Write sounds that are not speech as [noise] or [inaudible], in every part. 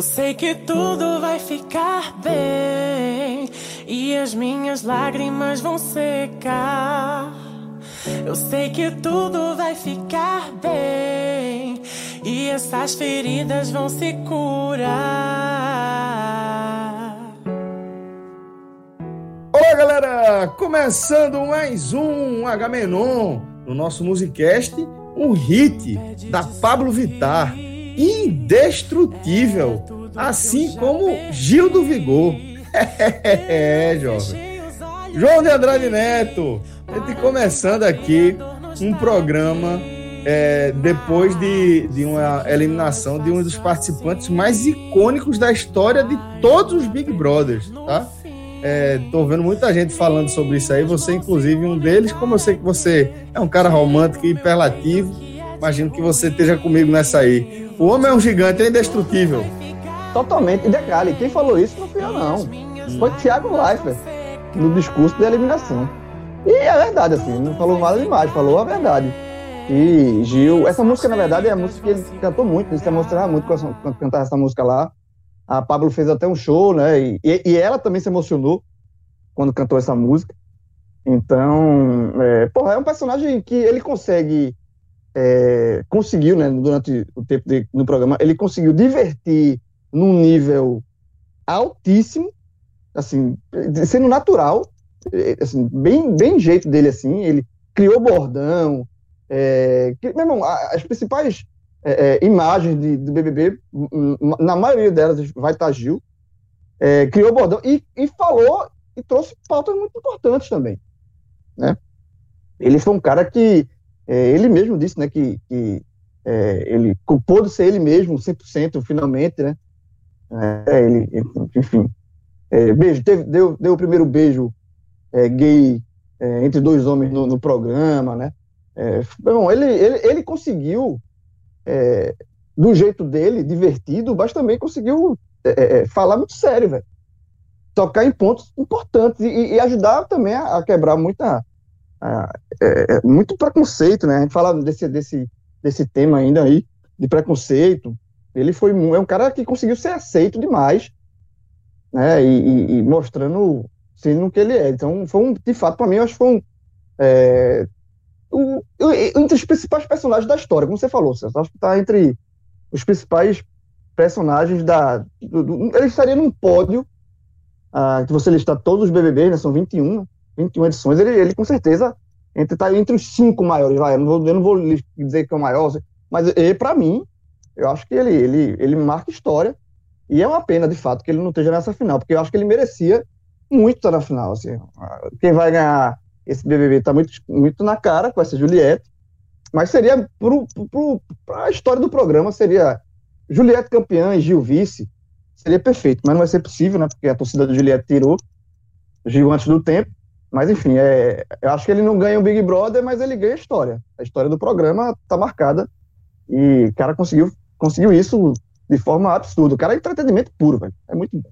Eu sei que tudo vai ficar bem e as minhas lágrimas vão secar. Eu sei que tudo vai ficar bem e essas feridas vão se curar. Olá, galera! Começando mais um H-Menon no nosso Musicast, um hit da Pablo Vittar indestrutível, assim como Gil do Vigor. [laughs] É, jovem. João de Andrade Neto, a gente começando aqui um programa é, depois de, de uma eliminação de um dos participantes mais icônicos da história de todos os Big Brothers, tá? É, tô vendo muita gente falando sobre isso aí, você inclusive um deles, como eu sei que você é um cara romântico e hiperlativo, imagino que você esteja comigo nessa aí. O homem é um gigante, é indestrutível. Totalmente. E detalhe, quem falou isso não fui eu, não. Foi Thiago Leifert, no discurso de eliminação. E é verdade, assim, não falou nada demais, falou a verdade. E Gil, essa música, na verdade, é a música que ele cantou muito, ele se emocionava muito quando cantava essa música lá. A Pablo fez até um show, né? E, e ela também se emocionou quando cantou essa música. Então, é, porra, é um personagem que ele consegue é, conseguiu, né, durante o tempo de, no programa, ele conseguiu divertir num nível altíssimo, assim, sendo natural, é, assim, bem, bem jeito dele, assim, ele criou bordão, é, que, meu irmão, as principais é, é imagens de, do BBB, na maioria delas vai estar Gil, é, criou bordão e, e falou e trouxe pautas muito importantes também, né? Ele foi um cara que é, ele mesmo disse, né, que, que é, ele culpou de ser ele mesmo 100% finalmente, né? É, ele, enfim, é, beijo, teve, deu, deu o primeiro beijo é, gay é, entre dois homens no, no programa, né? bom, ele, ele, ele conseguiu, do jeito dele, divertido, mas também conseguiu falar muito sério, velho. Tocar em pontos importantes e, e ajudar também a, a quebrar muita ah, é, é, muito preconceito, né? A gente fala desse, desse, desse tema ainda aí, de preconceito. Ele foi é um cara que conseguiu ser aceito demais, né? E, e, e mostrando sendo o que ele é. Então, foi um, de fato, para mim, eu acho que foi um. É, entre os principais personagens da história, como você falou, você acho que está entre os principais personagens da. Do, do, ele estaria num pódio, ah, que você listar todos os BBBs, né? São 21, 21 edições, ele, ele com certeza entre, tá entre os cinco maiores, vai. Eu não vou, eu não vou dizer que é o maior, mas para mim, eu acho que ele, ele, ele marca história. E é uma pena, de fato, que ele não esteja nessa final, porque eu acho que ele merecia muito estar na final. Assim. Quem vai ganhar esse BBB está muito, muito na cara com essa Juliette, mas seria para a história do programa seria Juliette campeã e Gil vice, seria perfeito, mas não vai ser possível, né? Porque a torcida do Juliette tirou Gil antes do tempo. Mas enfim, é, eu acho que ele não ganha o Big Brother, mas ele ganha a história. A história do programa tá marcada. E o cara conseguiu, conseguiu isso de forma absurda. O cara é entretenimento puro, velho. É muito bom.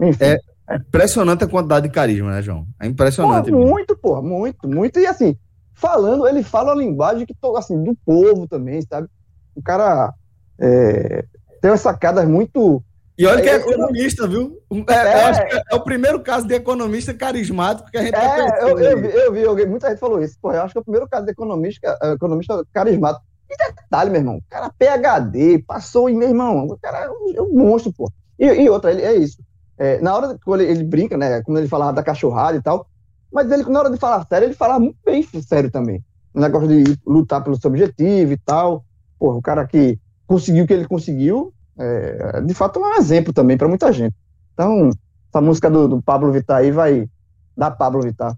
Enfim. É, é impressionante a quantidade de carisma, né, João? É impressionante. Porra, muito, porra, muito, muito. E assim, falando, ele fala a linguagem que assim, do povo também, sabe? O cara é, tem umas sacadas muito e olha que é economista, viu? É, é, é, o primeiro caso de economista carismático que a gente é, tá eu, eu, vi, eu vi, eu vi, muita gente falou isso. Pô, eu acho que é o primeiro caso de economista, é, economista carismático. E detalhe, meu irmão, o cara PHD, passou e, meu irmão, o cara é um, é um monstro, pô. E, e, outra, ele, é isso. É, na hora que ele, ele, brinca, né, quando ele falava da cachorrada e tal, mas ele, na hora de falar sério, ele falava muito bem sério também. um negócio de lutar pelo seu objetivo e tal. Pô, o cara que conseguiu o que ele conseguiu, é, de fato é um exemplo também para muita gente. Então, essa música do, do, Pablo Vittar aí vai, da Pablo Vittar,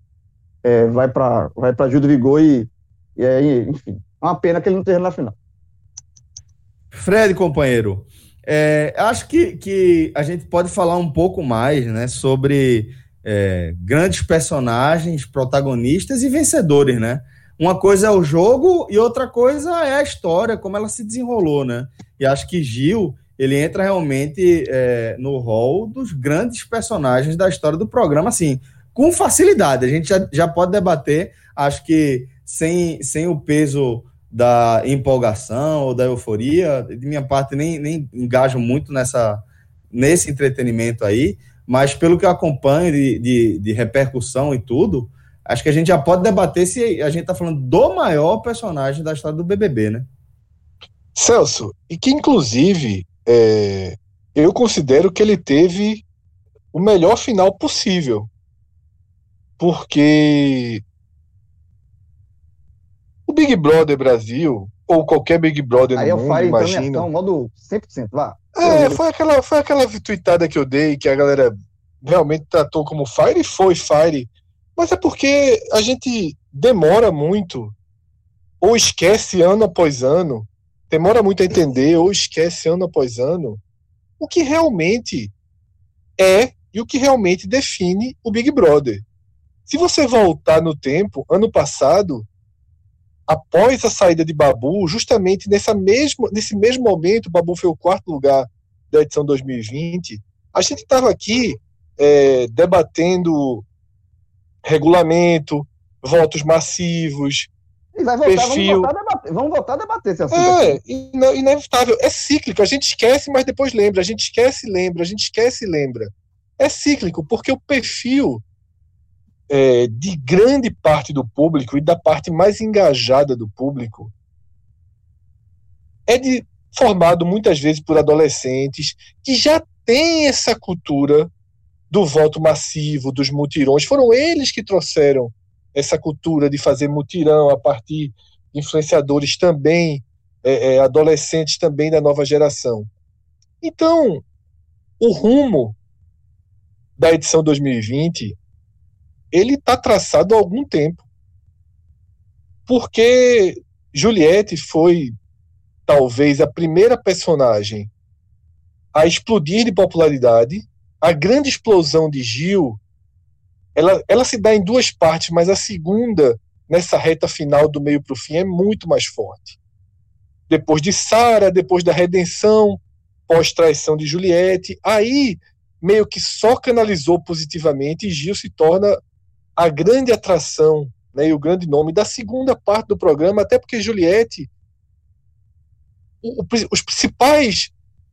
é, vai para vai pra Gil do Vigor e, e aí, enfim, é uma pena que ele não esteja na final. Fred, companheiro, é, acho que, que a gente pode falar um pouco mais né, sobre é, grandes personagens, protagonistas e vencedores, né? Uma coisa é o jogo e outra coisa é a história, como ela se desenrolou, né? E acho que Gil, ele entra realmente é, no rol dos grandes personagens da história do programa, assim, com facilidade. A gente já, já pode debater, acho que sem, sem o peso da empolgação ou da euforia, de minha parte nem, nem engajo muito nessa, nesse entretenimento aí, mas pelo que eu acompanho de, de, de repercussão e tudo, acho que a gente já pode debater se a gente está falando do maior personagem da história do BBB, né? Celso, e que inclusive é, eu considero que ele teve o melhor final possível. Porque o Big Brother Brasil, ou qualquer Big Brother Aí no mundo, imagina. Então, modo 100%, vá. É, foi aquela, foi aquela tweetada que eu dei, que a galera realmente tratou como Fire, e foi Fire. Mas é porque a gente demora muito, ou esquece ano após ano, demora muito a entender, ou esquece ano após ano, o que realmente é e o que realmente define o Big Brother. Se você voltar no tempo, ano passado, após a saída de Babu, justamente nessa mesmo, nesse mesmo momento, Babu foi o quarto lugar da edição 2020, a gente estava aqui é, debatendo regulamento, votos massivos, e vai voltar, perfil. Vamos voltar a debater, vamos voltar a debater esse assunto. É, inevitável. É cíclico. A gente esquece, mas depois lembra. A gente esquece e lembra. A gente esquece e lembra. É cíclico, porque o perfil é, de grande parte do público e da parte mais engajada do público é de, formado muitas vezes por adolescentes que já têm essa cultura do voto massivo, dos mutirões. Foram eles que trouxeram essa cultura de fazer mutirão a partir de influenciadores também, é, é, adolescentes também da nova geração. Então, o rumo da edição 2020 ele está traçado há algum tempo. Porque Juliette foi talvez a primeira personagem a explodir de popularidade. A grande explosão de Gil, ela, ela se dá em duas partes, mas a segunda, nessa reta final do meio para o fim, é muito mais forte. Depois de Sara, depois da redenção, pós-traição de Juliette, aí meio que só canalizou positivamente e Gil se torna a grande atração né, e o grande nome da segunda parte do programa, até porque Juliette, o, os principais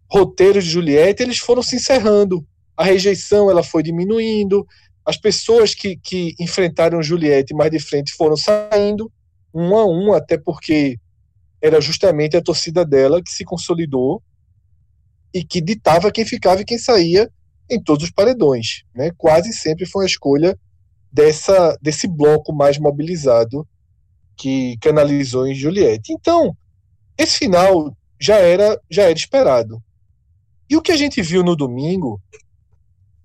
roteiros de Juliette, eles foram se encerrando. A rejeição ela foi diminuindo, as pessoas que, que enfrentaram Juliette mais de frente foram saindo, um a um, até porque era justamente a torcida dela que se consolidou e que ditava quem ficava e quem saía em todos os paredões. Né? Quase sempre foi a escolha dessa, desse bloco mais mobilizado que canalizou em Juliette. Então, esse final já era, já era esperado. E o que a gente viu no domingo,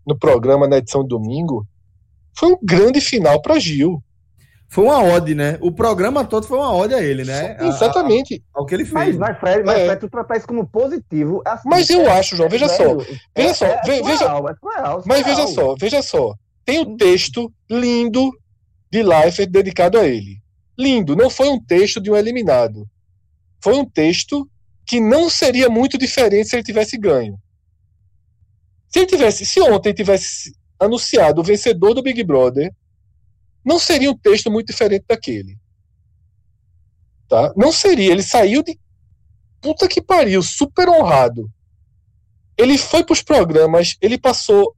no programa, na edição de domingo, foi um grande final para Gil. Foi uma ode, né? O programa todo foi uma ode a ele, né? Exatamente. Ao que ele fez. Mas, mas Fred, mas, é. Fred, tu tratar isso como positivo. Assim, mas eu é, acho, João, veja é, só. Veja só, é, veja, é mas veja só, veja só. Tem um texto lindo de Leifert dedicado a ele. Lindo, não foi um texto de um eliminado. Foi um texto que não seria muito diferente se ele tivesse ganho. Se ele tivesse, se ontem tivesse anunciado o vencedor do Big Brother, não seria um texto muito diferente daquele. Tá? Não seria, ele saiu de puta que pariu, super honrado. Ele foi para os programas, ele passou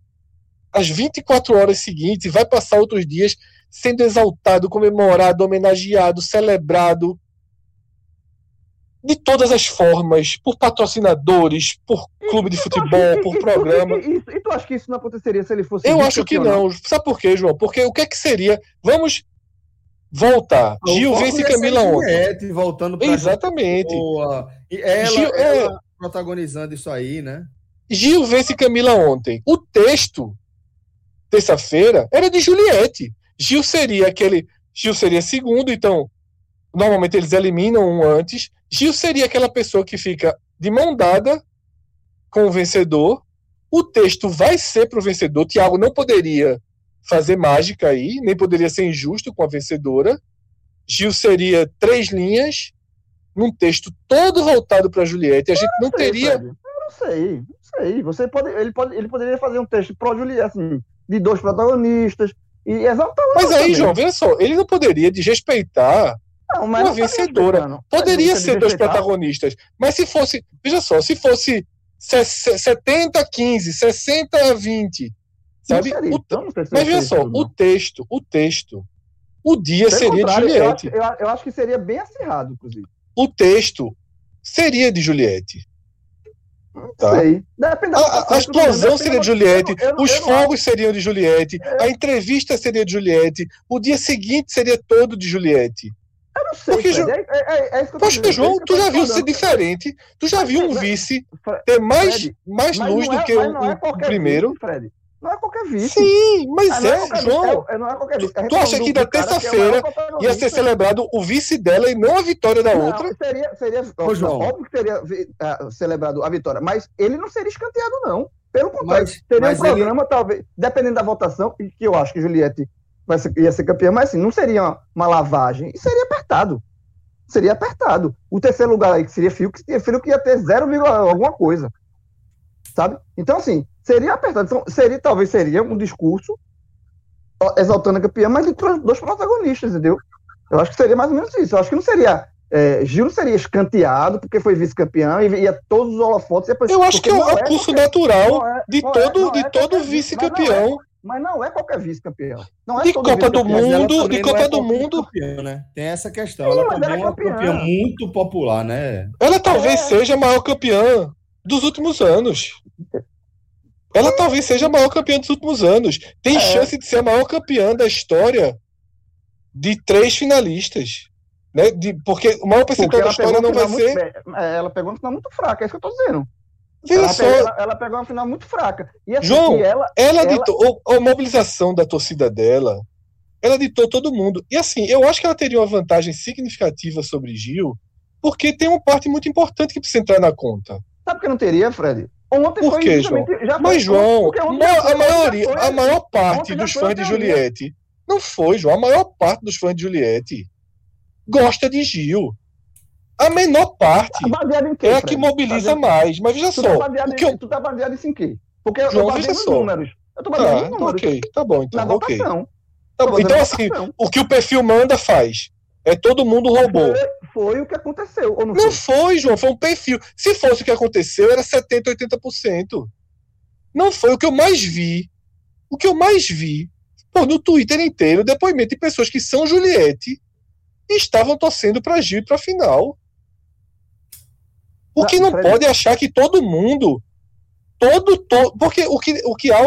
as 24 horas seguintes, vai passar outros dias sendo exaltado, comemorado, homenageado, celebrado de todas as formas, por patrocinadores, por clube de futebol, por programa. E, e, e, tu acha que isso não aconteceria se ele fosse. Eu acho que não. Sabe por quê, João? Porque o que é que seria? Vamos voltar. O Gil vence Camila ontem. Voltando pra Exatamente. boa. E ela, Gil- ela protagonizando isso aí, né? Gil vence Camila ontem. O texto, terça-feira, era de Juliette. Gil seria aquele. Gil seria segundo, então. Normalmente eles eliminam um antes. Gil seria aquela pessoa que fica de mão dada com o vencedor. O texto vai ser para o vencedor. Tiago não poderia fazer mágica aí, nem poderia ser injusto com a vencedora. Gil seria três linhas, num texto todo voltado para Juliette. A gente não sei, teria. Fred. Eu não sei, não sei. Você pode, ele, pode, ele poderia fazer um texto pro Juliette, assim, de dois protagonistas. E exaltar Mas aí, também. João, veja só, ele não poderia desrespeitar Não, uma não estaria vencedora. respeitando. Poderia Mas ser dois protagonistas. Mas se fosse, veja só, se fosse se- se- 70 a 15, 60 a 20, sabe? Não seria, O- então não mas veja só, não. o texto, o texto, o dia Pelo seria de contrário, eu Juliette. acho, eu, eu acho que seria bem acirrado, inclusive. O texto seria de Juliette. Não Tá. A, a- explosão seria de Juliette, eu não- os eu não fogos seriam de Juliette, a entrevista seria de Juliette, o dia seguinte seria todo de Juliette. Eu não sei, Porque, Fred, João- é, é, é isso que eu tô é João, tu já viu ser diferente, tu já viu um Fred, vice ter mais, Fred, mais luz do é- que o, é primeiro? vice, Fred. Não é qualquer vice. Sim, mas Ah, não é, João. vice, é- não é qualquer vice. Tu acha que na é o terça-feira Ia ser celebrado o vice dela e não a vitória da Não, outra. Seria, seria Ô, João. óbvio que teria vi- ah, celebrado a vitória, mas ele não seria escanteado, não. Pelo contrário, Mas- seria mas um programa, talvez, dependendo da votação, e que eu acho que Juliette ia ser campeã, mas assim, não seria uma, lavagem, e seria apertado. Seria apertado. O terceiro lugar aí, que seria Fiuk, Fiuk ia ter 0, alguma coisa. Sabe? Então, assim, seria apertado. Então, seria, talvez seria um discurso exaltando a campeã, mas de tro- dois protagonistas, entendeu? Eu acho que seria mais ou menos isso. Eu acho que não seria. É, Gil não seria escanteado porque foi vice-campeão e ia todos os holofotes. Eu acho que é o é curso natural é- de é- todo, de todo vice-campeão. Mas não é qualquer vice-campeão. Não é De todo Copa do Mundo, de Copa é do Mundo. campeã, né? Tem essa questão. Sim, ela também ela é é uma campeã. campeã muito popular, né? Ela talvez É. seja a maior campeã dos últimos anos. Ela talvez seja a maior campeã dos últimos anos. Tem É. chance de ser a maior campeã da história de três finalistas. Né? De, porque o maior percentual da história não vai ser. muito, é, ela pegou uma final muito fraca, é isso que eu tô dizendo. Ela, só, pegou, ela, ela pegou uma final muito fraca. E assim, João, e ela, ela, ela- ditou a mobilização da torcida dela, ela ditou todo mundo. E assim, eu acho que ela teria uma vantagem significativa sobre Gil, porque tem uma parte muito importante que precisa entrar na conta. sabe que não teria, Fred? Ontem Por foi quê, justamente- já foi- Mas, João, a maioria, foi- a maior parte dos fãs de teoria. Juliette não foi, João. A maior parte dos fãs de Juliette gosta de Gil. A menor parte Tá quê, é a que mobiliza Baseado- mais. Mas veja Tu só, tá baseado o que eu... tu tá baseado isso em quê? Porque eu João, baseei veja nos só. números. Eu tô baseado Tá, nos números. ok, tá bom, Na então, ok. votação. Tá bom. Então, na assim, o que o perfil manda faz. É todo mundo roubou. Foi, foi o que aconteceu, ou não, Não foi? foi, João, foi um perfil. Se fosse o que aconteceu, era 70%, 80%. Não foi o que eu mais vi. O que eu mais vi, pô, no Twitter inteiro, depoimento de pessoas que são Juliette e estavam torcendo pra Gil e pra final. O que Não, não pode achar que todo mundo, todo, todo porque o que, o que há,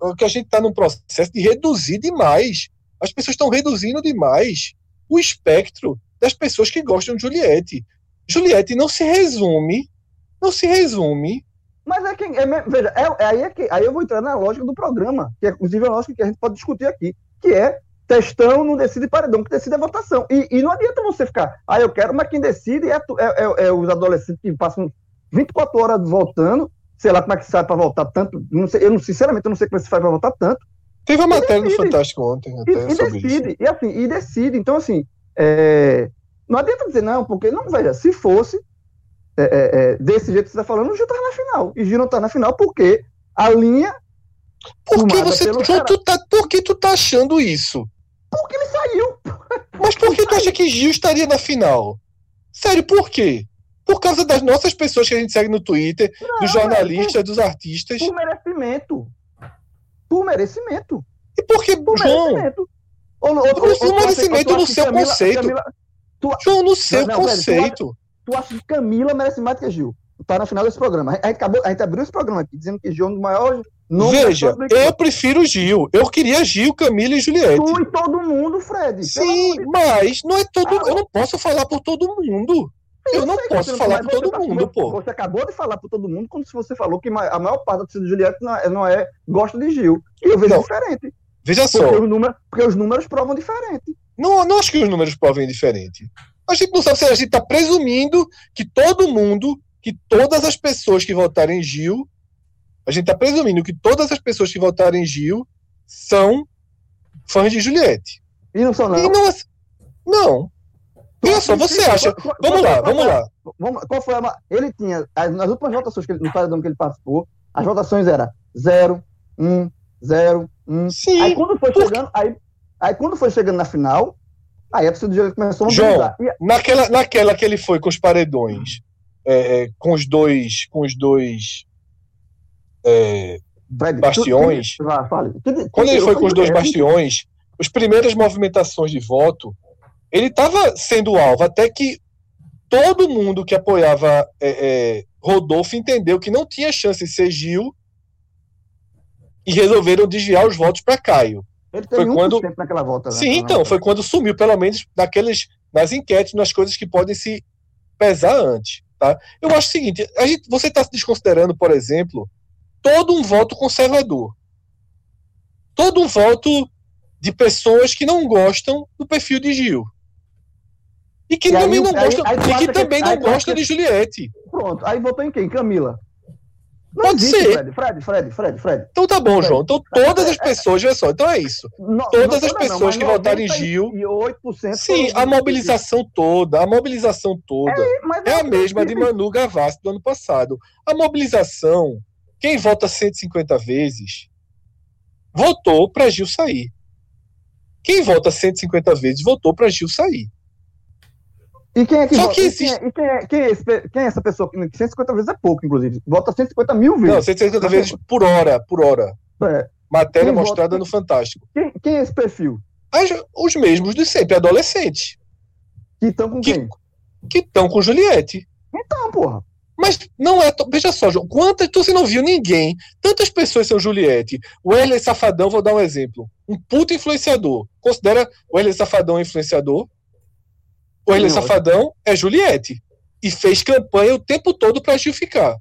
o que a gente está num processo de reduzir demais. As pessoas estão reduzindo demais o espectro das pessoas que gostam de Juliette. Juliette não se resume, não se resume. Mas é que, é, veja, é, é aí, é que, aí eu vou entrar na lógica do programa, que é inclusive a lógica que a gente pode discutir aqui, que é testão não decide paredão, que decide a votação. E, e não adianta você ficar, ah, eu quero, mas quem decide é, é- é- é os adolescentes que passam 24 horas voltando, sei lá como é que sai para voltar tanto, não sei, eu não, sinceramente eu não sei como é que se faz para voltar tanto, Teve a matéria decide. Fantástico ontem e, até e sobre decide, isso. e assim, e decide. Então, assim, é, não adianta dizer não, porque, não, veja, se fosse é, é, é, desse jeito que você está falando, o Gil tá na final. E Gil não tá na final porque a linha. Por que você, cara- tu tá, por que tu tá achando isso? Porque ele saiu. Mas por que tu acha que Gil estaria na final? Sério, por quê? Por causa das nossas pessoas que a gente segue no Twitter, dos jornalistas, dos artistas. Por merecimento. Por merecimento. E por que, Por João? merecimento. Ou, ou, Por tu merecimento tu no seu Camila- conceito. Camila- João, no seu Não, não, velho, tu conceito. tu acha que Camila merece mais do que Gil? Tá na final desse programa. A gente, acabou, a gente abriu esse programa aqui dizendo que Gil é um dos maiores Veja, eu prefiro Gil. Eu queria Gil, Camila e Juliette. Tu e todo mundo, Fred. Sim, mas não é todo. Ah, eu não posso falar por todo mundo. Eu, eu não posso falar por todo tá, mundo, pô. Você acabou de falar por todo mundo como se você falou que a maior parte da torcida de Juliette não é, não é gosta de Gil. E eu vejo não. diferente. Veja porque só. Os números, porque os números provam diferente. Não, não acho que os números provem diferente. A gente não sabe se a gente está presumindo que todo mundo, que todas as pessoas que votarem em Gil a gente está presumindo que todas as pessoas que votarem em Gil são fãs de Juliette. E não são, não? Não, é não. Olha só, você acha. Vamos lá, vamos lá. Qual foi a. Ele tinha. Nas últimas votações que ele, no paredão que ele participou, as votações eram 0, 1, 0, 1. Sim. Aí quando foi chegando. Aí, aí quando foi chegando na final, aí a torcida de Juliette começou a mobilizar. João, naquela, naquela que ele foi com os paredões, é, é com os dois. Com os dois é, bastiões. Quando ele foi com os dois bastiões, as primeiras movimentações de voto, ele estava sendo alvo, até que todo mundo que apoiava é, é, Rodolfo entendeu que não tinha chance de ser Gil e resolveram desviar os votos para Caio. Ele foi quando naquela volta. Né? Sim, então, foi quando sumiu, pelo menos naqueles, nas enquetes, nas coisas que podem se pesar antes. Tá? Eu acho o seguinte: a gente, você está se desconsiderando, por exemplo, todo um voto conservador. Todo um voto de pessoas que não gostam do perfil de Gil. E que e também aí, não gostam, aí, aí e que também não gostam de Juliette. Pronto, aí votou em quem? Camila. Não Pode existe, ser. Fred, Fred, Fred, Fred, Fred. Então tá bom, Fred, João. Então todas as pessoas, olha só, então é isso. Não, todas as pessoas não, que votaram em Gil. Sim, a mobilização toda, a mobilização toda é, é a mesma de Manu Gavassi do ano passado. A mobilização quem vota 150 vezes votou para Gil sair. Quem vota 150 vezes votou para Gil sair. E quem é que Só vota, que existe... quem, é, quem, é, quem, é esse, quem é essa pessoa? 150 vezes é pouco, inclusive. Vota 150 mil vezes. Não, 150 vezes por hora, por hora. É. Matéria quem mostrada vota, no Fantástico. Quem, quem, é esse perfil? As, os mesmos de sempre, adolescentes. Que estão com que, quem? Que estão com Juliette. Então, porra. Mas não é. Veja só, João, quantas. Você não viu ninguém. Tantas pessoas são Juliette. O Wesley Safadão, vou dar um exemplo. Um puto influenciador. Considera o Wesley Safadão influenciador? O Wesley Safadão é Juliette. E fez campanha o tempo todo para Gil ficar.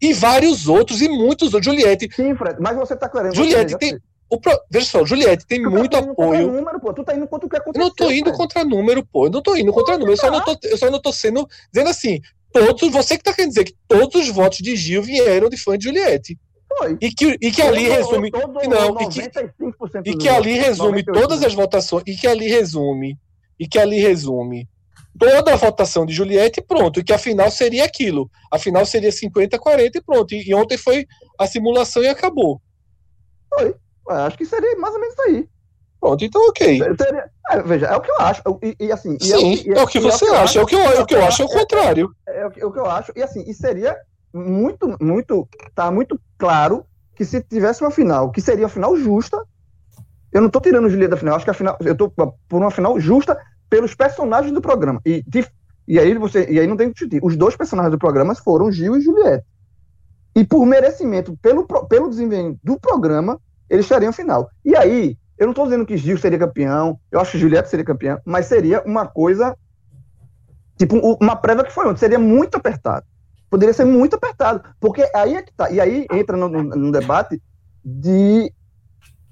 E vários outros, e muitos outros. Juliette. Sim, Fred, mas você está querendo. Juliette tem. O pro... Veja só, Juliette tem tu tá muito tá apoio. Número, pô. Tu tá indo contra o que aconteceu. Eu não tô indo contra número, pô. Eu não tô indo contra número. Eu só, não tô, eu só não tô sendo. Dizendo assim, todos, você que está querendo dizer que todos os votos de Gil vieram de fã de Juliette. Foi. E que, e que ali todo, resume. Todo, não, e que, e que ali resume todas as votações. E que ali resume. E que ali resume toda a votação de Juliette e pronto. E que a final seria aquilo. A final seria 50-40 e pronto. E, e, ontem foi a simulação e acabou. Foi. Acho que seria mais ou menos isso aí. Pronto, então ok. É, veja, é o que eu acho. E, e assim. É Sim, é, o, é o que você acha. É o que eu, é o que eu acho é o contrário. É, o que, eu acho. E assim, e seria muito, muito. Tá muito claro que se tivesse uma final, que seria uma final justa. Eu não tô tirando o Julieta da final, acho que a final. Eu tô por uma final justa pelos personagens do programa. E, e aí você. E aí não tem que discutir. Os dois personagens do programa foram Gil e Juliette. E por merecimento, pelo, pelo desempenho do programa, eles estariam final. E aí, eu não estou dizendo que Gil seria campeão, eu acho que Juliette seria campeão, mas seria uma coisa, tipo, uma prévia que foi ontem, seria muito apertado. Poderia ser muito apertado, porque aí é que tá, e aí entra no, no, debate de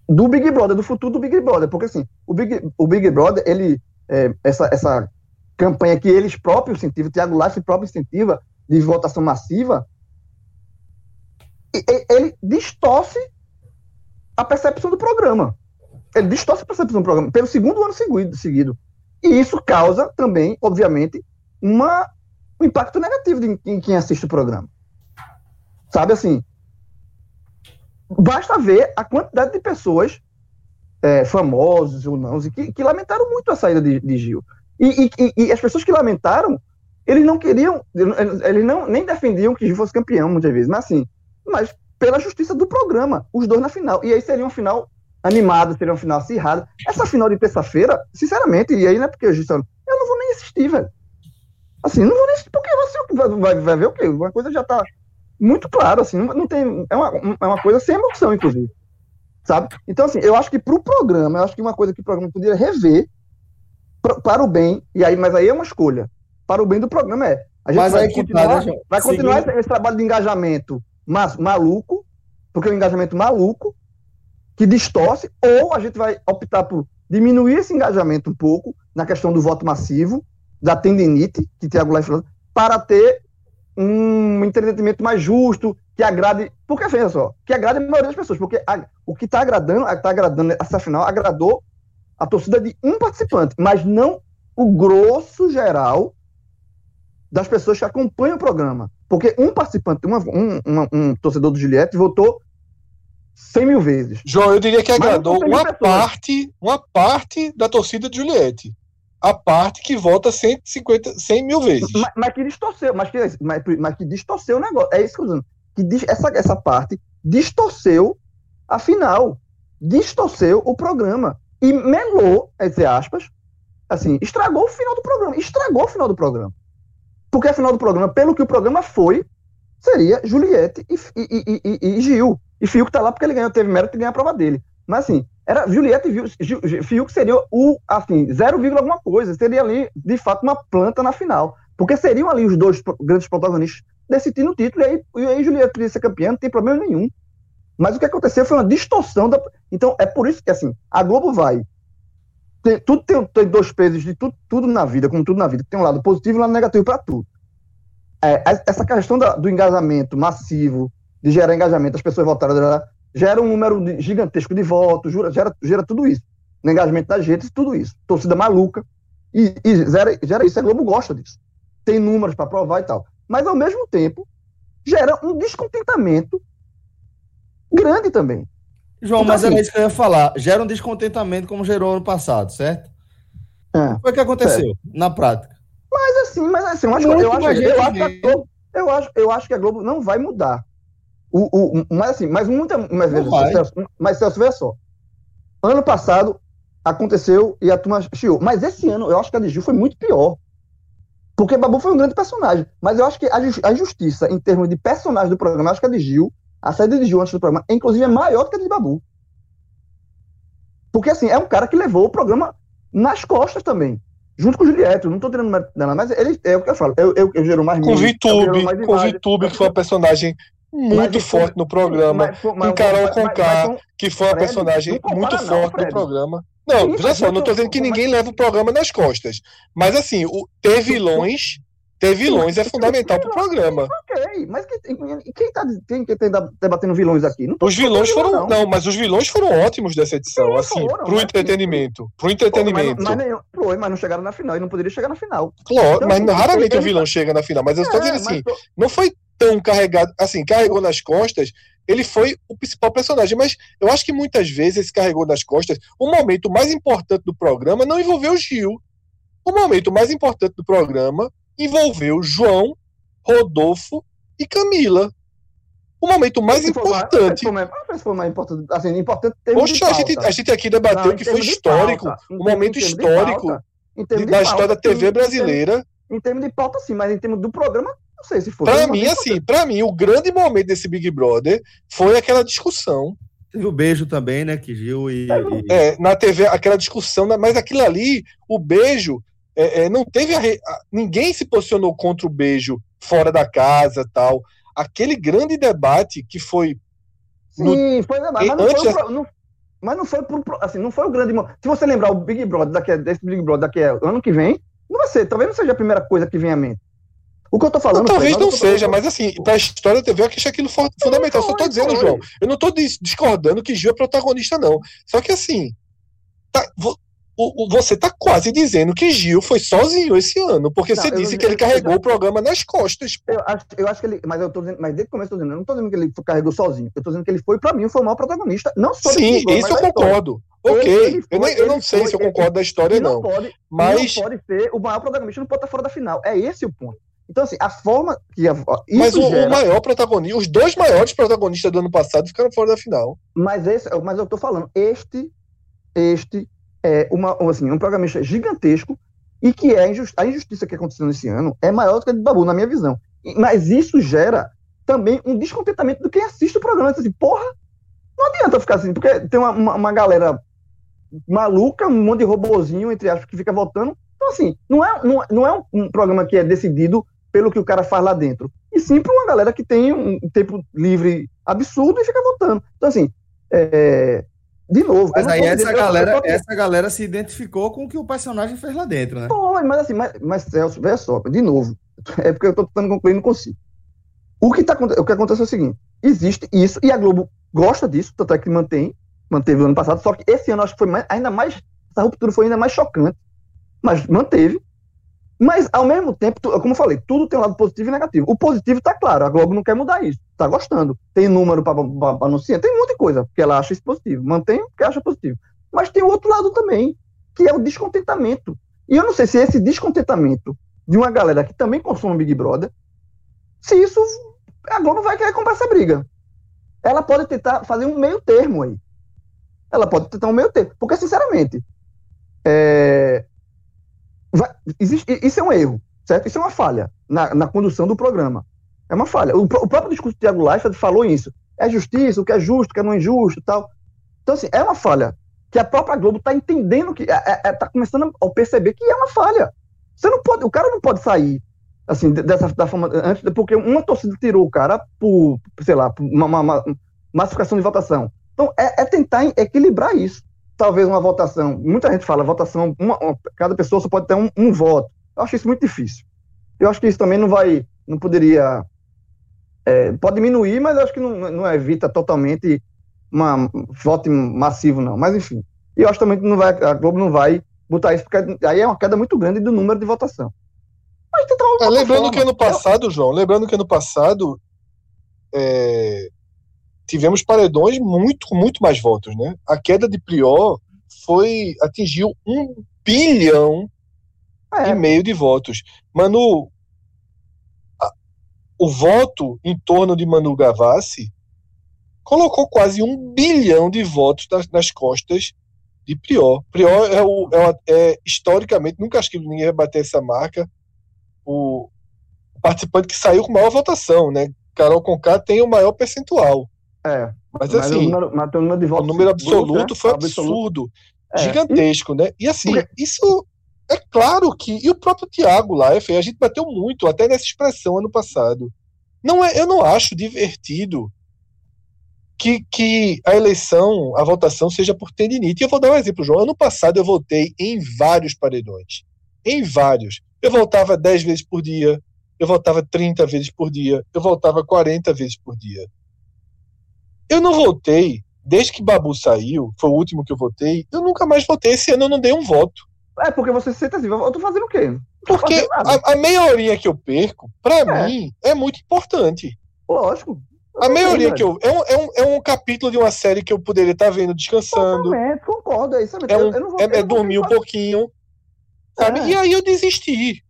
do Big Brother, do futuro do Big Brother, porque assim, o Big, o Big Brother, ele, é, essa, essa campanha que eles próprios incentivam, o Thiago Life próprio incentiva, de votação massiva, ele distorce a percepção do programa ele distorce a percepção do programa pelo segundo ano seguido, seguido. E isso causa também, obviamente, uma, um impacto negativo em quem assiste o programa. Sabe assim? Basta ver a quantidade de pessoas é, famosos ou não, que, que, lamentaram muito a saída de, de Gil. E, e, e, as pessoas que lamentaram, eles não queriam, eles não, nem defendiam que Gil fosse campeão muitas vezes, mas assim, mas pela justiça do programa, os dois na final. E aí seria um final animado, seria um final acirrado. Essa final de terça-feira, sinceramente, e aí não é porque eu disse, eu não vou nem assistir, velho. Assim, não vou nem assistir, porque você vai, vai, vai ver o quê? Uma coisa já tá. muito claro, assim, não, não tem. É uma, é uma coisa sem emoção, inclusive. Sabe? Então, assim, eu acho que para o programa, eu acho que uma coisa que o programa poderia rever pra, para o bem, e aí, mas aí é uma escolha. Para o bem do programa é. A gente Mas vai aí continuar, vai continuar esse, esse trabalho de engajamento mas, maluco, porque é um engajamento maluco, que distorce, ou a gente vai optar por diminuir esse engajamento um pouco na questão do voto massivo, da tendinite, que Tiago falou, para ter um entretenimento mais justo, que agrade. Porque, veja só, que agrade a maioria das pessoas, porque a- o que está agradando, está agradando essa final, agradou a torcida de um participante, mas não o grosso geral das pessoas que acompanham o programa. Porque um participante, uma- um, uma- um torcedor do Juliette votou 100 mil vezes. João, eu diria que agradou são 100 uma pessoas. parte, uma parte da torcida de Juliette. A parte que vota 150, 100 mil vezes. Mas, mas que distorceu, mas que, mas, mas que distorceu o negócio. É isso que eu tô dizendo. Que essa, essa parte distorceu a final. Distorceu o programa. E melou, entre aspas, assim, estragou o final do programa. Estragou o final do programa. Porque a final do programa, pelo que o programa foi, seria Juliette e, e, e- e Gil. E Fiuk tá lá porque ele ganhou, teve mérito de ganhar a prova dele. Mas assim, era Juliette e Fiuk seria o, assim, 0, alguma coisa. Seria ali, de fato, uma planta na final. Porque seriam ali os dois grandes protagonistas decidindo o título. E aí, e aí Juliette podia ser campeã, não tem problema nenhum. Mas o que aconteceu foi uma distorção da. Então, é por isso que, assim, a Globo vai. Tem, tudo tem, tem dois pesos de tudo, tudo na vida, como tudo na vida. Tem um lado positivo e um lado negativo para tudo. É, essa questão da- do engajamento massivo, de gerar engajamento, as pessoas votaram, gera um número gigantesco de votos, gera, gera tudo isso. No engajamento das redes, tudo isso. Torcida maluca. E, e gera, gera isso. A Globo gosta disso. Tem números para provar e tal. Mas, ao mesmo tempo, gera um descontentamento grande também. João, Então, mas era assim- isso que eu ia falar. Gera um descontentamento como gerou ano passado, certo? É. O que foi que aconteceu na prática? Mas assim, mas assim, eu acho, eu acho, eu acho. Globo, eu acho, eu acho que a Globo não vai mudar. O, o, o- mas assim, mas muita, mas, veja. Celso, mas Celso, veja só. Ano passado aconteceu e a turma chiou. Mas esse ano eu acho que a de Gil foi muito pior. Porque Babu foi um grande personagem. Mas eu acho que a, ju- a justiça, em termos de personagem do programa, eu acho que a de Gil, a saída de Gil antes do programa, inclusive, é maior do que a de Babu. Porque assim, é um cara que levou o programa nas costas também. Junto com o Juliette, eu não tô tirando mérito dela, mas ele é o que eu falo. Eu, eu, eu gero mais Com Vitube, mais com Vitube, eu- que foi uma personagem muito forte no programa, mas- mas- com Carol mas- mas- Conká, que foi uma personagem não muito não, forte no programa. Não, veja só, não tô- dizendo que ninguém leva o programa nas costas. Mas assim, o, ter vilões, ter vilões é fundamental pro programa. Ok, mas quem, e quem tá quem, tá debatendo vilões aqui? Não tô Os vilões foram. Não, mas os vilões foram ótimos dessa edição, Sim, assim, foram, pro mas- entretenimento. Pro Pô, entretenimento. Mas, mas, nenhum- foi, mas não chegaram na final e não poderia chegar na final. Claro, Então, mas assim, raramente o vilão chega na final. Mas eu estou É, dizendo assim, mas tô- não foi tão carregado, assim, carregou nas costas, ele foi o principal personagem, mas eu acho que muitas vezes esse carregou nas costas, o momento mais importante do programa não envolveu o Gil. O momento mais importante do programa envolveu João, Rodolfo e Camila. O momento mais importante. For mais, importante, assim, importante Poxa, a gente, a gente aqui debateu Não, que foi histórico, um momento histórico da história da TV brasileira. Em termos de pauta, sim, mas em termos do programa, não sei se foi. Pra mim, assim, pra mim, o grande momento desse Big Brother foi aquela discussão. Teve o beijo também, né? Que Gil e. É, na TV, aquela discussão, né, mas aquilo ali, o beijo, é, é, não teve. a ninguém se posicionou contra o beijo fora da casa tal. Aquele grande debate que foi. Sim, foi mas, mas não antes foi da- não- mas não foi pro, assim, não foi o grande Se você lembrar o Big Brother daqui a, desse Big Brother daqui a ano que vem, não vai ser, talvez não seja a primeira coisa que vem à mente. O que eu tô falando, Não, talvez não seja, mas assim, pra história da TV eu acho aquilo fundamental. Só tô dizendo. João. Eu não tô dis- discordando que Gil é protagonista, não. Só que assim. tá- o- o- você tá quase dizendo que Gil foi sozinho esse ano, porque Não, você disse que ele eu- carregou eu- o programa nas costas. Eu acho, eu acho que ele, mas eu tô dizendo, mas desde o começo eu tô dizendo, eu não tô dizendo que ele carregou sozinho, eu tô dizendo que ele foi, pra mim, foi o maior protagonista, não só Sim, Brother, isso eu concordo. Ele- Ok, ele eu, foi- nem- eu não ele sei foi- se eu ele- concordo da história, não não. pode, Mas, não pode ser o maior protagonista não pode estar fora da final. É esse o ponto. Então, assim, a forma que a, mas o, o gera, maior protagonista, os dois maiores protagonistas do ano passado ficaram fora da final. mas esse, mas eu tô falando, este, este é uma, assim, um protagonista gigantesco e que é injusti- a injustiça que aconteceu nesse ano é maior do que a de Babu, na minha visão. Mas isso gera também um descontentamento do quem assiste o programa. Assim, porra, não adianta ficar assim, porque tem uma, uma, uma galera maluca, um monte de robozinho, entre aspas, que fica votando. Então, assim, não é, não, não é um, um programa que é decidido pelo que o cara faz lá dentro. E sim para uma galera que tem um tempo livre absurdo e fica votando. Então, assim, é, de novo. Mas aí essa galera, essa galera se identificou com o que o personagem fez lá dentro, né? Foi, mas assim, mas, mas Celso, veja só, de novo, é porque eu estou tentando concluir não consigo. O que, tá, o que acontece é o seguinte: existe isso, e a Globo gosta disso, tanto é que mantém, manteve o ano passado, só que esse ano acho que foi mais, ainda mais, essa ruptura foi ainda mais chocante, mas manteve. Mas, ao mesmo tempo, como eu falei, tudo tem um lado positivo e negativo. O positivo está claro, a Globo não quer mudar isso, está gostando. Tem número para anunciar, tem muita coisa que ela acha isso positivo. Mantém porque acha positivo. Mas tem o outro lado também, que é o descontentamento. E eu não sei se esse descontentamento de uma galera que também consome Big Brother, se isso a Globo vai querer comprar essa briga. Ela pode tentar fazer um meio termo aí. Ela pode tentar um meio termo. Porque, sinceramente, é, vai, existe, isso é um erro, certo? Isso é uma falha na, na condução do programa. É uma falha. O, o próprio discurso do Tiago Leifert falou isso. É justiça, o que é justo, o que é não é injusto tal. Então, assim, é uma falha que a própria Globo está entendendo que está é, é, tá começando a perceber que é uma falha. Você não pode, o cara não pode sair assim, dessa da forma, antes, porque uma torcida tirou o cara por, sei lá, por uma, uma, uma massificação de votação. Então, é, é, tentar equilibrar isso. Talvez uma votação, muita gente fala, votação, uma, cada pessoa só pode ter um, um, voto. Eu acho isso muito difícil. Eu acho que isso também não vai, não poderia, é, pode diminuir, mas acho que não, não evita totalmente uma voto massivo, não. Mas, enfim. E eu acho também que não vai, a Globo não vai botar isso, porque aí é uma queda muito grande do número de votação. Mas é, lembrando que ano passado, João, lembrando que ano passado é, tivemos paredões muito, muito mais votos, né? A queda de Prior foi atingiu um bilhão é. e meio de votos. Manu, a, o voto em torno de Manu Gavassi colocou quase um bilhão de votos nas, nas costas de Prior. Prior é, o, é, é, historicamente, nunca acho que ninguém vai bater essa marca, o participante que saiu com maior votação, né? Carol Conká tem o maior percentual. É. Mas, mas assim, o número, mas o número, de votos o número absoluto é, foi absurdo, é. gigantesco, né? E assim, isso é claro que. E o próprio Tiago lá, a gente bateu muito até nessa expressão ano passado. Não é, eu não acho divertido que, que a eleição, a votação seja por tendinite. E eu vou dar um exemplo, João. Ano passado eu votei em vários paredões. Em vários. Eu voltava 10 vezes por dia, eu voltava 30 vezes por dia, eu voltava 40 vezes por dia. Eu não voltei, desde que Babu saiu, foi o último que eu votei, eu nunca mais votei. Esse ano eu não dei um voto. É, porque você se sente assim, eu tô fazendo o quê? Porque a, a meia horinha que eu perco, pra é. mim, é muito importante. Lógico. A maioria que eu. É um, é, um, é um capítulo de uma série que eu poderia estar vendo descansando. Totalmente, concordo. É, isso é, um, eu, é, é dormir um pouquinho. Sabe? É. E aí eu desisti.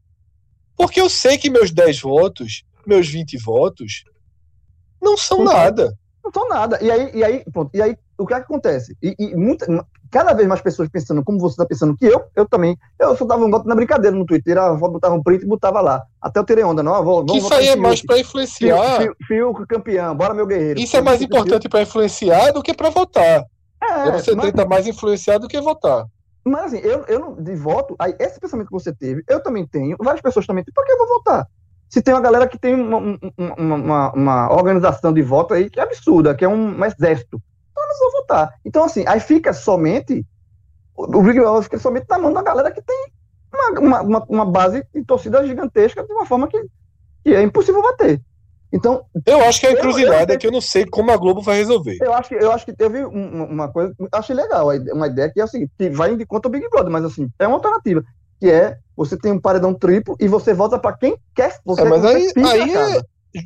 Porque eu sei que meus 10 votos, meus 20 votos, não são nada. Não são nada. E aí, e aí, pronto, e aí o que, é que acontece? E, e muita, cada vez mais pessoas pensando como você está pensando que eu, eu também. Eu só dava um voto na brincadeira no Twitter, a avó botava um print e botava lá. Até eu tirei onda, não. Vou, vamos isso aí é mais para influenciar. Fio, campeão, bora meu guerreiro. Isso é mais importante para influenciar do que para votar. É, você mas... tenta mais influenciar do que votar. Mas assim, eu, eu não, de voto, aí, esse pensamento que você teve, eu também tenho, várias pessoas também têm, por que eu vou votar? Se tem uma galera que tem uma, uma, uma, uma organização de voto aí que é absurda, que é um, um exército. Então não vou votar. Então, assim, aí fica somente, o Big Brother fica somente na mão da galera que tem uma, uma, uma base de torcida gigantesca de uma forma que, que é impossível bater. Então, eu acho que a encruzilhada é que eu não sei como a Globo vai resolver. Eu acho que eu acho que teve uma coisa, achei legal, uma ideia que é o seguinte, que vai de conta o Big Brother, mas assim, é uma alternativa, que é você tem um paredão triplo e você vota para quem quer. Você, é, mas aí, aí é,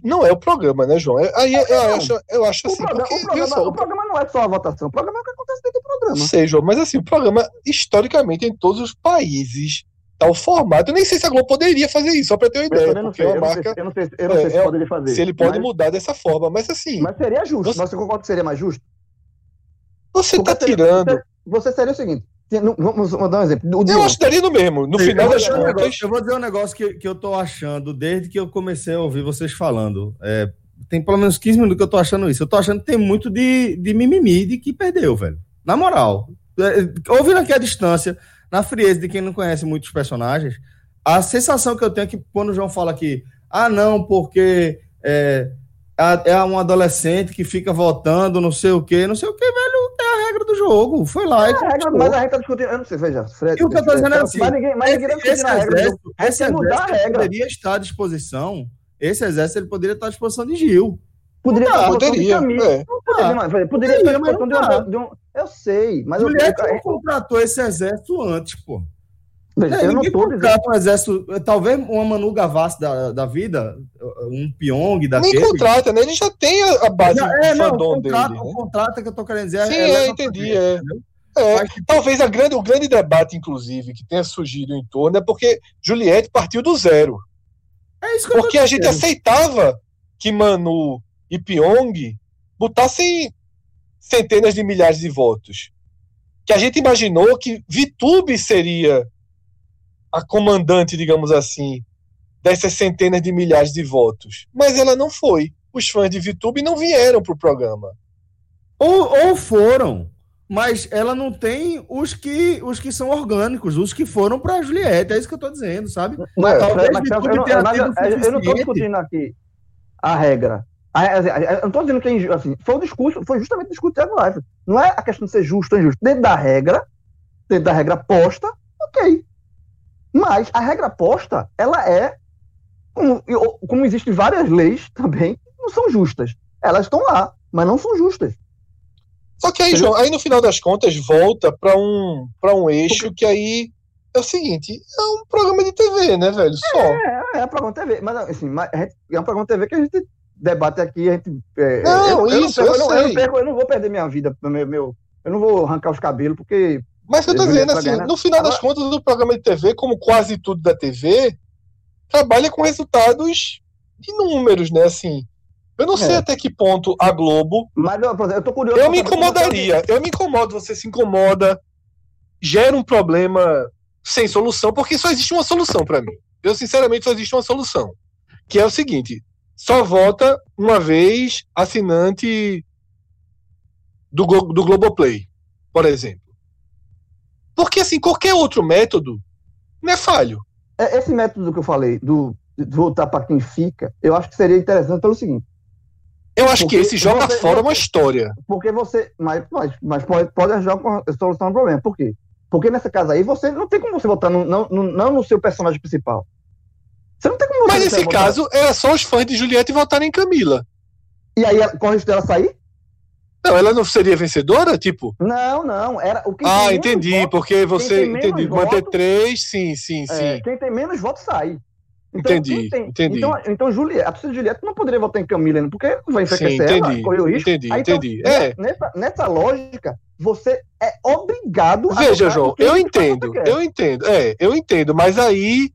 não é o programa, né, João? É, aí é, eu, acho, eu acho assim. O programa, porque, o, programa, só, o programa não é só a votação, o programa é o que acontece dentro do programa. Sei, João, mas assim, o programa, historicamente, em todos os países tal formato. Eu nem sei se a Globo poderia fazer isso, só para ter uma ideia. Eu não sei, eu marca, eu não sei, eu não sei, é, se é, poderia fazer. Se ele pode mas, mudar dessa forma, mas assim. Mas seria justo. Você, você concorda que seria mais justo? Você está tirando. Você, você, seria o seguinte. Vamos, vamos dar um exemplo. O eu acho que daria no mesmo. No Sim, final das contas. Um negócio, eu vou dizer um negócio que, que eu tô achando desde que eu comecei a ouvir vocês falando. É, tem pelo menos 15 minutos que eu tô achando isso. Eu tô achando que tem muito de, de mimimi de que perdeu, velho. Na moral. É, ouvindo aqui a distância, na frieza de quem não conhece muitos personagens, a sensação que eu tenho é que quando o João fala que, ah, não, porque é, é um adolescente que fica votando, não sei o quê, não sei o quê, velho, é a regra do jogo. Foi lá é e. Regra, mas a regra tá discutindo. Eu não sei, veja. Fred, e o que eu tô dizendo é assim. Mas ninguém, mas ninguém tá esse, a regra. Exército, esse mudar a regra. poderia estar à disposição. Esse exército ele poderia estar à disposição de Gil. Poderia estar à disposição de Camilo. É. Poderia, poderia estar à disposição de, um. Eu sei, mas. Juliette não contratou esse exército antes, pô. É, eu não tô dizendo... um exército, talvez uma Manu Gavassi da, da vida, um Pyong da Nem contrata, né? Ele já tem a, a base já, é, não, o contrato, dele. Né? O contrato que eu tô querendo dizer Sim, é, é entendi. É. É, talvez a grande, o grande debate, inclusive, que tenha surgido em torno é porque Juliette partiu do zero. É isso que porque a gente aceitava que Manu e Pyong botassem centenas de milhares de votos. Que a gente imaginou que Vitube seria a comandante, digamos assim, dessas centenas de milhares de votos. Mas ela não foi. Os fãs de VTube não vieram para o programa. Ou, ou foram, mas ela não tem os que, os que são orgânicos, os que foram para a Juliette. É isso que eu estou dizendo, sabe? Mas, Talvez mas, eu, não, eu não estou discutindo aqui a regra. Eu não estou dizendo que é assim, foi o discurso, foi justamente o discurso do Live. Não é a questão de ser justo ou injusto. Dentro da regra, dentro da regra posta, ok. Mas a regra posta, ela é, como, como existem várias leis também, não são justas. Elas estão lá, mas não são justas. Só que aí, João, aí no final das contas volta para um, um eixo que aí é o seguinte, é um programa de TV, né, velho? Só. É, é, é um programa de TV, mas assim, é um programa de TV que a gente debate aqui, a gente. É, não, eu, isso, eu, eu, não, eu, não perco, eu, não, vou perder minha vida, meu, meu, eu não vou arrancar os cabelos, porque mas que eu tô dizendo assim, no final das contas, o programa de TV, como quase tudo da TV, trabalha com resultados de números, né? Assim, eu não é. sei até que ponto a Globo. Mas eu, eu tô curioso. Eu me incomodaria. Eu me incomodo, você se incomoda, gera um problema sem solução, porque só existe uma solução para mim. Eu, sinceramente, só existe uma solução. Que é o seguinte: só vota uma vez assinante do, do Globoplay, por exemplo. Porque, assim, qualquer outro método não é falho. É, esse método que eu falei, do, de voltar para quem fica, eu acho que seria interessante pelo seguinte. Eu acho que esse joga você, fora uma história. Porque você. Mas, mas, mas pode, pode ajudar com a solução do problema. Por quê? Porque nessa casa aí, você não tem como você votar no, não, no, não no seu personagem principal. Você não tem como Mas nesse caso, votar. é só os fãs de Juliette votarem em Camila. E aí, corre o risco dela sair? Não, ela não seria vencedora, tipo? Não, não. Era o que Ah, entendi, votos, porque você entendi. Manter três, sim, sim, é, sim. Quem tem menos votos sai. Então, entendi, tem, entendi. Então, então Juliette, a torcida de Juliette não poderia votar em Camila, porque vai enfraquecer sim, entendi, ela, correu risco. Entendi, Aí, então, entendi. É. Nessa, nessa lógica, você é obrigado Veja, a João, eu entendo, eu entendo, é, eu entendo, mas aí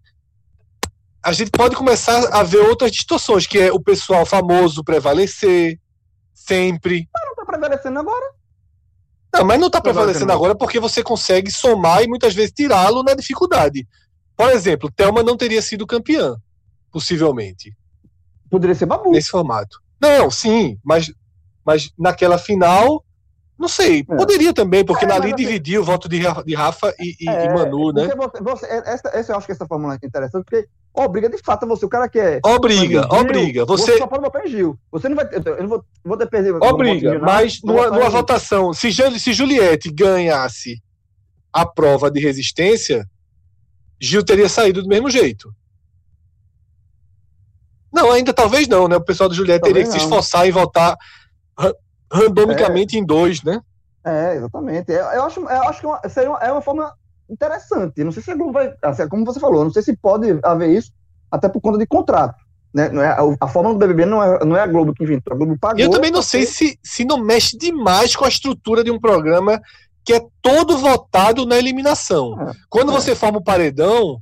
a gente pode começar a ver outras distorções, que é o pessoal famoso prevalecer sempre prevalecendo agora. Não, mas não está prevalecendo agora porque você consegue somar e muitas vezes tirá-lo na dificuldade. Por exemplo, Thelma não teria sido campeã, possivelmente. Poderia ser Babu. Nesse formato. Não, sim, mas, mas naquela final, não sei, é. poderia também, porque é, ali assim, dividiu o voto de, de Rafa e, e, é, e Manu, né? Você, você, essa, essa, eu acho que essa fórmula é interessante, porque obriga de fato você, o cara que é. Obriga, Gil, obriga. Você... você só pode votar em Gil. Você não vai. Eu não vou, vou ter perdido. Obriga, Gil, mas numa, numa votação, se, se Juliette ganhasse a prova de resistência, Gil teria saído do mesmo jeito. Não, ainda talvez não, né? O pessoal do Juliette talvez teria que não. se esforçar e votar randomicamente é. em dois, né? É, exatamente. Eu, eu acho, eu acho que uma, seria uma, é uma forma interessante. Não sei se a Globo vai. Assim, como você falou, não sei se pode haver isso, até por conta de contrato. Né? Não é, a, a forma do BBB não é, não é a Globo que inventou, a Globo pagou. E eu também não sei se, se não mexe demais com a estrutura de um programa que é todo votado na eliminação. É, Quando é. você forma o um paredão,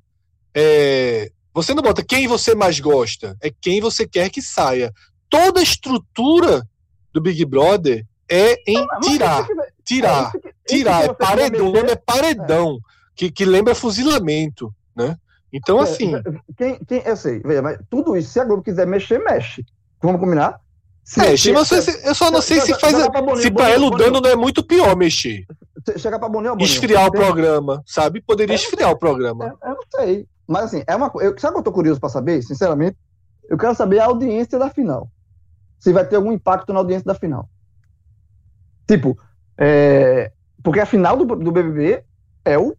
é, você não bota quem você mais gosta, é quem você quer que saia. Toda a estrutura do Big Brother é em tirar, tirar, tirar. É paredão, é paredão que, que lembra fuzilamento, né? Então, é, assim. Quem, quem, eu sei, veja, mas tudo isso, se a Globo quiser mexer, mexe. Vamos combinar? Mexe, mas eu, só não sei se faz. Se pra ela o dano não é muito pior mexer. Chegar pra Boninho, Boninho. Esfriar o programa, sabe? Poderia esfriar o programa. Eu, eu não sei. Mas assim, é uma coisa. Sabe o que eu tô curioso pra saber, sinceramente? Eu quero saber a audiência da final. Se vai ter algum impacto na audiência da final. Tipo, é... porque a final do, do BBB é o.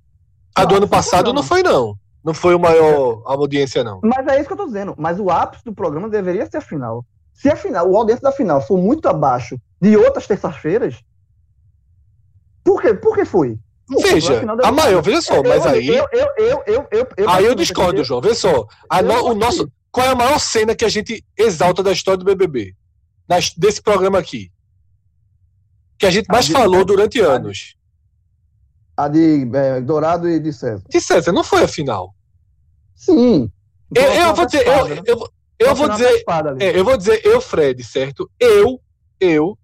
A do ano passado não foi, não. Não foi o maior audiência, não. Mas é isso que eu tô dizendo. Mas o ápice do programa deveria ser a final. Se a final, o audiência da final for muito abaixo de outras terças-feiras, por quê? Por que foi? Veja, a maior, veja só, mas aí. Eu, eu, eu, eu, aí eu discordo, João. Veja só. O nosso, qual é a maior cena que a gente exalta da história do BBB? Das, desse programa aqui? Que a gente mais a falou de, durante a anos. A de é, Dourado e de César. De César, não foi a final. Sim. Eu, eu vou dizer, eu, eu, eu vou dizer, é, eu vou dizer, eu, Fred, certo? Eu, eu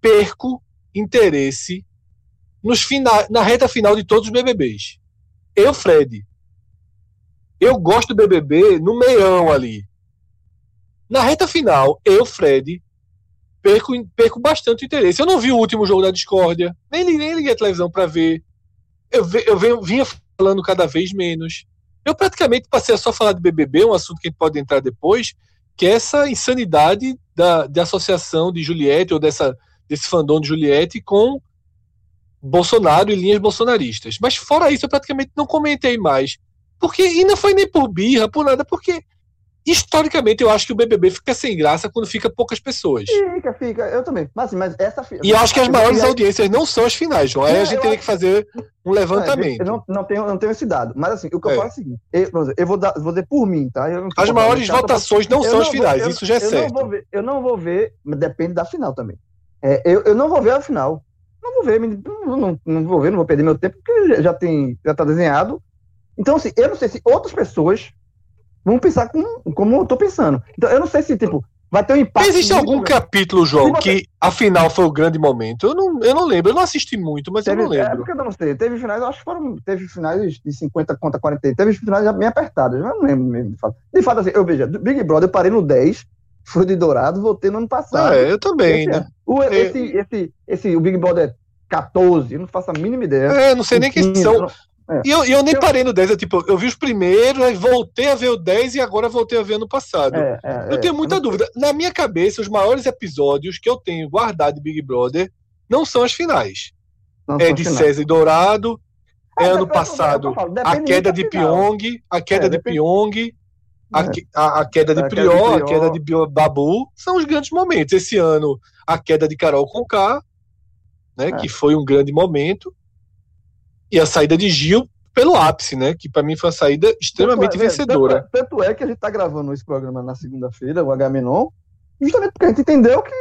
perco interesse nos final, na reta final de todos os BBBs. Eu, Fred, eu gosto do BBB no meião ali. Na reta final, eu, Fred, perco, perco bastante interesse. Eu não vi o último jogo da discórdia, nem, nem liguei a televisão para ver. Eu, eu venho, vinha falando cada vez menos. Eu praticamente passei a só falar de BBB, um assunto que a gente pode entrar depois, que é essa insanidade da, de associação de Juliette, ou dessa, desse fandom de Juliette, com Bolsonaro e linhas bolsonaristas. Mas fora isso, eu praticamente não comentei mais. Porque, e não foi nem por birra, por nada, porque historicamente eu acho que o BBB fica sem graça quando fica poucas pessoas. Fica, fica, eu também. Mas, mas essa E eu acho que as maiores audiências não são as finais, João. Aí a gente teria que fazer um levantamento. Eu não, não, tenho, não tenho esse dado. Mas assim, o que eu é. falo é o seguinte: eu, eu vou, dar, vou dizer por mim, tá? as maiores votações não são as finais, vou, isso já é eu certo. Não ver, eu não vou ver, depende da final também. É, eu, eu não vou ver a final. Não vou ver, não, não, não, vou ver, não vou perder meu tempo, porque já tem, já tá desenhado. Então, assim, eu não sei se outras pessoas vão pensar como, como eu tô pensando. Então, eu não sei se, tipo, vai ter um impacto. Existe algum capítulo, João, que afinal foi o grande momento? Eu não, eu não lembro, eu não assisti muito, mas teve, eu não é, lembro. É porque eu não sei. Teve finais, eu acho que foram. Teve finais de 50 contra 40. Teve finais bem apertados, eu não lembro mesmo, de fato. De fato, assim, eu veja, Big Brother, eu parei no 10, fui de Dourado, voltei no ano passado. Ah, é, eu também, esse, né? O, esse, esse, esse, o Big Brother 14, eu não faço a mínima ideia. É, não sei nem que são. É. E eu, eu nem parei no 10, eu, tipo, eu vi os primeiros, aí voltei a ver o 10 e agora voltei a ver no passado. É, é, eu tenho é. muita dúvida. Na minha cabeça, os maiores episódios que eu tenho guardado de Big Brother não são as finais. Não é de César e Dourado, é ano passado a queda de Pyong, a queda de Pyong, a, a, a, queda de Prior, a queda de Babu, são os grandes momentos. Esse ano, a queda de Carol Conká, né, que foi um grande momento e a saída de Gil pelo ápice, né? Que para mim foi uma saída extremamente tanto é, vencedora. Tanto, tanto, é que a gente está gravando esse programa na segunda-feira, o H-Menon, justamente porque a gente entendeu que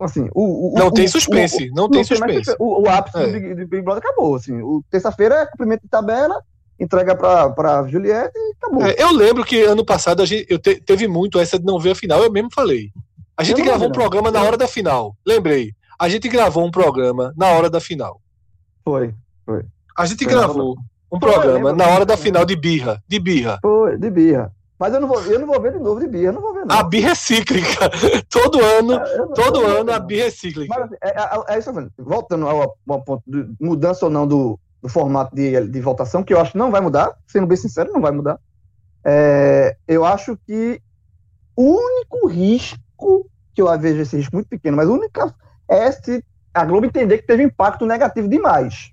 assim, o, o não o, tem suspense, o, não, tem suspense. O, ápice é. do, Big, do Big Brother acabou, assim. O terça-feira é cumprimento de tabela, entrega para Juliette e acabou. É, eu lembro que ano passado a gente eu te, teve muito essa de não ver a final, eu mesmo falei. A gente gravou um programa na hora da final. Lembrei. A gente gravou um programa na hora da final. Foi. Foi. A gente foi gravou um programa na hora da final de birra. De birra. Foi, de birra. Mas eu não vou, eu não vou ver de novo de birra, não vou ver não. A birra é cíclica. [laughs] todo ano, todo ano não. a birra é cíclica. Mas, é, é, é, isso, voltando ao, ao ponto de mudança ou não do, do formato de, de votação, que eu acho que não vai mudar, sendo bem sincero, não vai mudar. É, eu acho que o único risco, que eu vejo esse risco muito pequeno, mas o único é se a Globo entender que teve impacto negativo demais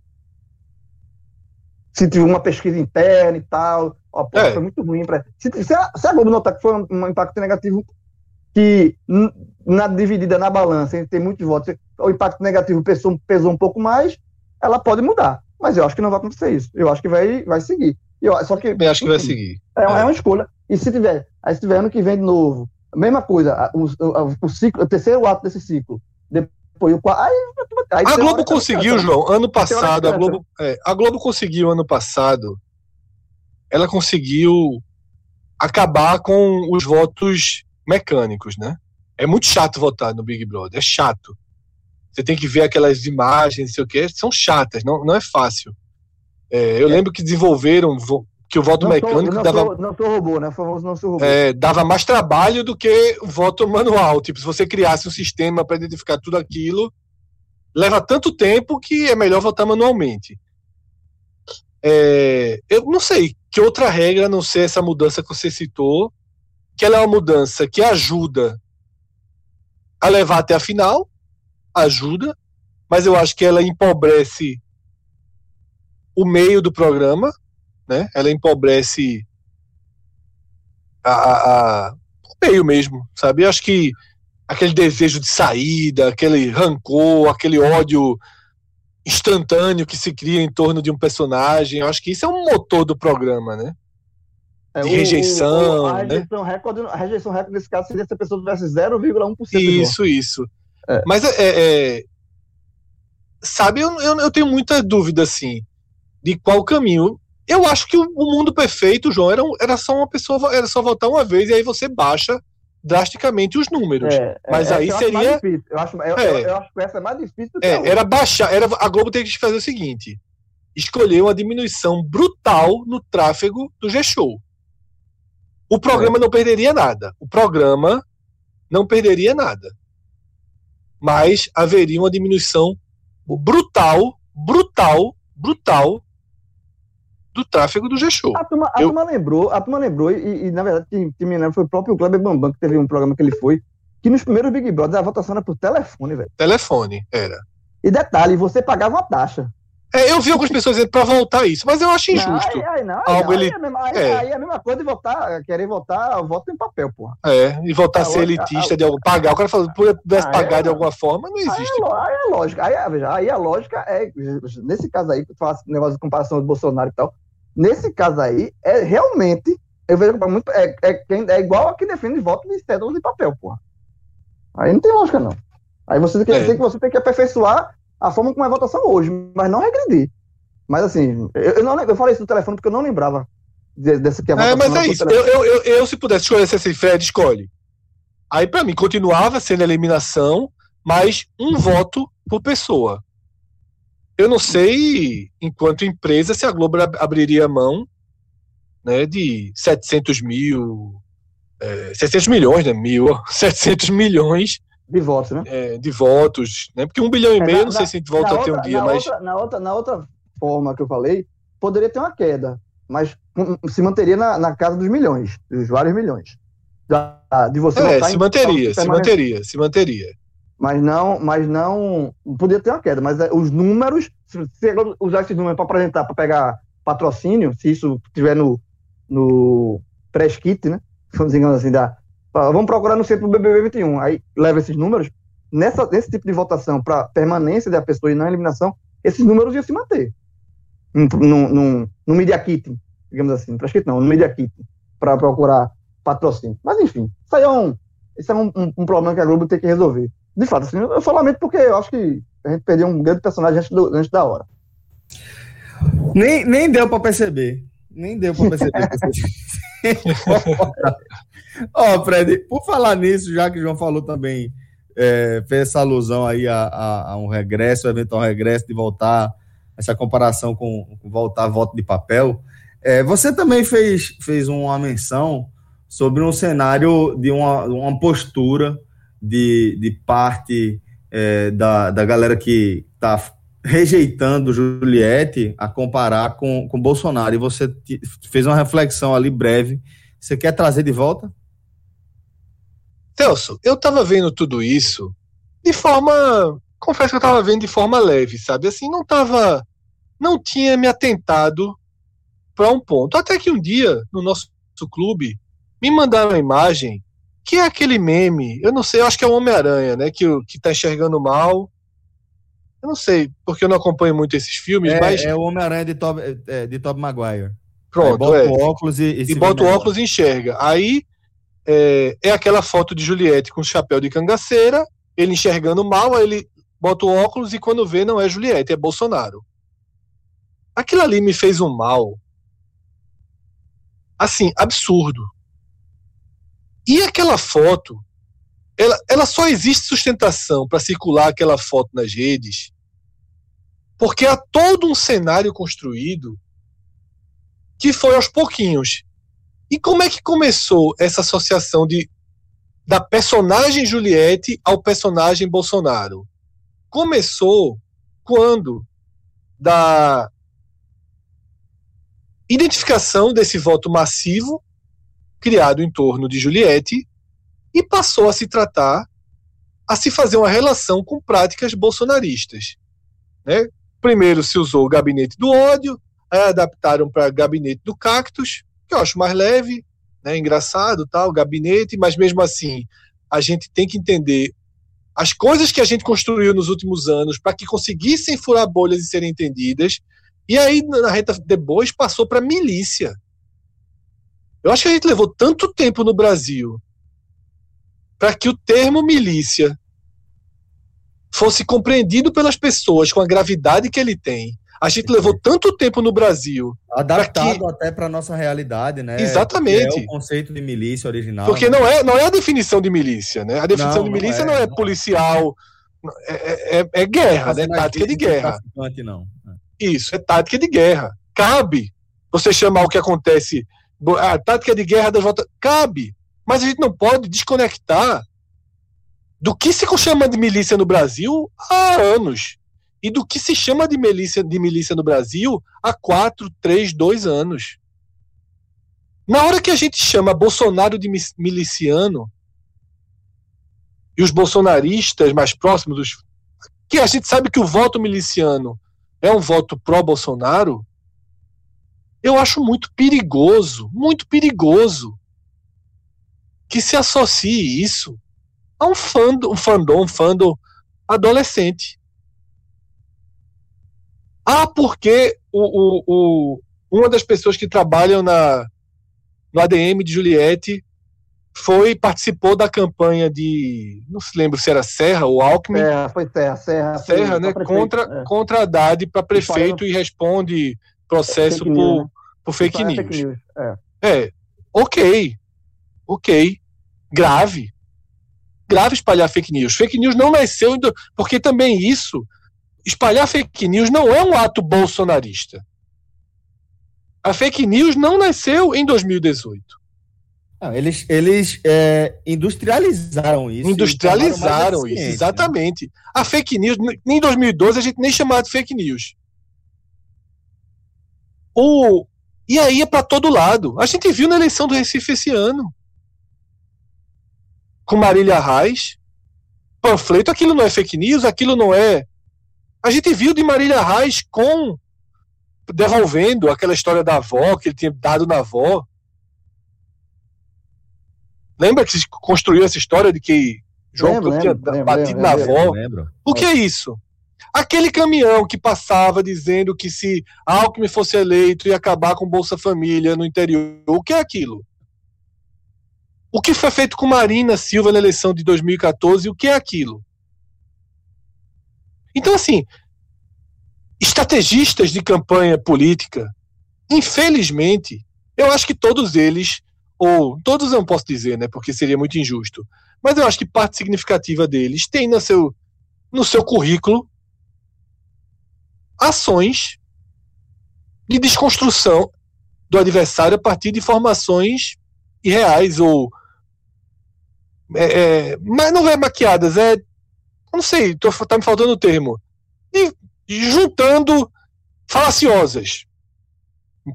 se tiver uma pesquisa interna e tal, ó, pô, é. foi muito ruim. Pra... Se, se, a, se a Globo notar que foi um, um impacto negativo que na dividida na balança, tem muitos votos, o impacto negativo pesou, pesou um pouco mais, ela pode mudar. Mas eu acho que não vai acontecer isso. Eu acho que vai, vai seguir. Eu, só que, eu acho que vai seguir. É, é. é, uma escolha. E se tiver, aí se tiver ano que vem de novo, a mesma coisa, o, o, o, ciclo, o terceiro ato desse ciclo, Aí, aí a Globo conseguiu, João, ano passado, a Globo, é, a Globo conseguiu ano passado, ela conseguiu acabar com os votos mecânicos, né? É muito chato votar no Big Brother, é chato. Você tem que ver aquelas imagens, sei o que, são chatas, não, não é fácil. É, eu é. lembro que desenvolveram, que o voto Não mecânico dava, sou, não sou robô, né? Famoso não sou robô. é, dava mais trabalho do que o voto manual. Tipo, se você criasse um sistema para identificar tudo aquilo, leva tanto tempo que é melhor votar manualmente. É, eu não sei que outra regra, a não ser essa mudança que você citou, que ela é uma mudança que ajuda a levar até a final, ajuda, mas eu acho que ela empobrece o meio do programa, né? Ela empobrece a, a, a- o meio mesmo, sabe? Eu acho que aquele desejo de saída, aquele rancor, aquele ódio instantâneo que se cria em torno de um personagem, eu acho que isso é um motor do programa, né? É, de rejeição, a, né? rejeição recorde, a rejeição recorde nesse caso seria se a pessoa tivesse 0,1% do voto. Isso, isso. É. Mas é, é- sabe, eu, eu, eu tenho muita dúvida assim de qual caminho. Eu acho que o, mundo perfeito, João, era, era só uma pessoa, era só votar uma vez e aí você baixa drasticamente os números. É, Mas é, aí seria-. Eu acho, eu, É. eu, acho que essa é mais difícil do que É, era baixar, era a Globo tem que fazer o seguinte: escolher uma diminuição brutal no tráfego do G-Show. O programa não perderia nada. O programa não perderia nada. Mas haveria uma diminuição brutal, brutal, brutal do tráfego do G-Show. A turma, a Eu- turma lembrou, a turma lembrou, e, e, na verdade, quem, quem me lembra foi o próprio Kleber Bambam, que teve um programa que ele foi, que nos primeiros Big Brothers a votação era por telefone, velho. Telefone, era. E detalhe, você pagava uma taxa. É, eu vi algumas pessoas dizendo para voltar isso, mas eu acho injusto. Não, aí, aí, não, aí, Algo não, aí ele- é a mesma, aí, é. aí é a mesma coisa de votar, querer votar, voto em papel, porra. É, e voltar a A ser elitista de algum pagar. O cara falando, pudesse Ah, pagar é? de alguma forma, não Aí existe. lo- aí é lógica, aí, veja, aí a lógica é, nesse caso aí, que tu fala negócio de comparação do Bolsonaro e tal, nesse caso aí, é realmente, eu vejo que é muito, é, é, quem- é igual a que defende voto de cédulas de papel, porra. Aí não tem lógica, não. Aí você tem, É. que, tem que, você tem que aperfeiçoar a forma como é a votação hoje, mas não regredir. Mas assim, eu, eu, não, eu falei isso no telefone porque eu não lembrava de- dessa que a É, votação mas era é isso. Eu, eu, eu, se pudesse escolher assim, Fred, escolhe. Aí, pra mim, continuava sendo eliminação, mas um voto por pessoa. Eu não sei, enquanto empresa, se a Globo ab- abriria mão né, de 700 mil, é, 700 milhões, né? Mil, [laughs] ó, 700 milhões De votos, né? é, de votos, né? Porque um bilhão e É, meio, na- eu não sei se a gente volta a ter um outra- dia, na mas. Outra, na, outra, na outra forma que eu falei, poderia ter uma queda, mas se manteria na, na casa dos milhões, dos vários milhões. Da- de você É, votar se em- manteria, se permanente. manteria, se manteria. Mas não, mas não. Podia ter uma queda, mas é, os números, se você usar esses números para apresentar, para pegar patrocínio, se isso estiver no, no press kit, né? Digamos assim, Vamos procurar no centro do BBB 21. Aí leva esses números. Nessa, nesse tipo de votação para permanência da pessoa e não eliminação, esses números iam se manter. Num, no Media Kit, digamos assim. Press kit não, no Media Kit, para procurar patrocínio. Mas enfim, isso aí é um, isso é um, um- um problema que a Globo tem que resolver. De fato, assim, eu só lamento porque eu acho que a gente perdeu um grande personagem antes, do- antes da hora. Nem, nem deu pra perceber. Nem deu pra perceber. Ó, Fred, por falar nisso, já que o João falou também, é, fez essa alusão aí a, a- a um regresso, eventual regresso de voltar, essa comparação com, com voltar voto de papel. É, você também fez, fez uma menção sobre um cenário de uma, uma postura de, de parte é, da, da galera que está rejeitando Juliette a comparar com, com Bolsonaro. E você te- fez uma reflexão ali breve. Você quer trazer de volta? Celso, eu tava vendo tudo isso de forma. Confesso que eu tava vendo de forma leve, sabe? Assim, não tava. Não tinha me atentado para um ponto. Até que um dia, no nosso clube, me mandaram uma imagem que é aquele meme. Eu não sei, eu acho que é o Homem-Aranha, né? Que, que tá enxergando mal. Eu não sei, porque eu não acompanho muito esses filmes, É, mas é o Homem-Aranha de Tob, é, de Tobey Maguire. Aí pronto, bota é. o óculos e, e, e bota o óculos e enxerga. Aí é, é aquela foto de Juliette com o chapéu de cangaceira, ele enxergando mal, aí ele bota o óculos e quando vê não é Juliette, é Bolsonaro. Aquilo ali me fez um mal. Assim, absurdo. E aquela foto, ela, ela só existe sustentação para circular aquela foto nas redes, porque há todo um cenário construído que foi aos pouquinhos. E como é que começou essa associação de da personagem Juliette ao personagem Bolsonaro? Começou quando da identificação desse voto massivo criado em torno de Juliette e passou a se tratar, a se fazer uma relação com práticas bolsonaristas. Né? Primeiro se usou o gabinete do ódio, aí adaptaram para gabinete do cactus, que eu acho mais leve, né, engraçado, tal, gabinete, mas mesmo assim a gente tem que entender as coisas que a gente construiu nos últimos anos para que conseguissem furar bolhas e serem entendidas. E aí, na reta depois, passou para milícia. Eu acho que a gente levou tanto tempo no Brasil para que o termo milícia fosse compreendido pelas pessoas com a gravidade que ele tem, a gente levou tanto tempo no Brasil. Adaptado que... até para nossa realidade, né? Exatamente. é o conceito de milícia original. Porque né? não, é, não é a definição de milícia, né? A definição não, de milícia não é, não é policial. É, é, é, é guerra, né? Tática de guerra. Não. Isso, é tática de guerra. Cabe você chamar o que acontece. A tática de guerra das voltas. Cabe. Mas a gente não pode desconectar do que se chama de milícia no Brasil há anos e do que se chama de milícia, de milícia no Brasil há quatro, três, dois anos. Na hora que a gente chama Bolsonaro de miliciano, e os bolsonaristas mais próximos dos. que a gente sabe que o voto miliciano é um voto pró-Bolsonaro, eu acho muito perigoso, muito perigoso que se associe isso a um fandom, um fandom, um fandom adolescente. Ah, porque o, o, o, uma das pessoas que trabalham na, no ADM de Juliette foi participou da campanha de não se lembro se era Serra ou Alckmin. Serra, foi Serra, Serra, Serra, né? contra é. contra Haddad para prefeito e, e responde processo fake por, né? por fake news. Fake news. É. é, ok, ok, grave, grave espalhar fake news. Fake news não nasceu porque também isso espalhar fake news não é um ato bolsonarista. A fake news não nasceu em 2018. Não, eles eles é, industrializaram isso. Industrializaram isso, né? exatamente. Né? A fake news, em 2012 a gente nem chamava de fake news. O, e aí é para todo lado. A gente viu na eleição do Recife esse ano. Com Marília Reis. Panfleto, aquilo não é fake news, aquilo não é a gente viu de Marília Reis com devolvendo aquela história da avó que ele tinha dado na avó. Lembra que se construiu essa história de que João lembro, tinha lembro, batido lembro, na avó? O que é isso? Aquele caminhão que passava dizendo que se Alckmin fosse eleito ia acabar com Bolsa Família no interior, o que é aquilo? O que foi feito com Marina Silva na eleição de 2014, o que é aquilo? Então, assim, estrategistas de campanha política, infelizmente, eu acho que todos eles, ou todos eu não posso dizer, né, porque seria muito injusto, mas eu acho que parte significativa deles tem no seu, no seu currículo ações de desconstrução do adversário a partir de informações irreais ou é, é, mas não é maquiadas, é não sei, tô, tá me faltando o termo. E, juntando falaciosas.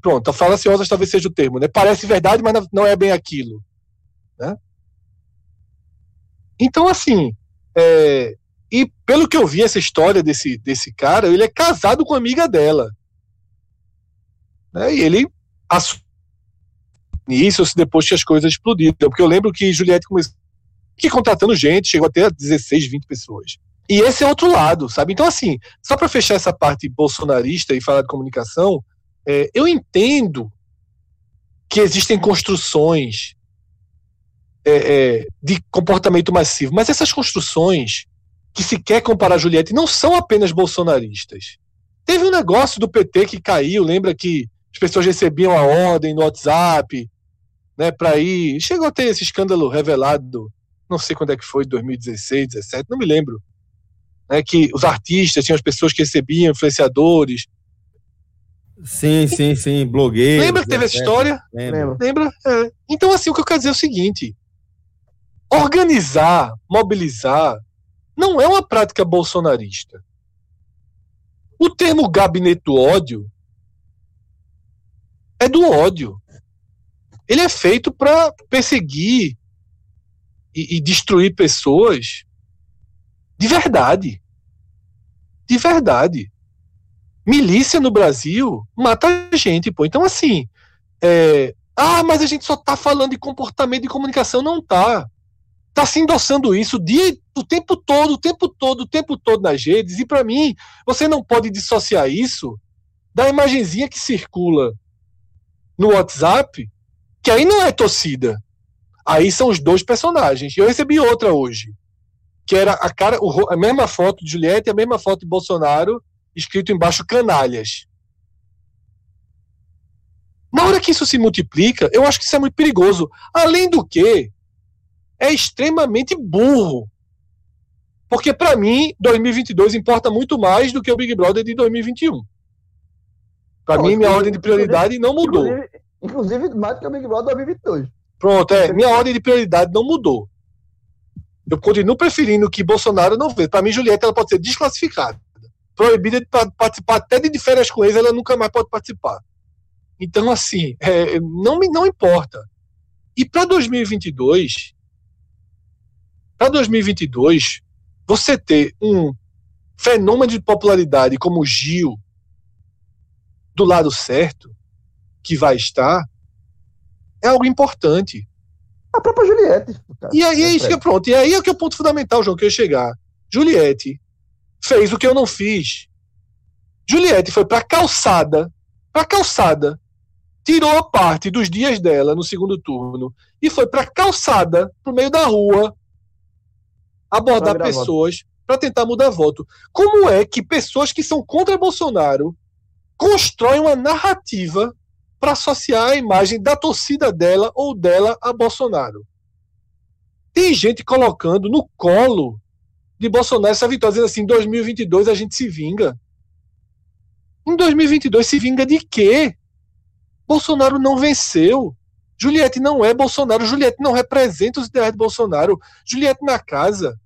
Pronto, falaciosas talvez seja o termo, né? Parece verdade, mas não é bem aquilo. Né? Então, assim, é, e pelo que eu vi essa história desse, desse cara, ele é casado com a amiga dela. Né? E ele isso depois que as coisas explodiram. Porque eu lembro que Juliette começou que contratando gente, chegou até a 16, 20 pessoas. E esse é outro lado, sabe? Então, assim, só para fechar essa parte bolsonarista e falar de comunicação, é, eu entendo que existem construções é, é, de comportamento massivo, mas essas construções que se quer comparar a Juliette não são apenas bolsonaristas. Teve um negócio do PT que caiu, lembra que as pessoas recebiam a ordem no WhatsApp, né, para ir. Chegou a ter esse escândalo revelado não sei quando é que foi, 2016, 2017, não me lembro. Né, que os artistas tinham as pessoas que recebiam, influenciadores. Sim, sim, sim, blogueiro. Lembra que teve essa história? Lembra. Lembra? É. Então, assim, o que eu quero dizer é o seguinte: organizar, mobilizar, não é uma prática bolsonarista. O termo gabinete do ódio é do ódio. Ele é feito para perseguir e, e destruir pessoas de verdade. De verdade. Milícia no Brasil mata gente, pô. Então, assim, é, ah, mas a gente só tá falando de comportamento de comunicação. Não tá. Tá se endossando isso dia, o tempo todo, o tempo todo, o tempo todo nas redes. E para mim, você não pode dissociar isso da imagenzinha que circula no WhatsApp, que aí não é torcida. Aí são os dois personagens. Eu recebi outra hoje, que era a cara, a mesma foto de Juliette a mesma foto de Bolsonaro, escrito embaixo canalhas. Na hora que isso se multiplica, eu acho que isso é muito perigoso. Além do que, é extremamente burro. Porque para mim, 2022 importa muito mais do que o Big Brother de 2021. Para mim, minha ordem de prioridade não mudou. Inclusive, inclusive, mais do que o Big Brother 2022. Pronto, é. Minha ordem de prioridade não mudou. Eu continuo preferindo que Bolsonaro não veja. Para mim, Julieta ela pode ser desclassificada. Proibida de participar até de férias com eles, ela nunca mais pode participar. Então, assim, é, não, me, não importa. E para 2022, para 2022, você ter um fenômeno de popularidade como o Gil do lado certo, que vai estar, é algo importante. A própria Juliette. E aí é isso que é pronto. E aí é que é o ponto fundamental, João, que eu ia chegar. Juliette fez o que eu não fiz. Juliette foi pra calçada, pra calçada, tirou a parte dos dias dela no segundo turno e foi pra calçada, pro meio da rua, abordar pessoas para tentar mudar voto. Como é que pessoas que são contra Bolsonaro constroem uma narrativa para associar a imagem da torcida dela ou dela a Bolsonaro. Tem gente colocando no colo de Bolsonaro essa vitória, dizendo assim: em 2022 a gente se vinga. Em 2022 se vinga de quê? Bolsonaro não venceu. Juliette não é Bolsonaro. Juliette não representa os ideais de Bolsonaro. Juliette na casa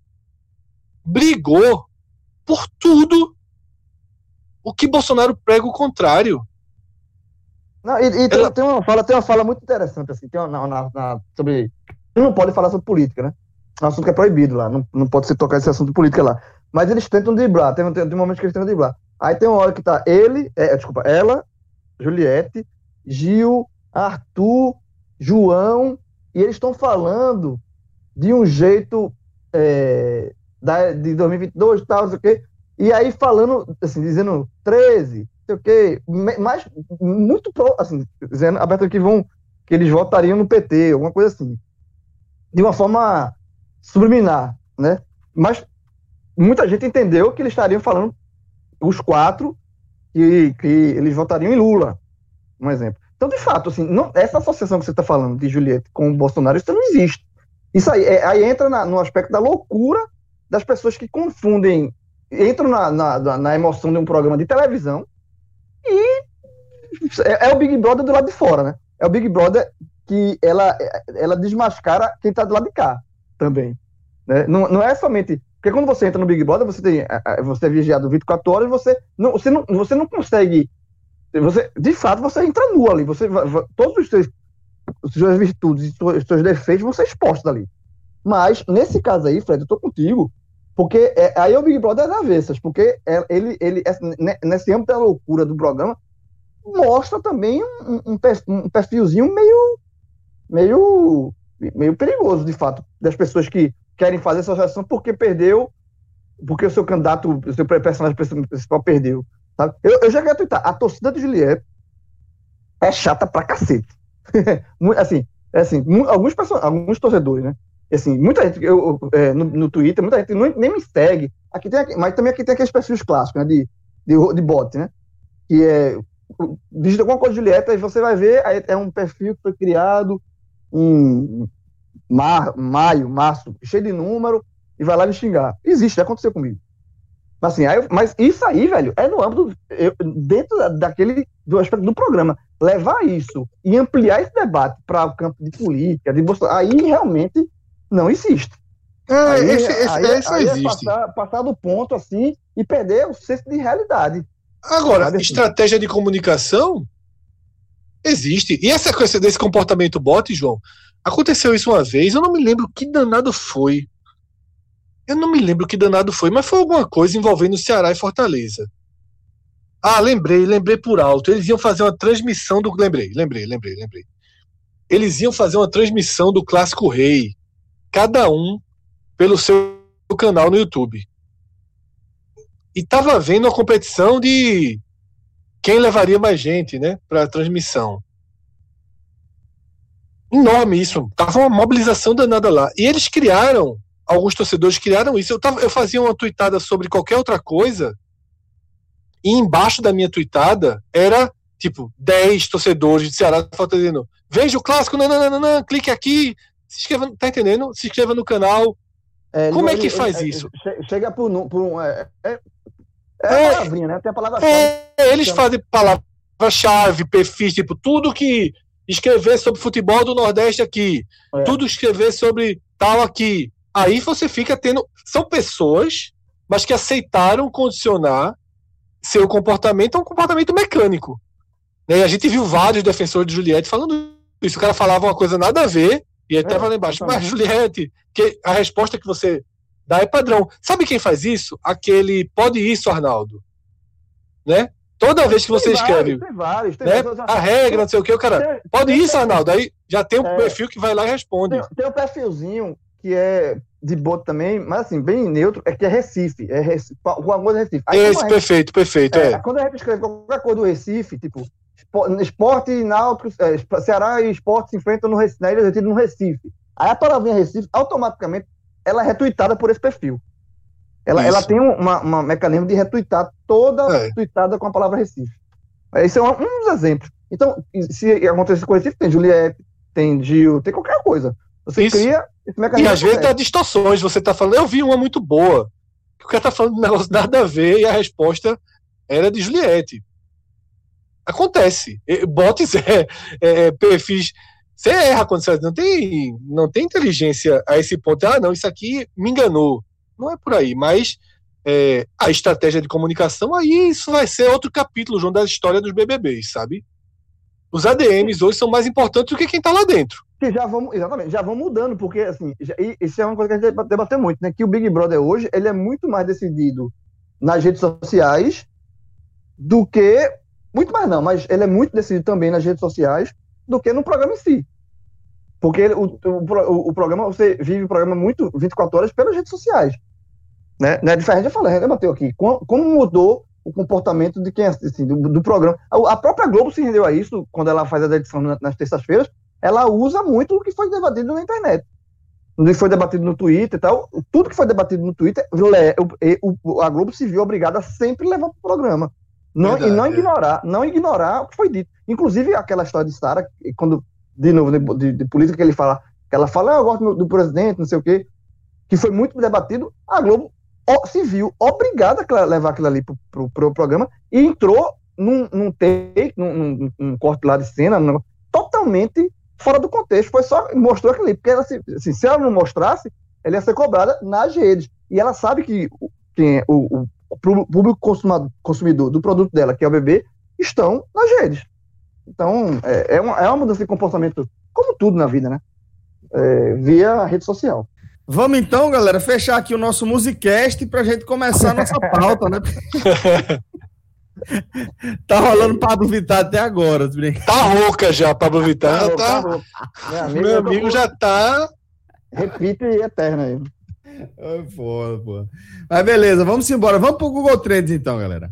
brigou por tudo o que Bolsonaro prega o contrário. Não, e, e tem, tem, uma fala, tem uma fala muito interessante, assim, tem uma, na, na, sobre. Não pode falar sobre política, né? É um assunto que é proibido lá, não, não pode se tocar esse assunto de política lá. Mas eles tentam driblar, tem, tem, tem momentos que eles tentam driblar. Aí tem uma hora que tá ele, é, desculpa, ela, Juliette, Gil, Arthur, João, e eles estão falando de um jeito é, da, de 2022 e tal, não sei o quê. E aí falando, assim, dizendo 13, sei o quê, mas muito pro, assim, dizendo aberto que vão que eles votariam no PT, alguma coisa assim. De uma forma subliminar, né? Mas muita gente entendeu que eles estariam falando os quatro que, que eles votariam em Lula, um exemplo. Então, de fato, assim, não, essa associação que você está falando de Juliette com o Bolsonaro, isso não existe. Isso aí, é, aí entra na, no aspecto da loucura das pessoas que confundem, entram na, na, na emoção de um programa de televisão e é, é, o Big Brother do lado de fora, né? É o Big Brother que ela, ela desmascara quem tá do lado de cá também. Né? Não, não é somente. Porque quando você entra no Big Brother, você, tem, você é vigiado 24 horas, você não, você não, você não consegue. Você, de fato, você entra nu ali. Você, todos os seus, as suas virtudes e seus defeitos vão ser expostos ali. Mas, nesse caso aí, Fred, eu tô contigo. Porque é, aí é o Big Brother das avessas, porque é, ele, ele, é, nesse âmbito da loucura do programa, mostra também um, um, perfilzinho meio, meio, meio perigoso, de fato, das pessoas que querem fazer essa associação porque perdeu, porque o seu candidato, o seu personagem principal perdeu. Sabe? Eu, eu já quero twittar, a torcida do Juliette é chata pra cacete. [laughs] assim, é assim, alguns, alguns torcedores, né? Assim, muita gente eu, é, no, no, Twitter, muita gente não, nem me segue. Aqui tem, mas também aqui tem aqueles perfis clássicos, né? De, de, de bot, né? Que é. Digita alguma coisa de Julieta e você vai ver, é um perfil que foi criado em mar, maio, março, cheio de número, e vai lá me xingar. Existe, aconteceu comigo. Mas, assim, aí, mas isso aí, velho, é no âmbito. Eu, dentro daquele do aspecto do programa. Levar isso e ampliar esse debate para o campo de política, de Bolsonaro, aí realmente não existe. É, aí, esse, esse, aí, isso aí é existe. passar, passar do ponto assim e perder o senso de realidade. Agora, Sabe assim? estratégia de comunicação existe. E essa coisa desse comportamento bot, João, aconteceu isso uma vez, eu não me lembro que danado foi. Eu não me lembro que danado foi, mas foi alguma coisa envolvendo Ceará e Fortaleza. Ah, lembrei, lembrei por alto. Eles iam fazer uma transmissão do. Lembrei, lembrei, lembrei, lembrei. Eles iam fazer uma transmissão do Clássico Rei, cada um pelo seu canal no YouTube. E tava havendo uma competição de quem levaria mais gente, né, para a transmissão. Enorme isso, tava uma mobilização danada lá. E eles criaram, alguns torcedores criaram isso. Eu, tava, eu fazia uma tweetada sobre qualquer outra coisa, e embaixo da minha tweetada era tipo 10 torcedores de Ceará dizendo: Veja o clássico, não, clique aqui, se inscreva, tá entendendo? Se inscreva no canal. É, Como é que faz ele- isso? che- Chega por, por um. É, é, é É. a palavrinha, né? Tem a palavra É, eles fazem palavra-chave, perfis, tipo, tudo que escrever sobre futebol do Nordeste aqui, É. tudo escrever sobre tal aqui. Aí você fica tendo. São pessoas, mas que aceitaram condicionar seu comportamento a um comportamento mecânico. Né? E a gente viu vários defensores de Juliette falando isso. O cara falava uma coisa nada a ver, e até É, vai lá embaixo, mas. Juliette, que a resposta que você dá é padrão. Sabe quem faz isso? Aquele pode isso, Arnaldo. Né? Toda vez que você Tem vários, escreve Tem vários. Tem né, pessoas- a regra, não sei o que, o cara, Tem- pode isso, Arnaldo. Aí já tem um É. perfil que vai lá e responde. Tem, tem um perfilzinho que é de boto também, mas assim, bem neutro, é que é Recife. É Recife, é Recife. Aí, Esse, gente, perfeito, perfeito. é, É. quando a gente escreve qualquer coisa do Recife, tipo, esporte e náutico, é, Ceará e esporte se enfrentam no Recife, na Ilha do Retiro, no Recife. Aí a palavrinha Recife, automaticamente, ela é retuitada por esse perfil. Ela, Isso. ela tem um uma, uma mecanismo de retweetar toda É. tweetada com a palavra Recife. Esse é um, um dos exemplos. Então, se acontecer com o Recife, tem Juliette, tem Gil, tem qualquer coisa. Você Isso. cria esse E mecanismo. às vezes dá acontece. distorções. Você tá falando, eu vi uma muito boa. O cara tá falando um negócio nada a ver e a resposta era de Juliette. Acontece. Bots [laughs] é, é, perfis. Você erra quando você não tem, não tem inteligência a esse ponto. Ah, não, isso aqui me enganou. Não é por aí, mas é, a estratégia de comunicação, aí isso vai ser outro capítulo, João, da história dos BBBs, sabe? Os ADMs hoje são mais importantes do que quem tá lá dentro. que já vão, exatamente, já vão mudando, porque assim, já- isso é uma coisa que a gente deba- debateu muito, né? Que o Big Brother hoje, ele é muito mais decidido nas redes sociais do que muito mais não, mas ele é muito decidido também nas redes sociais do que no programa em si. Porque ele- o, o, o, programa, você vive o programa muito 24 horas pelas redes sociais. Né? Não é diferente, eu falei, gente debateu aqui. Como, como mudou o comportamento de quem assim, do, do programa. A, própria Globo se rendeu a isso quando ela faz a edição na- nas terças-feiras ela usa muito o que foi debatido na internet. O que foi debatido no Twitter e tal, tudo que foi debatido no Twitter, a Globo se viu obrigada a sempre levar para o programa. Não, Verdade, e não é. ignorar, não ignorar o que foi dito. Inclusive, aquela história de Sara, quando, de novo, de, de- de política que ele fala, que ela fala, ah, eu gosto do, presidente, não sei o quê, que foi muito debatido, a Globo se viu obrigada a levar aquilo ali para o pro programa e entrou num, num take, num, num- num corte lá de cena, num- totalmente fora do contexto. Foi só mostrou aquilo ali, porque ela, se, assim, se ela não mostrasse, ela ia ser cobrada nas redes. E ela sabe que quem é o, o- o público consumado- consumidor do produto dela, que é o bebê, estão nas redes. Então, é, é, uma, é uma mudança de comportamento, como tudo na vida, né? É, via rede social. Vamos então, galera, fechar aqui o nosso Musicast pra gente começar a nossa pauta, né? [laughs] tá rolando Pablo Vittar até agora. brincar. Tá rouca já, Pablo Vittar. já tá, Meu amigo, meu amigo já tá. Repite eterna aí. Ai, foda, pô. Mas beleza, vamos embora. Vamos pro Google Trends então, galera.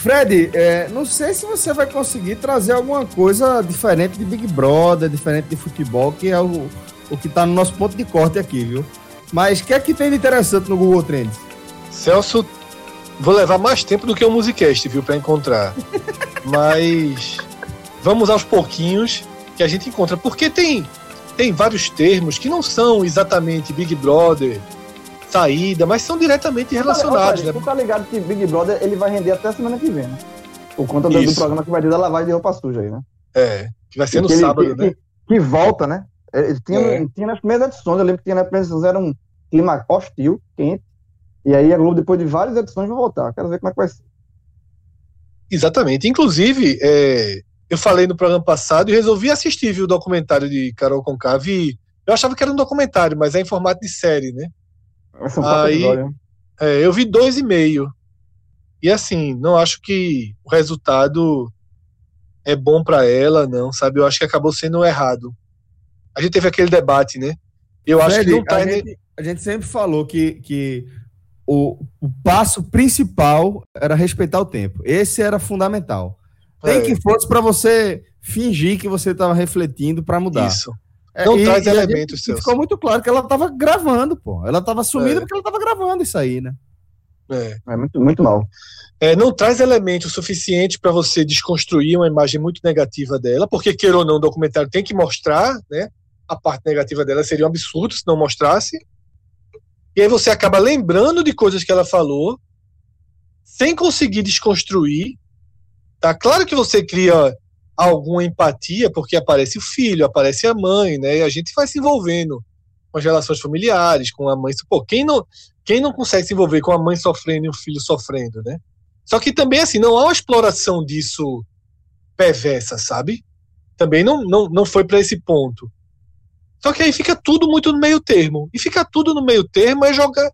Fred, é, não sei se você vai conseguir trazer alguma coisa diferente de Big Brother, diferente de futebol, que é o, o que tá no nosso ponto de corte aqui, viu? Mas o que é que tem de interessante no Google Trends? Celso, vou levar mais tempo do que o Musicast, viu, pra encontrar. Mas vamos aos pouquinhos, que a gente encontra. Porque tem, tem vários termos que não são exatamente Big Brother, saída, mas são diretamente relacionados. Olha, né? Tu tá ligado que Big Brother ele vai render até semana que vem, né? Por conta do, do programa que vai ter da lavagem de roupa suja aí, né? É, que vai ser no sábado, que, né? Que, que, volta, né? Ele tinha, é. tinha nas primeiras edições, eu lembro que tinha nas primeiras edições, era um clima hostil, quente, e aí a Globo, depois de várias edições, vai voltar. Quero ver como é que vai ser. Exatamente. Inclusive, é, eu falei no programa passado e resolvi assistir viu, o documentário de Carol Conká. Vi, eu achava que era um documentário, mas é em formato de série, né? São Aí, é, eu vi dois e meio. E assim, não acho que o resultado é bom para ela, não, sabe? Eu acho que acabou sendo errado. A gente teve aquele debate, né? Eu Fred, acho que não tá. A, gente, a gente sempre falou que, que o, o, passo principal era respeitar o tempo. Esse era fundamental. Tem é. que fosse para você fingir que você estava refletindo para mudar. Isso. É, não e, traz e elementos seus. Ficou muito claro que ela estava gravando, pô. Ela estava sumida é. porque ela estava gravando isso aí, né? É, é muito, muito mal. É, não traz elemento suficiente para você desconstruir uma imagem muito negativa dela, porque, queira ou não, o documentário tem que mostrar né, a parte negativa dela. Seria um absurdo se não mostrasse. E aí você acaba lembrando de coisas que ela falou, sem conseguir desconstruir. Tá claro que você cria alguma empatia, porque aparece o filho, aparece a mãe, né? E a gente vai se envolvendo com as relações familiares, com a mãe. Pô, quem não, quem não consegue se envolver com a mãe sofrendo e o filho sofrendo, né? Só que também, assim, não há uma exploração disso perversa, sabe? Também não, não, não foi para esse ponto. Só que aí fica tudo muito no meio termo. E fica tudo no meio termo é jogar.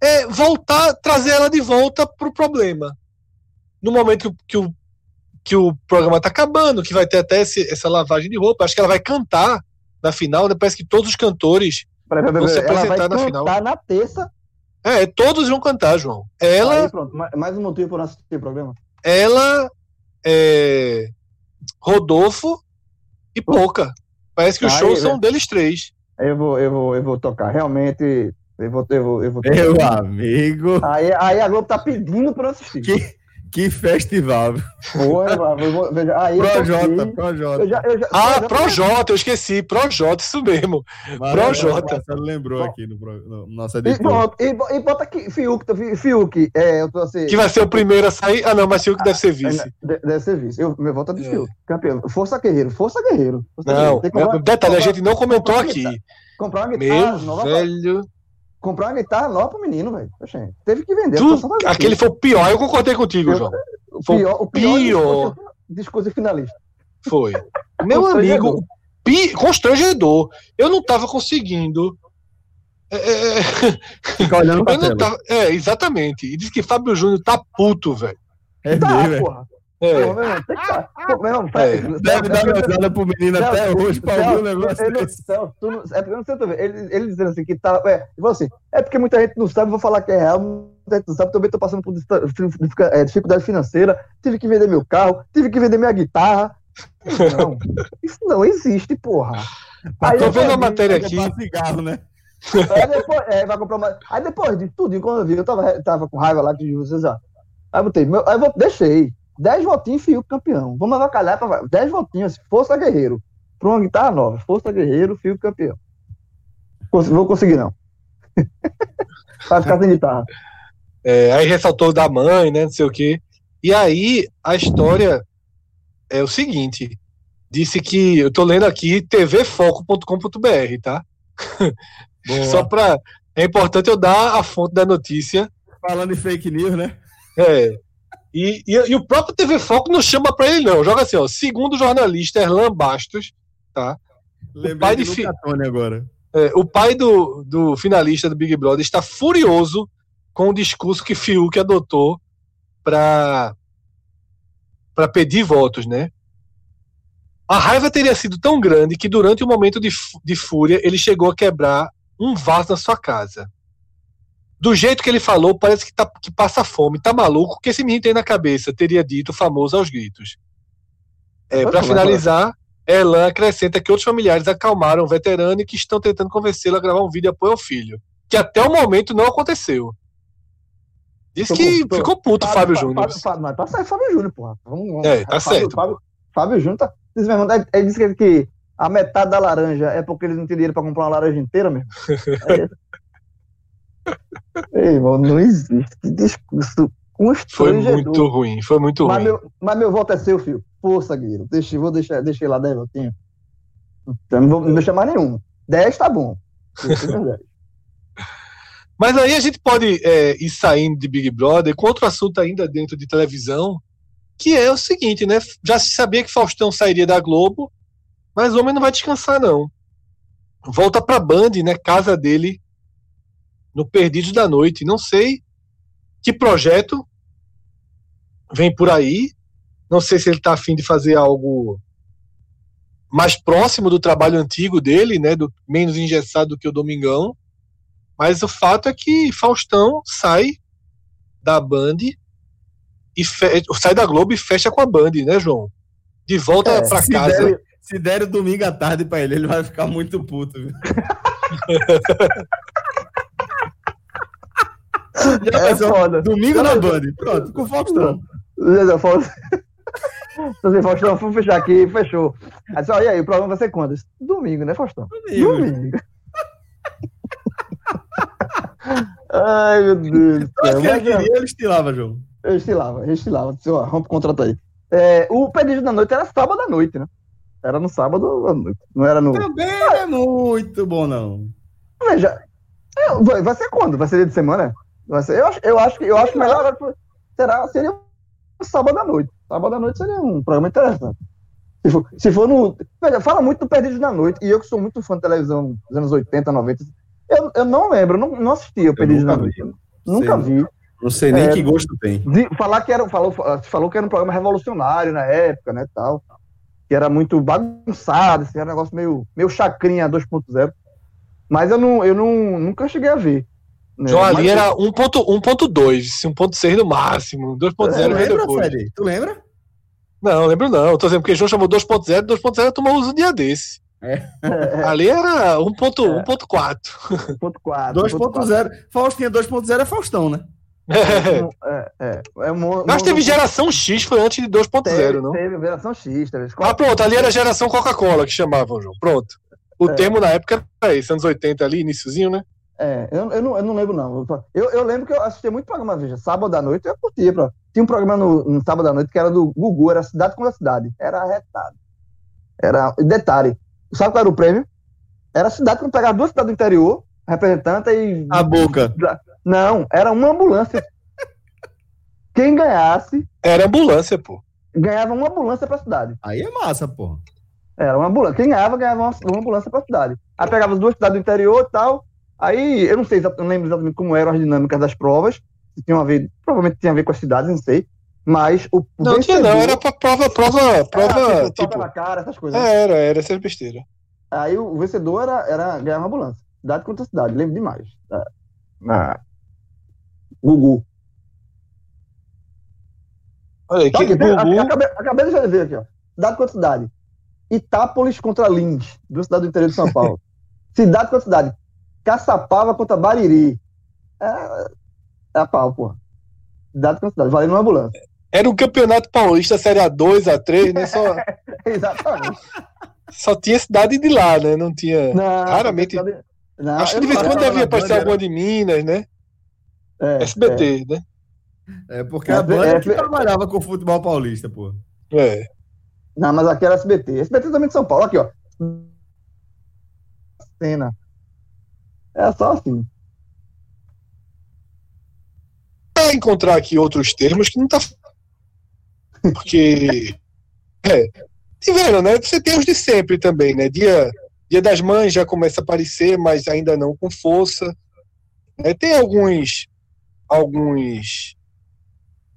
É voltar, trazer ela de volta pro problema. No momento que, o que o programa tá acabando, que vai ter até esse, essa lavagem de roupa. Acho que ela vai cantar na final, né? Parece que todos os cantores vão se apresentar na final. na terça. É, todos vão cantar, João. Ela. Aí, pronto, mais um motivo para não assistir o programa. Ela, é, Rodolfo e Pouca. Parece que os shows são deles três. Eu vou, eu vou, eu vou tocar. Realmente, eu vou, eu vou, eu vou tocar. Meu amigo. Aí, aí a Globo tá pedindo para assistir. Que... Que festival. Foi, veja, aí Projota, Projota. Já, já, ah, Projota, eu esqueci. Projota, isso mesmo. Projota. Você lembrou aqui no, no nosso editor. E, e, e bota aqui, Fiuk, Fiuk é, eu tô assim, Que vai ser o primeiro a sair. Ah, não, mas Fiuk deve ser vice. Deve ser vice. Eu, meu voto é de é. Fiuk, campeão. Força Guerreiro, Força Guerreiro. Força não, guerreiro. detalhe, a gente não comentou aqui. Comprar uma guitarra Meu nova. Velho comprar uma guitarra nova pro menino, velho. Teve que vender. Tu, aquele foi o pior, eu concordei contigo, eu, João. O pior, o pior, pior. discurso finalista. Foi. [laughs] Meu amigo, pi, constrangedor. Eu não tava conseguindo. É, é, é [laughs] Fica olhando pra eu tava, É, exatamente. E diz que Fábio Júnior tá puto, velho. É tá, porra. É. Pô, meu, tem que tá. Pô, meu, é. Deve dar risada pro menino até hoje pra ouvir o negócio ele, desse. Celso, não, é porque eu não sei tu ver. Ele, ele dizendo assim que tá. É, assim, é porque muita gente não sabe, vou falar que é real, muita gente não sabe, também tô passando por é, dificuldade financeira, tive que vender meu carro, tive que vender minha guitarra. Não, [laughs] isso não existe, porra. Aí tô vendo a matéria aqui. Cigarro, né? Aí depois, é, vai comprar uma... Aí depois de tudo, quando eu vi, eu tava, tava com raiva lá de vocês, ó. Aí eu botei, meu, aí eu deixei. 10 votinhos Fiuk campeão. Vamos avacalhar para 10 votinhos, Força Guerreiro. Para uma guitarra nova. Força Guerreiro, Fiuk campeão. Vou conseguir, não. [laughs] Vai ficar sem guitarra. É, aí ressaltou da mãe, né? Não sei o quê. E aí a história é o seguinte: disse que eu tô lendo aqui tvfoco.com.br, tá? [laughs] Só para é importante eu dar a fonte da notícia. Falando em fake news, né? É. E, e, e, o próprio TV Foco não chama para ele, não. Joga assim, ó. Segundo o jornalista Erlan Bastos, tá? Lembrei o pai de fi... agora. É, o pai do, do finalista do Big Brother está furioso com o discurso que Fiuk adotou para para pedir votos, né? A raiva teria sido tão grande que durante o um momento de, de fúria ele chegou a quebrar um vaso na sua casa do jeito que ele falou, parece que, tá, que passa fome, tá maluco, que esse menino tem na cabeça, teria dito famoso aos gritos. É, para finalizar, Elan acrescenta que outros familiares acalmaram o veterano e que estão tentando convencê-lo a gravar um vídeo de apoio ao filho, que até o momento não aconteceu. Diz que tô, ficou puto o Fábio, Júnior. Mas tá certo, Fábio Júnior, porra. Vamos, é, tá Fábio, certo. Fábio, Fábio Júnior tá. Ele disse que, que a metade da laranja é porque eles não têm dinheiro para comprar uma laranja inteira mesmo. [laughs] É. Ei, irmão, não existe discurso foi muito ruim, foi muito mas ruim. Meu, mas meu voto é seu, filho. Força, Guilherme. Deixa, vou deixar, deixei lá 10 votinhos. Então, não vou não deixar mais nenhum. 10 tá bom. [laughs] mas aí a gente pode é, ir saindo de Big Brother com outro assunto ainda dentro de televisão, que é o seguinte, né? Já se sabia que Faustão sairia da Globo, mas o homem não vai descansar, não. Volta pra Band, né? Casa dele no Perdidos da Noite. Não sei que projeto vem por aí. Não sei se ele está afim de fazer algo mais próximo do trabalho antigo dele, né, do menos engessado do que o Domingão. Mas o fato é que Faustão sai da Band e fe... sai da Globo e fecha com a Band, né, João? De volta é, para casa. Der, se der o domingo à tarde para ele, ele vai ficar muito puto. [laughs] é foda. Domingo na Band. Pronto, com o Faustão. Assim, [laughs] Faustão, vamos fechar aqui, fechou. Aí, e aí, o programa vai ser quando? Domingo, né, Faustão? Domingo. Domingo. [laughs] Ai, meu Deus. Eu que ele queria, ele estilava, João. Eu estilava, eu estilava. Disse, ó, o contrato aí. É, o pedido da noite era sábado à noite, né? Era no sábado à noite. Não era no. Também é muito bom, não. Veja, vai ser quando? Vai ser dia de semana? Ser, eu, acho, eu acho que eu acho melhor será, seria sábado à noite. Sábado à noite seria um programa interessante. Se for, se for no. Fala muito do Perdido na Noite, e eu que sou muito fã de televisão dos anos 80, 90, eu, eu não lembro, não, não assisti o Perdido na Noite. Nunca sei, vi. Não sei nem é, que gosto tem. De, falar que era, falou, falou que era um programa revolucionário na época, né, tal. Que era muito bagunçado, assim, era um negócio meio, meio chacrinha 2.0. Mas eu, não, eu não, nunca cheguei a ver. Né? João Ali era 1.2, 1.6 no máximo, 2.0 veio depois. Fred? Tu lembra? Não, lembro não. Tô dizendo porque João chamou 2.0, 2.0 tomou uso um dia desse. É. [laughs] Ali era 1.4. 2.0. Faustinha 2.0 é Faustão, né? É. É, é, é Mas teve geração X, foi antes de 2.0, não? Teve geração X. Teve... Ah, pronto, ali era geração Coca-Cola que chamavam, João. Pronto. O é. termo na época era esse, anos 80 ali, iníciozinho, né? É, eu, eu, não, eu não lembro, não. Eu, eu lembro que eu assistia muito programa, veja, sábado à noite eu curtia. Pra... Tinha um programa no, no, sábado à noite que era do Gugu, era Cidade contra Cidade. Era arretado. Era. Detalhe, sabe qual era o prêmio? Era a cidade que pegava duas cidades do interior, representante e. A boca. Não, era uma ambulância. [laughs] Quem ganhasse. Era ambulância, pô. Ganhava uma ambulância pra cidade. Aí é massa, pô. Era uma ambulância. Quem ganhava, ganhava uma, uma ambulância pra cidade. Aí pegava as duas cidades do interior e tal Aí, eu não sei, eu não lembro exatamente como eram as dinâmicas das provas, se tinha a ver, provavelmente tinha a ver com as cidades, não sei, mas o, o Não vencedor, tinha não, era pra prova, prova, prova, tipo, tipo na cara, essas coisas. É, era, era essa besteira. Aí o vencedor era, era ganhar uma ambulância, cidade contra cidade, lembro demais. Na Gugu. Olha aqui, então, Gugu... acabei, acabei de ver aqui, ó. Cidade contra cidade. Itápolis contra Lins, do cidade do interior de São Paulo. [laughs] cidade contra cidade. Caçapava contra Bariri. É, é a pau, porra. Dado com cidade, valendo uma ambulância. Era o Campeonato Paulista, Série A2, A3, né? Só... [laughs] Exatamente. Só tinha cidade de lá, né? Não tinha. Não, raramente. Não, Acho que de vez em quando devia aparecer alguma de Minas, né? É, SBT, é. né? É, porque a banda é, que trabalhava com o futebol paulista, pô. É. Não, mas aqui era SBT. SBT também de São Paulo, aqui, ó. Cena. É só assim. Para encontrar aqui outros termos que não tá. Porque. [laughs] É. E vendo, né? Você tem os de sempre também, né? Dia, dia das Mães já começa a aparecer, mas ainda não com força. É, tem alguns. Alguns.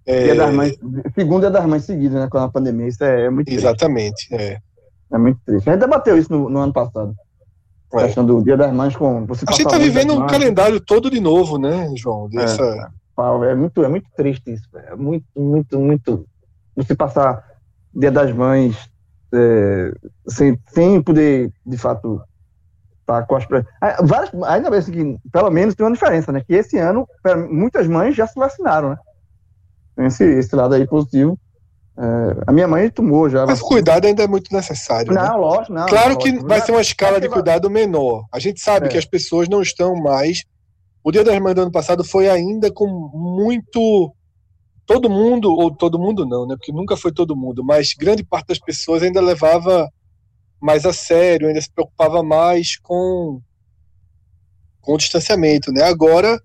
É... Dia das Mães, segundo dia das Mães seguido, né? Com a pandemia. Isso é, é muito triste. Exatamente, é. É muito triste. A gente debateu isso no, no ano passado. É. Questão do Dia das Mães com você A gente está vivendo um calendário todo de novo, né, João? É. Dessa... É, é, muito, é muito triste isso. É muito, muito, muito. Você passar Dia das Mães é, sem, sem poder, de fato, estar tá com as. Ah, várias, ainda bem assim, que, pelo menos, tem uma diferença, né? Que esse ano, muitas mães já se vacinaram, né? Esse, esse lado aí positivo. É, a minha mãe tomou já. Mas o cuidado ainda é muito necessário. Não, né? lógico, não. Claro lógico. que vai ser uma escala de cuidado menor. A gente sabe É. que as pessoas não estão mais. O Dia das Mães do ano passado foi ainda com muito. Todo mundo, ou todo mundo não, né? Porque nunca foi todo mundo, mas grande parte das pessoas ainda levava mais a sério, ainda se preocupava mais com, com o distanciamento, né? Agora,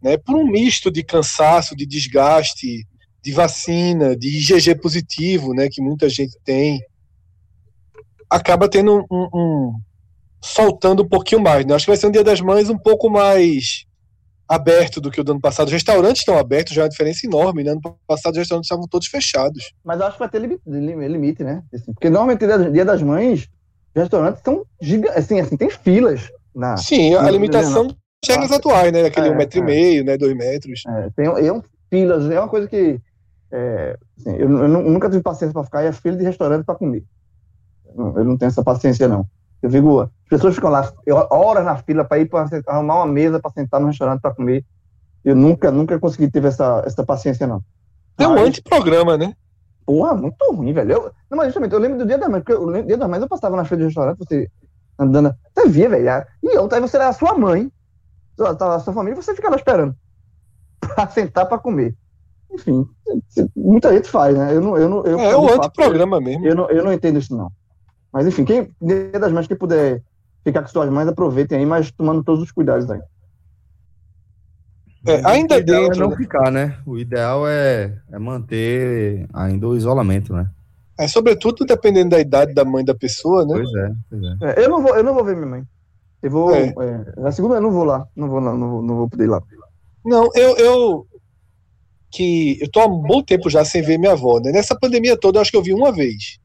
né, por um misto de cansaço, de desgaste, de vacina, de IgG positivo, né, que muita gente tem, acaba tendo um, um- um- soltando um pouquinho mais, né? Acho que vai ser um Dia das Mães um pouco mais aberto do que o do ano passado. Os restaurantes estão abertos, já é uma diferença enorme, né? Ano passado os restaurantes estavam todos fechados. Mas eu acho que vai ter limite, lim- limite né? Assim, porque normalmente dia, dia das mães, os restaurantes são gigantes, assim, assim, tem filas. Na, Sim, a Não, limitação das regras atuais, né? Aquele É, um metro e é. meio, né? Dois metros. é, tem é um, filas, é uma coisa que. É, assim, eu, eu nu- nunca tive paciência para ficar em fila de restaurante para comer. Eu não, eu não tenho essa paciência, não. Eu digo, as pessoas ficam lá horas na fila para ir para arrumar uma mesa para sentar no restaurante para comer. Eu nunca, nunca consegui ter essa, essa paciência, não. É um antiprograma, né? Porra, muito ruim, velho. Eu, não, mas justamente, eu lembro do dia da mãe, porque eu dia da mãe eu passava na frente do restaurante, você andando, você via, velho. E outra, aí você era a sua mãe, a sua família, você ficava esperando [laughs] pra sentar pra comer. Enfim, muita gente faz, né? Eu não, eu não, eu, É de o antiprograma mesmo. Eu não, eu não entendo isso, não. Mas enfim, quem, das mães, quem puder ficar com suas mães, aproveitem aí, mas tomando todos os cuidados aí. É, ainda o ideal dentro. é não né? ficar, né? O ideal é, é manter ainda o isolamento, né? É, sobretudo dependendo da idade da mãe da pessoa, né? Pois é, pois é. É, eu, não vou, eu não vou ver minha mãe. Eu vou. É. é, na segunda eu não vou lá. Não vou, lá, não, vou, não vou poder ir lá. Não, eu, eu que eu tô há um bom tempo já sem ver minha avó, né? Nessa pandemia toda, eu acho que eu vi uma vez.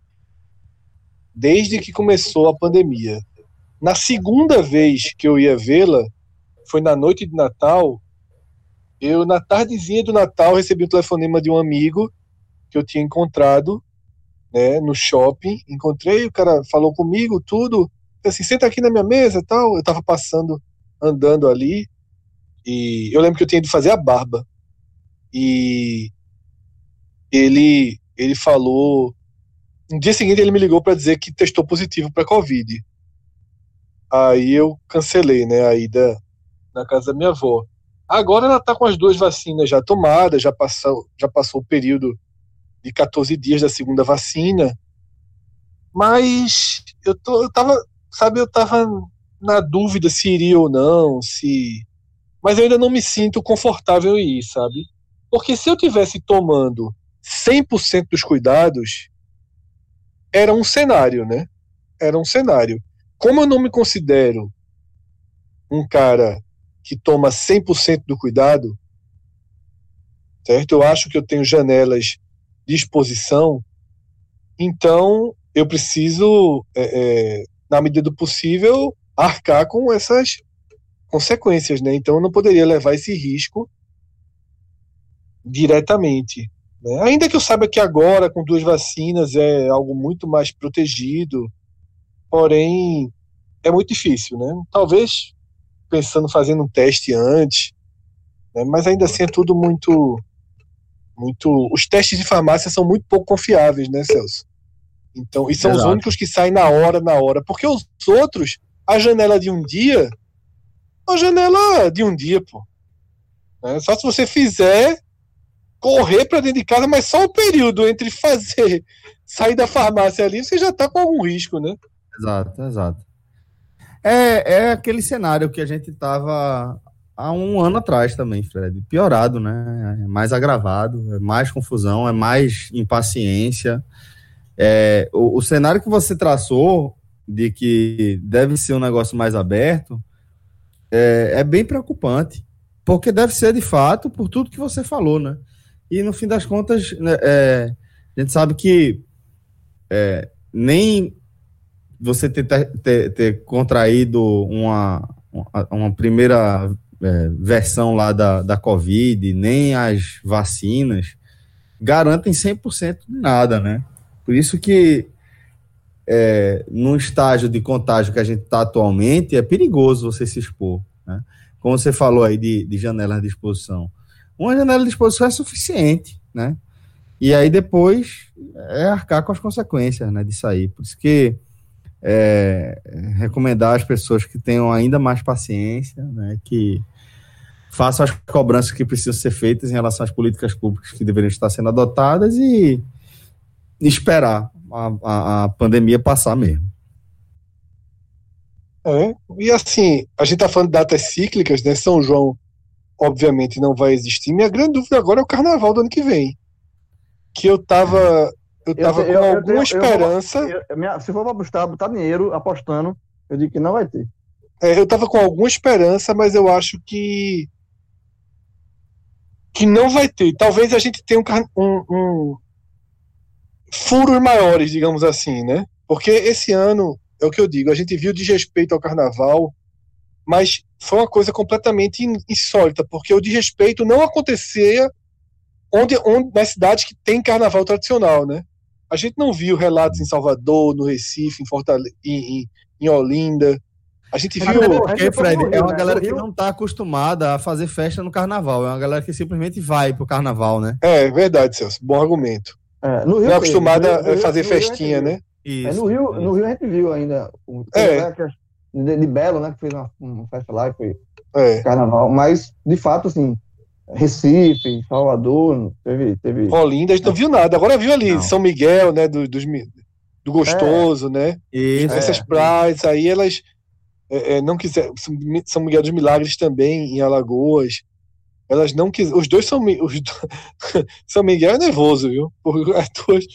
Desde que começou a pandemia. Na segunda vez que eu ia vê-la, foi na noite de Natal. Eu, na tardezinha do Natal, recebi um telefonema de um amigo que eu tinha encontrado né, no shopping. Encontrei, o cara falou comigo, tudo. Assim, senta aqui na minha mesa tal. Eu tava passando, andando ali. E eu lembro que eu tinha ido fazer a barba. E ele ele falou no dia seguinte ele me ligou para dizer que testou positivo para covid. Aí eu cancelei, né, a ida na casa da minha avó. Agora ela tá com as duas vacinas já tomadas, já passou já passou o período de 14 dias da segunda vacina. Mas eu tô eu tava, sabe, eu tava na dúvida se iria ou não, se mas eu ainda não me sinto confortável em ir, sabe? Porque se eu tivesse tomando 100% dos cuidados, era um cenário, né? Era um cenário. Como eu não me considero um cara que toma 100% do cuidado, certo? Eu acho que eu tenho janelas de exposição, então eu preciso, é, é, na medida do possível, arcar com essas consequências, né? Então eu não poderia levar esse risco diretamente. Né? Ainda que eu saiba que agora, com duas vacinas, é algo muito mais protegido, porém é muito difícil, né? Talvez pensando fazendo um teste antes, né? mas ainda assim é tudo muito, muito. Os testes de farmácia são muito pouco confiáveis, né, Celso? Então, e são os Exato. únicos que saem na hora, na hora, porque os outros, a janela de um dia, a janela de um dia, pô. Né? Só se você fizer correr para dentro de casa, mas só o período entre fazer [laughs] sair da farmácia ali, você já tá com algum risco, né? Exato, exato. É, é aquele cenário que a gente tava há um ano atrás também, Fred. Piorado, né? É mais agravado, é mais confusão, é mais impaciência. É, o, o cenário que você traçou de que deve ser um negócio mais aberto é, é bem preocupante, porque deve ser de fato por tudo que você falou, né? E no fim das contas, né, é, a gente sabe que é, nem você ter, ter, ter contraído uma, uma, primeira é, versão lá da, da Covid, nem as vacinas garantem 100% de nada, né? Por isso que é, no estágio de contágio que a gente está atualmente, é perigoso você se expor, né? Como você falou aí de, de janelas de exposição. Uma janela de exposição é suficiente, né? E aí depois é arcar com as consequências né, disso aí. Por isso que é, recomendar às pessoas que tenham ainda mais paciência, né, que façam as cobranças que precisam ser feitas em relação às políticas públicas que deveriam estar sendo adotadas e esperar a, a, a pandemia passar mesmo. É, e assim, a gente está falando de datas cíclicas, né? São João, obviamente, não vai existir. Minha grande dúvida agora é o carnaval do ano que vem. Que eu tava, eu tava eu, com eu, alguma eu, esperança. Minha, se for para apostar, botar dinheiro apostando, eu digo que não vai ter. É, eu tava com alguma esperança, mas eu acho que. que não vai ter. Talvez a gente tenha um, um, um furos maiores, digamos assim, né? Porque esse ano é o que eu digo, a gente viu desrespeito ao carnaval, mas foi uma coisa completamente insólita, porque o desrespeito não acontecia onde, onde nas cidades que tem carnaval tradicional, né? A gente não viu relatos em Salvador, no Recife, em Fortaleza, em, em, em Olinda. A gente viu. Porque, Fred, é uma galera que não está acostumada a fazer festa no carnaval. É uma galera que simplesmente vai pro carnaval, né? É, verdade, Celso. Bom argumento. É, no Rio, não é acostumada a fazer festinha, né? Isso, é, no, Rio, no Rio a gente viu ainda. O, é. De, de, Belo, né? Que fez uma, uma festa lá e foi é. carnaval. Mas, de fato, assim, Recife, Salvador, teve. teve... Olinda, a gente não viu nada. Agora viu ali não. São Miguel, né? Do, dos, do Gostoso, é. né? Isso, Essas é. praias aí, elas é, é, não quiseram. São Miguel dos Milagres também, em Alagoas. Elas não quiseram. Os dois são. Os do... [laughs] São Miguel é nervoso, viu? As duas.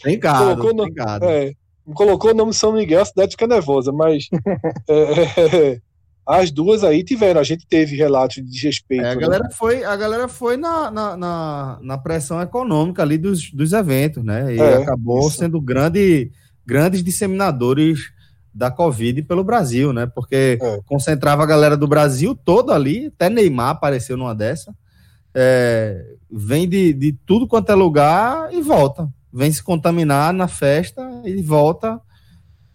Colocou, gado. É, colocou o nome São Miguel, a cidade fica nervosa, mas [laughs] é, é, é, as duas aí tiveram, a gente teve relatos de desrespeito. É, a, né? galera foi, a galera foi na, na, na, na, pressão econômica ali dos, dos eventos, né? E é, acabou isso. sendo grande, grandes disseminadores da Covid pelo Brasil, né? Porque concentrava a galera do Brasil toda ali, até Neymar apareceu numa dessa. vem de, de tudo quanto é lugar e volta vem se contaminar na festa e volta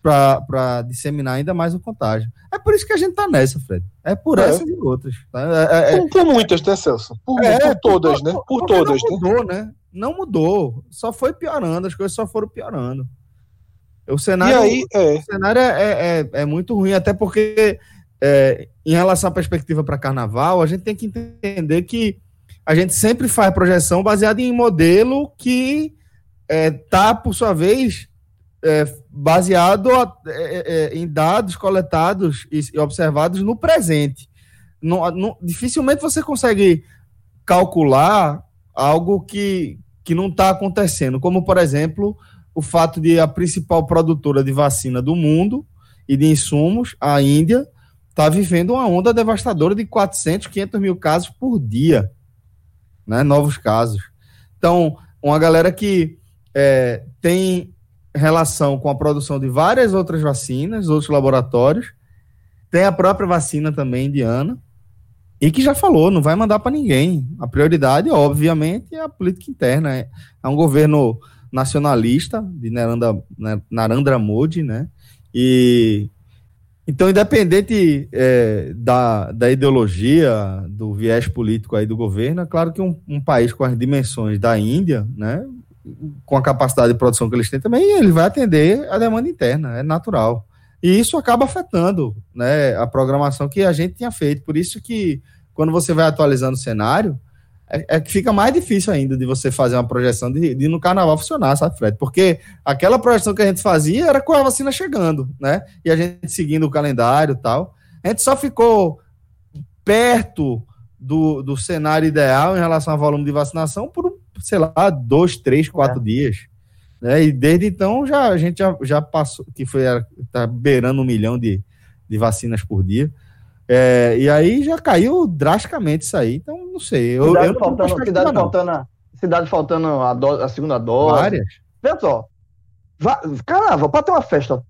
para disseminar ainda mais o contágio. É por isso que a gente tá nessa, Fred. É por é. essas e outras. Tá? É, é, é, por, muitas, né, Celso? Por, é, por todas, por, né? Por todas. Não mudou, né? né? Não mudou. Só foi piorando, as coisas só foram piorando. O cenário, aí, é. o cenário é, é, é, muito ruim, até porque em relação à perspectiva para carnaval, a gente tem que entender que a gente sempre faz projeção baseada em modelo que é, por sua vez, é, baseado a, é, é, em dados coletados e observados no presente. Dificilmente você consegue calcular algo que, que não está acontecendo, como, por exemplo, o fato de a principal produtora de vacina do mundo e de insumos, a Índia, está vivendo uma onda devastadora de 400, 500 mil casos por dia, né, novos casos. Então, uma galera que é, tem relação com a produção de várias outras vacinas, outros laboratórios, tem a própria vacina também indiana, e que já falou, não vai mandar para ninguém. A prioridade, obviamente, é a política interna. É, é um governo nacionalista de Narendra, né, Narendra Modi, né? E então, independente é, da, da ideologia, do viés político aí do governo, é claro que um, um país com as dimensões da Índia, né, com a capacidade de produção que eles têm também, ele vai atender a demanda interna, é natural. E isso acaba afetando né, a programação que a gente tinha feito. Por isso que, quando você vai atualizando o cenário, é, é que fica mais difícil ainda de você fazer uma projeção de, de no carnaval funcionar, sabe, Fred? Porque aquela projeção que a gente fazia era com a vacina chegando, né? E a gente seguindo o calendário e tal. A gente só ficou perto do, do cenário ideal em relação ao volume de vacinação por sei lá, dois, três, quatro é. dias. Né? E desde então já, a gente já, já passou, que foi, tá beirando um milhão de, de vacinas por dia. É, e aí já caiu drasticamente isso aí. Então, não sei. Eu, cidade eu faltando, cidade faltando, a, cidade faltando a, do, a segunda dose. Várias. Veja só. Carnaval, para ter uma festa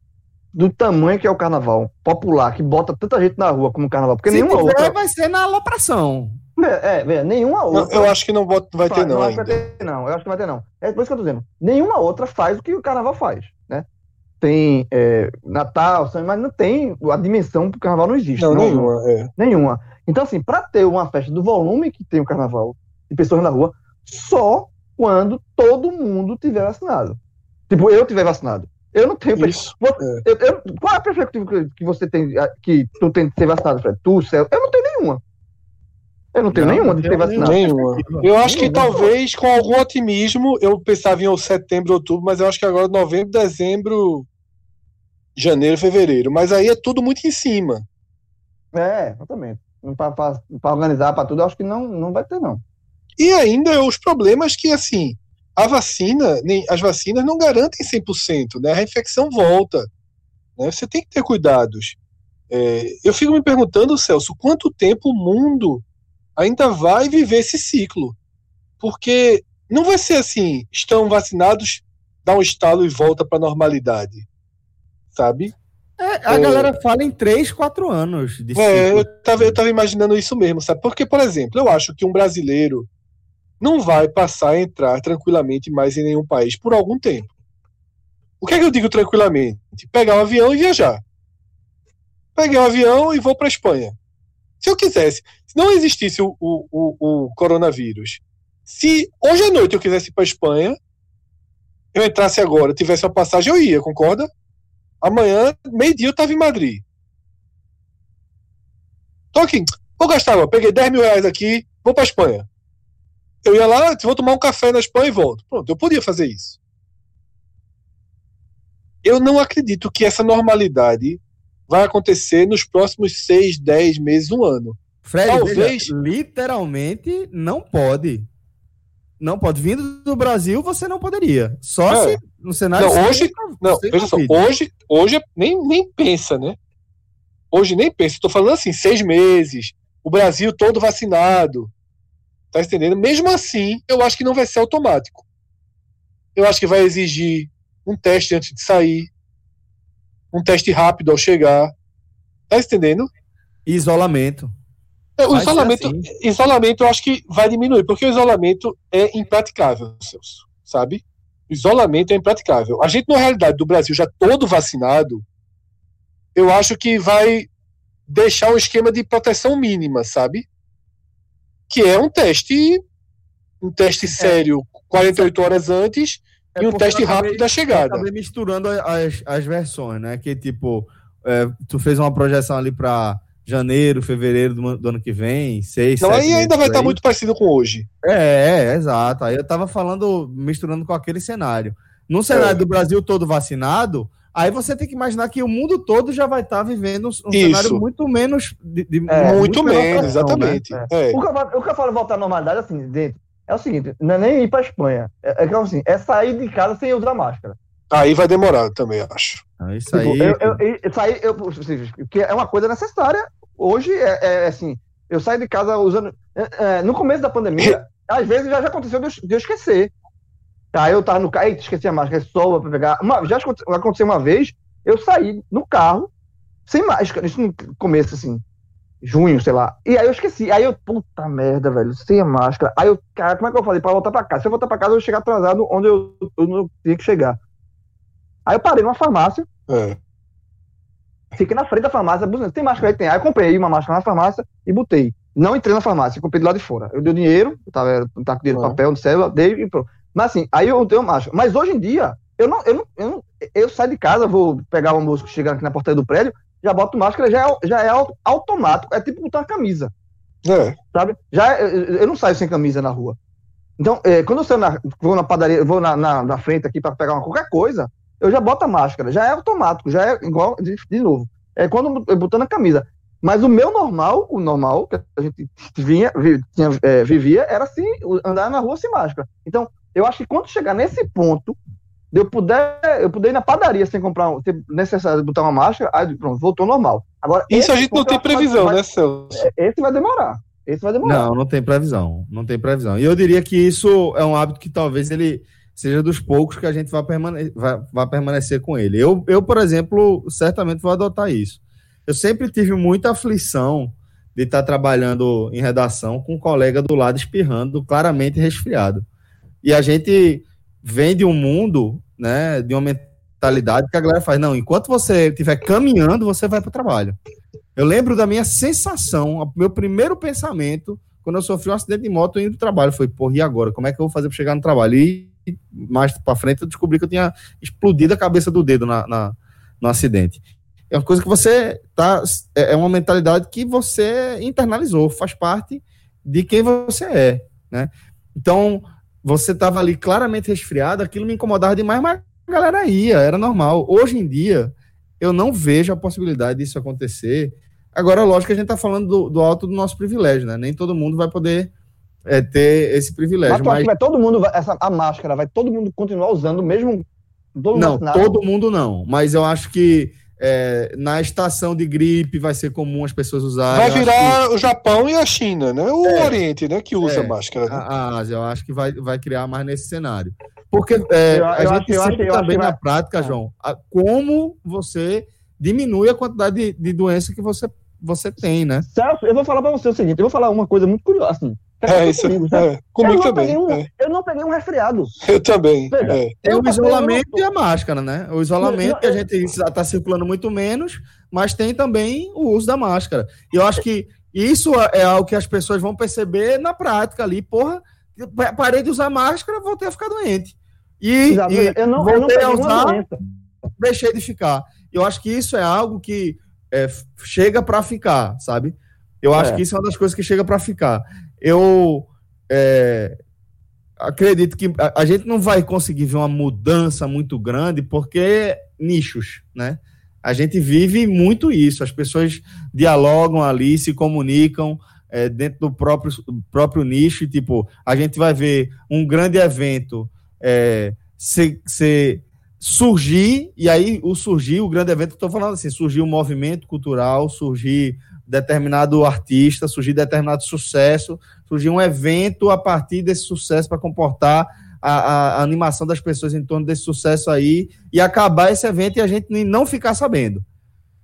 do tamanho que é o carnaval popular, que bota tanta gente na rua como o carnaval, porque Se nenhuma outra. vai ser na alopração. É, é, nenhuma outra. Eu acho que não vai ter, não. Não, ainda. vai ter, não. Eu acho que vai ter, não. É por isso que eu tô dizendo. Nenhuma outra faz o que o carnaval faz, né? Tem é, Natal, mas não tem. A dimensão do carnaval não existe. Não, não nenhuma. É. Nenhuma. Então, assim, para ter uma festa do volume que tem o carnaval, de pessoas na rua, só quando todo mundo tiver vacinado. Tipo, eu tiver vacinado. Eu não tenho. Isso, Você- eu- eu- qual é a perspectiva que- que você tem, que tu tem de ser vacinado, Fred? Tu, Céu? Eu não tenho nenhuma. Eu não tenho Não, nenhuma de nem- vacinado. Nenhuma. Eu acho que talvez com algum otimismo, eu pensava em setembro, outubro, mas eu acho que agora novembro, dezembro, janeiro, fevereiro. Mas aí é tudo muito em cima. É, exatamente. Para organizar para tudo, eu acho que não, não vai ter, não. E ainda os problemas que, assim, a vacina, nem, as vacinas não garantem 100%, né? A infecção volta. Né? Você tem que ter cuidados. É, eu fico me perguntando, Celso, quanto tempo o mundo ainda vai viver esse ciclo? Porque não vai ser assim, estão vacinados, dá um estalo e volta para a normalidade. Sabe? É, a É. galera fala em 3, 4 anos de É, eu tava, eu tava imaginando isso mesmo, sabe? Porque, por exemplo, eu acho que um brasileiro não vai passar a entrar tranquilamente mais em nenhum país por algum tempo. O que é que eu digo tranquilamente? Pegar um avião e viajar. Peguei um avião e vou para Espanha. Se eu quisesse, se não existisse o, o, o, o coronavírus, se hoje à noite eu quisesse ir para Espanha, eu entrasse agora, tivesse uma passagem, eu ia, concorda? Amanhã, meio-dia, eu estava em Madrid. Tô aqui, vou gastar, peguei 10 mil reais aqui, vou para Espanha. Eu ia lá, vou tomar um café na Espanha e volto. Pronto, eu podia fazer isso. Eu não acredito que essa normalidade vai acontecer nos próximos 6, 10 meses, um ano. Fred, Talvez- veja, literalmente não pode. Não pode. Vindo do Brasil, você não poderia. Só É. se no cenário. Não, sem- hoje- Não, sem veja só, hoje, hoje é- nem, nem pensa, né? Hoje nem pensa. Estou falando assim, seis meses, o Brasil todo vacinado. Tá entendendo? Mesmo assim, eu acho que não vai ser automático. Eu acho que vai exigir um teste antes de sair, um teste rápido ao chegar. Tá entendendo? Isolamento. É, O isolamento, assim. isolamento eu acho que vai diminuir, porque o isolamento é impraticável, Celso, sabe? O isolamento é impraticável. A gente, na realidade do Brasil, já todo vacinado, eu acho que vai deixar um esquema de proteção mínima, sabe? Que é um teste, um teste sério 48 horas antes É e um teste acabei- rápido da Eu chegada. acabei misturando as, as versões, né? Que tipo, é, tu fez uma projeção ali para janeiro, fevereiro do, ano- do ano que vem, seis, Não, sete aí ainda vai estar aí. muito parecido com hoje. É, é, exato. Aí eu tava falando, misturando com aquele cenário. Num cenário É. do Brasil todo vacinado, aí você tem que imaginar que o mundo todo já vai estar vivendo um, Isso. cenário muito menos. De, de- É, muito menor menos, pressão, né? exatamente. É. O que, eu, falo- o que eu falo voltar à normalidade assim, dentro, é o seguinte: não é nem ir para Espanha. É, é, assim, é sair de casa sem usar máscara. Aí vai demorar também, acho. Então, isso Tipo, aí. eu, eu, eu, sair, eu, que é uma coisa necessária. Hoje é, é assim, eu saio de casa usando. é, é, no começo da pandemia, [laughs] às vezes já, já aconteceu de eu, de eu esquecer. Aí eu tava no carro, eita, esqueci a máscara, soba pra pegar. Uma, já aconte- aconteceu uma vez, eu saí no carro, sem máscara, isso no começo, assim, junho, sei lá. E aí eu esqueci. Aí eu, puta merda, velho, sem a máscara. Aí eu, cara, como é que eu falei pra voltar pra casa? Se eu voltar pra casa, eu vou chegar atrasado onde eu, eu não tinha que chegar. Aí eu parei numa farmácia, É. Fiquei na frente da farmácia, tem máscara aí? Tem. Aí eu comprei uma máscara na farmácia e botei. Não entrei na farmácia, comprei do lado de fora. Eu dei o dinheiro, eu tava, eu tava com dinheiro Ah. papel, no cédula, dei e pronto. Mas assim, aí eu tenho máscara. Mas hoje em dia, eu não, eu não, eu não, eu saio de casa, vou pegar o almoço chegando aqui na portaria do prédio, já boto máscara, já é, já é au- automático, é tipo botar uma camisa, É. sabe? Já, é- eu, eu não saio sem camisa na rua. Então, é, quando eu saio na, vou na padaria, vou na, na, na frente aqui para pegar uma, qualquer coisa, eu já boto a máscara, já é automático, já é igual, de, de novo. É quando eu botando a camisa. Mas o meu normal, o normal que a gente vinha, tinha, é, vivia, era assim, andar na rua sem máscara. Então, eu acho que quando chegar nesse ponto, eu puder, eu puder ir na padaria sem comprar, ser necessário botar uma máscara, aí pronto, voltou normal. Agora, Isso a gente não tem previsão, vai- né, Celso? Esse vai demorar. Esse vai demorar. Não, não tem previsão. Não tem previsão. E eu diria que isso é um hábito que talvez ele seja dos poucos que a gente vai, permane vai, vai permanecer com ele. Eu, eu, por exemplo, certamente vou adotar isso. Eu sempre tive muita aflição de estar trabalhando em redação com um colega do lado espirrando, claramente resfriado. E a gente vem de um mundo, né, de uma mentalidade que a galera faz, não, enquanto você estiver caminhando, você vai para o trabalho. Eu lembro da minha sensação, o meu primeiro pensamento quando eu sofri um acidente de moto indo do trabalho. Foi, porra, e agora? Como é que eu vou fazer para chegar no trabalho? E mais para frente eu descobri que eu tinha explodido a cabeça do dedo na, na, no acidente. É uma coisa que você tá. É, é uma mentalidade que você internalizou, faz parte de quem você é, né? Então, você estava ali claramente resfriado, aquilo me incomodava demais, mas a galera ia, era normal. Hoje em dia, eu não vejo a possibilidade disso acontecer. Agora, lógico que a gente está falando do, do, alto do nosso privilégio, né? Nem todo mundo vai poder é, ter esse privilégio. Mas, mas... vai todo mundo, essa, a máscara, vai todo mundo continuar usando mesmo? Todo não, todo mundo não. Mas eu acho que é, na estação de gripe vai ser comum as pessoas usarem. Vai virar que... o Japão e a China, né? O é, Oriente, né? Que usa é, máscara. Né? A Ásia, eu acho que vai, vai criar mais nesse cenário. Porque é, eu, a gente acho, sempre também na vai... prática, ah. João, a, como você diminui a quantidade de, de doença que você, você tem, né? Celso, eu vou falar para você o seguinte, eu vou falar uma coisa muito curiosa, assim, é, isso comigo, é, comigo eu também. Um, é. Eu não peguei um resfriado. Eu também. Veja, é. Tem o isolamento e a máscara, né? O isolamento que a gente está circulando muito menos, mas tem também o uso da máscara. E eu acho que isso é algo que as pessoas vão perceber na prática ali. Porra, parei de usar máscara, voltei a ficar doente. E, e eu não, voltei eu não a usar, deixei de ficar. Eu acho que isso é algo que é, chega para ficar, sabe? Eu acho é. que isso é uma das coisas que chega para ficar eu é, acredito que a, a, gente não vai conseguir ver uma mudança muito grande porque nichos, né? A gente vive muito isso, as pessoas dialogam ali, se comunicam é, dentro do próprio, próprio nicho, e, tipo, a gente vai ver um grande evento é, se, se surgir, e aí o surgir, o grande evento, estou falando assim, surgir um movimento cultural, surgir determinado artista, surgir determinado sucesso, surgir um evento a partir desse sucesso para comportar a, a, animação das pessoas em torno desse sucesso aí e acabar esse evento e a gente não ficar sabendo.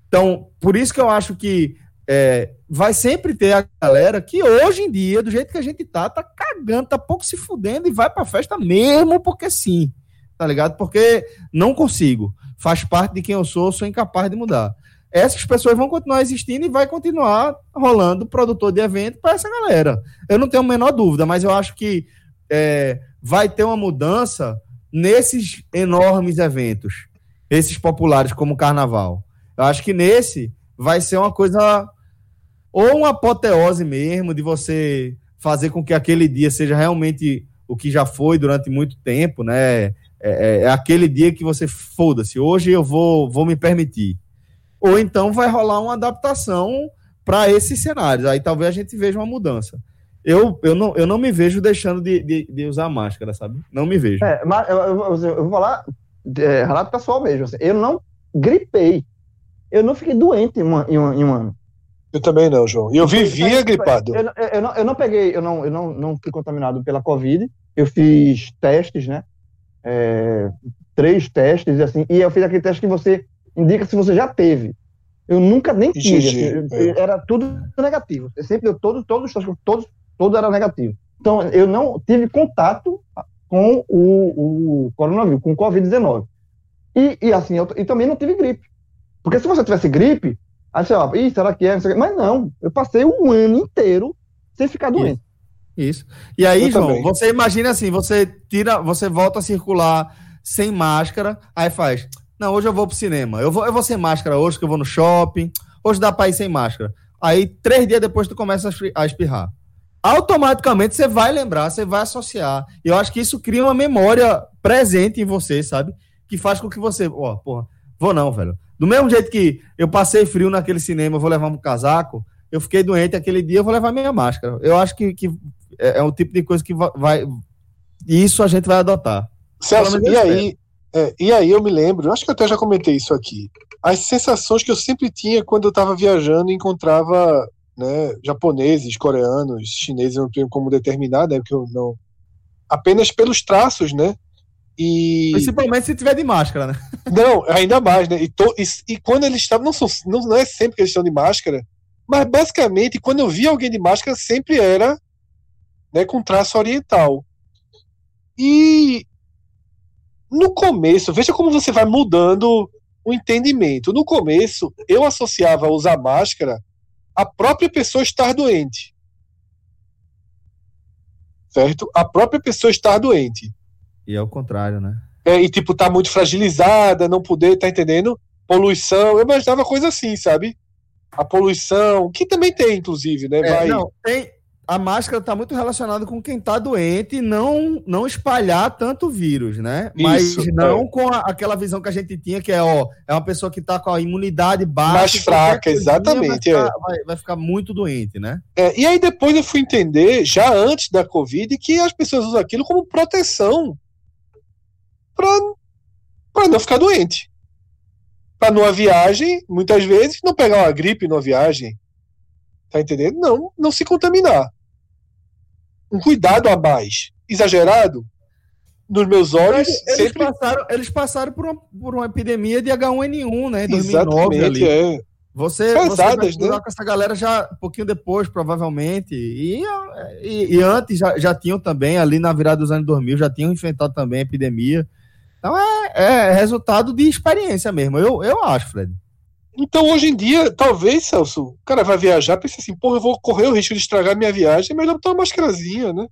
Então, por isso que eu acho que é, vai sempre ter a galera que hoje em dia, do jeito que a gente tá, tá cagando, tá pouco se fudendo e vai pra festa mesmo porque sim, tá ligado? Porque não consigo. Faz parte de quem eu sou, sou incapaz de mudar essas pessoas vão continuar existindo e vai continuar rolando produtor de evento para essa galera. Eu não tenho a menor dúvida, mas eu acho que é, vai ter uma mudança nesses enormes eventos, esses populares como o Carnaval. Eu acho que nesse vai ser uma coisa ou uma apoteose mesmo de você fazer com que aquele dia seja realmente o que já foi durante muito tempo, né? É, é, é aquele dia que você foda-se. Hoje eu vou, vou me permitir ou então vai rolar uma adaptação para esses cenários. Aí talvez a gente veja uma mudança. Eu, eu, não, eu não me vejo deixando de, de, de usar máscara, sabe? Não me vejo. É, mas eu, eu, eu vou falar, é, relato pessoal mesmo. Assim, eu não gripei. Eu não fiquei doente em, uma, em, uma, em um ano. Eu também não, João. E eu vivia gripado. Eu, eu, eu, não, eu não peguei, eu não, eu não, não fui contaminado pela Covid. Eu fiz testes, né? É, três testes, assim, e eu fiz aquele teste que você indica se você já teve. Eu nunca nem tive. Assim. Era tudo negativo. Eu sempre deu todos, todos, todos, todos era negativo. Então, eu não tive contato com o, o coronavírus, com o Covid-19. E, e, assim, eu e também não tive gripe. Porque se você tivesse gripe, aí você fala, Ih, será que é? Mas não, eu passei um ano inteiro sem ficar doente. Isso. Isso. E aí, eu João, também. você imagina assim, você tira, você volta a circular sem máscara, aí faz. Não, hoje eu vou pro cinema. Eu vou, eu vou sem máscara hoje, que eu vou no shopping. Hoje dá pra ir sem máscara. Aí, três dias depois, tu começa a espirrar. Automaticamente você vai lembrar, você vai associar. E eu acho que isso cria uma memória presente em você, sabe? Que faz com que você. Ó, oh, porra, vou não, velho. Do mesmo jeito que eu passei frio naquele cinema, eu vou levar um casaco. Eu fiquei doente aquele dia, eu vou levar minha máscara. Eu acho que, que é, é um tipo de coisa que vai. Isso a gente vai adotar. Celso, e aí, é, e aí eu me lembro, acho que eu até já comentei isso aqui, as sensações que eu sempre tinha quando eu estava viajando e encontrava né, japoneses, coreanos, chineses, eu não tenho como determinar, né, porque eu não... Apenas pelos traços, né? E... Principalmente se tiver de máscara, né? Não, ainda mais, né? E, to, e, e quando eles estavam, não, são, não, não é sempre que eles estão de máscara, mas basicamente, quando eu via alguém de máscara, sempre era né, com traço oriental. E no começo, veja como você vai mudando o entendimento. No começo, eu associava usar máscara à própria pessoa estar doente. certo? A própria pessoa estar doente. E é o contrário, né? É, e, tipo, tá muito fragilizada, não poder, tá entendendo? Poluição. Eu imaginava coisa assim, sabe? A poluição, que também tem, inclusive, né? É, Vai... não, tem, a máscara está muito relacionada com quem está doente e não, não espalhar tanto vírus, né? Mas Isso, não é. com a- aquela visão que a gente tinha, que é, ó, é uma pessoa que está com a imunidade baixa. Mais fraca, exatamente, Vai ficar, vai- vai ficar muito doente, né? É, e aí depois eu fui entender, já antes da Covid, que as pessoas usam aquilo como proteção para não ficar doente. Para numa viagem, muitas vezes, não pegar uma gripe numa viagem. Tá entendendo? Não, não se contaminar. Um cuidado a mais. Exagerado? Nos meus olhos, Eles, sempre. passaram, eles passaram por uma, por uma epidemia de H1N1, né? Em 2009 Exatamente, ali. é. Você, você vai Pesadas, estudar né? com essa galera já um pouquinho depois, provavelmente. E, e, e antes já, já tinham também, ali na virada dos anos 2000, já tinham enfrentado também a epidemia. Então é, é resultado de experiência mesmo, eu, eu acho, Fred. Então, hoje em dia, talvez, Celso, o cara vai viajar, pensa assim, porra, eu vou correr o risco de estragar minha viagem, é melhor botar uma mascarazinha, né?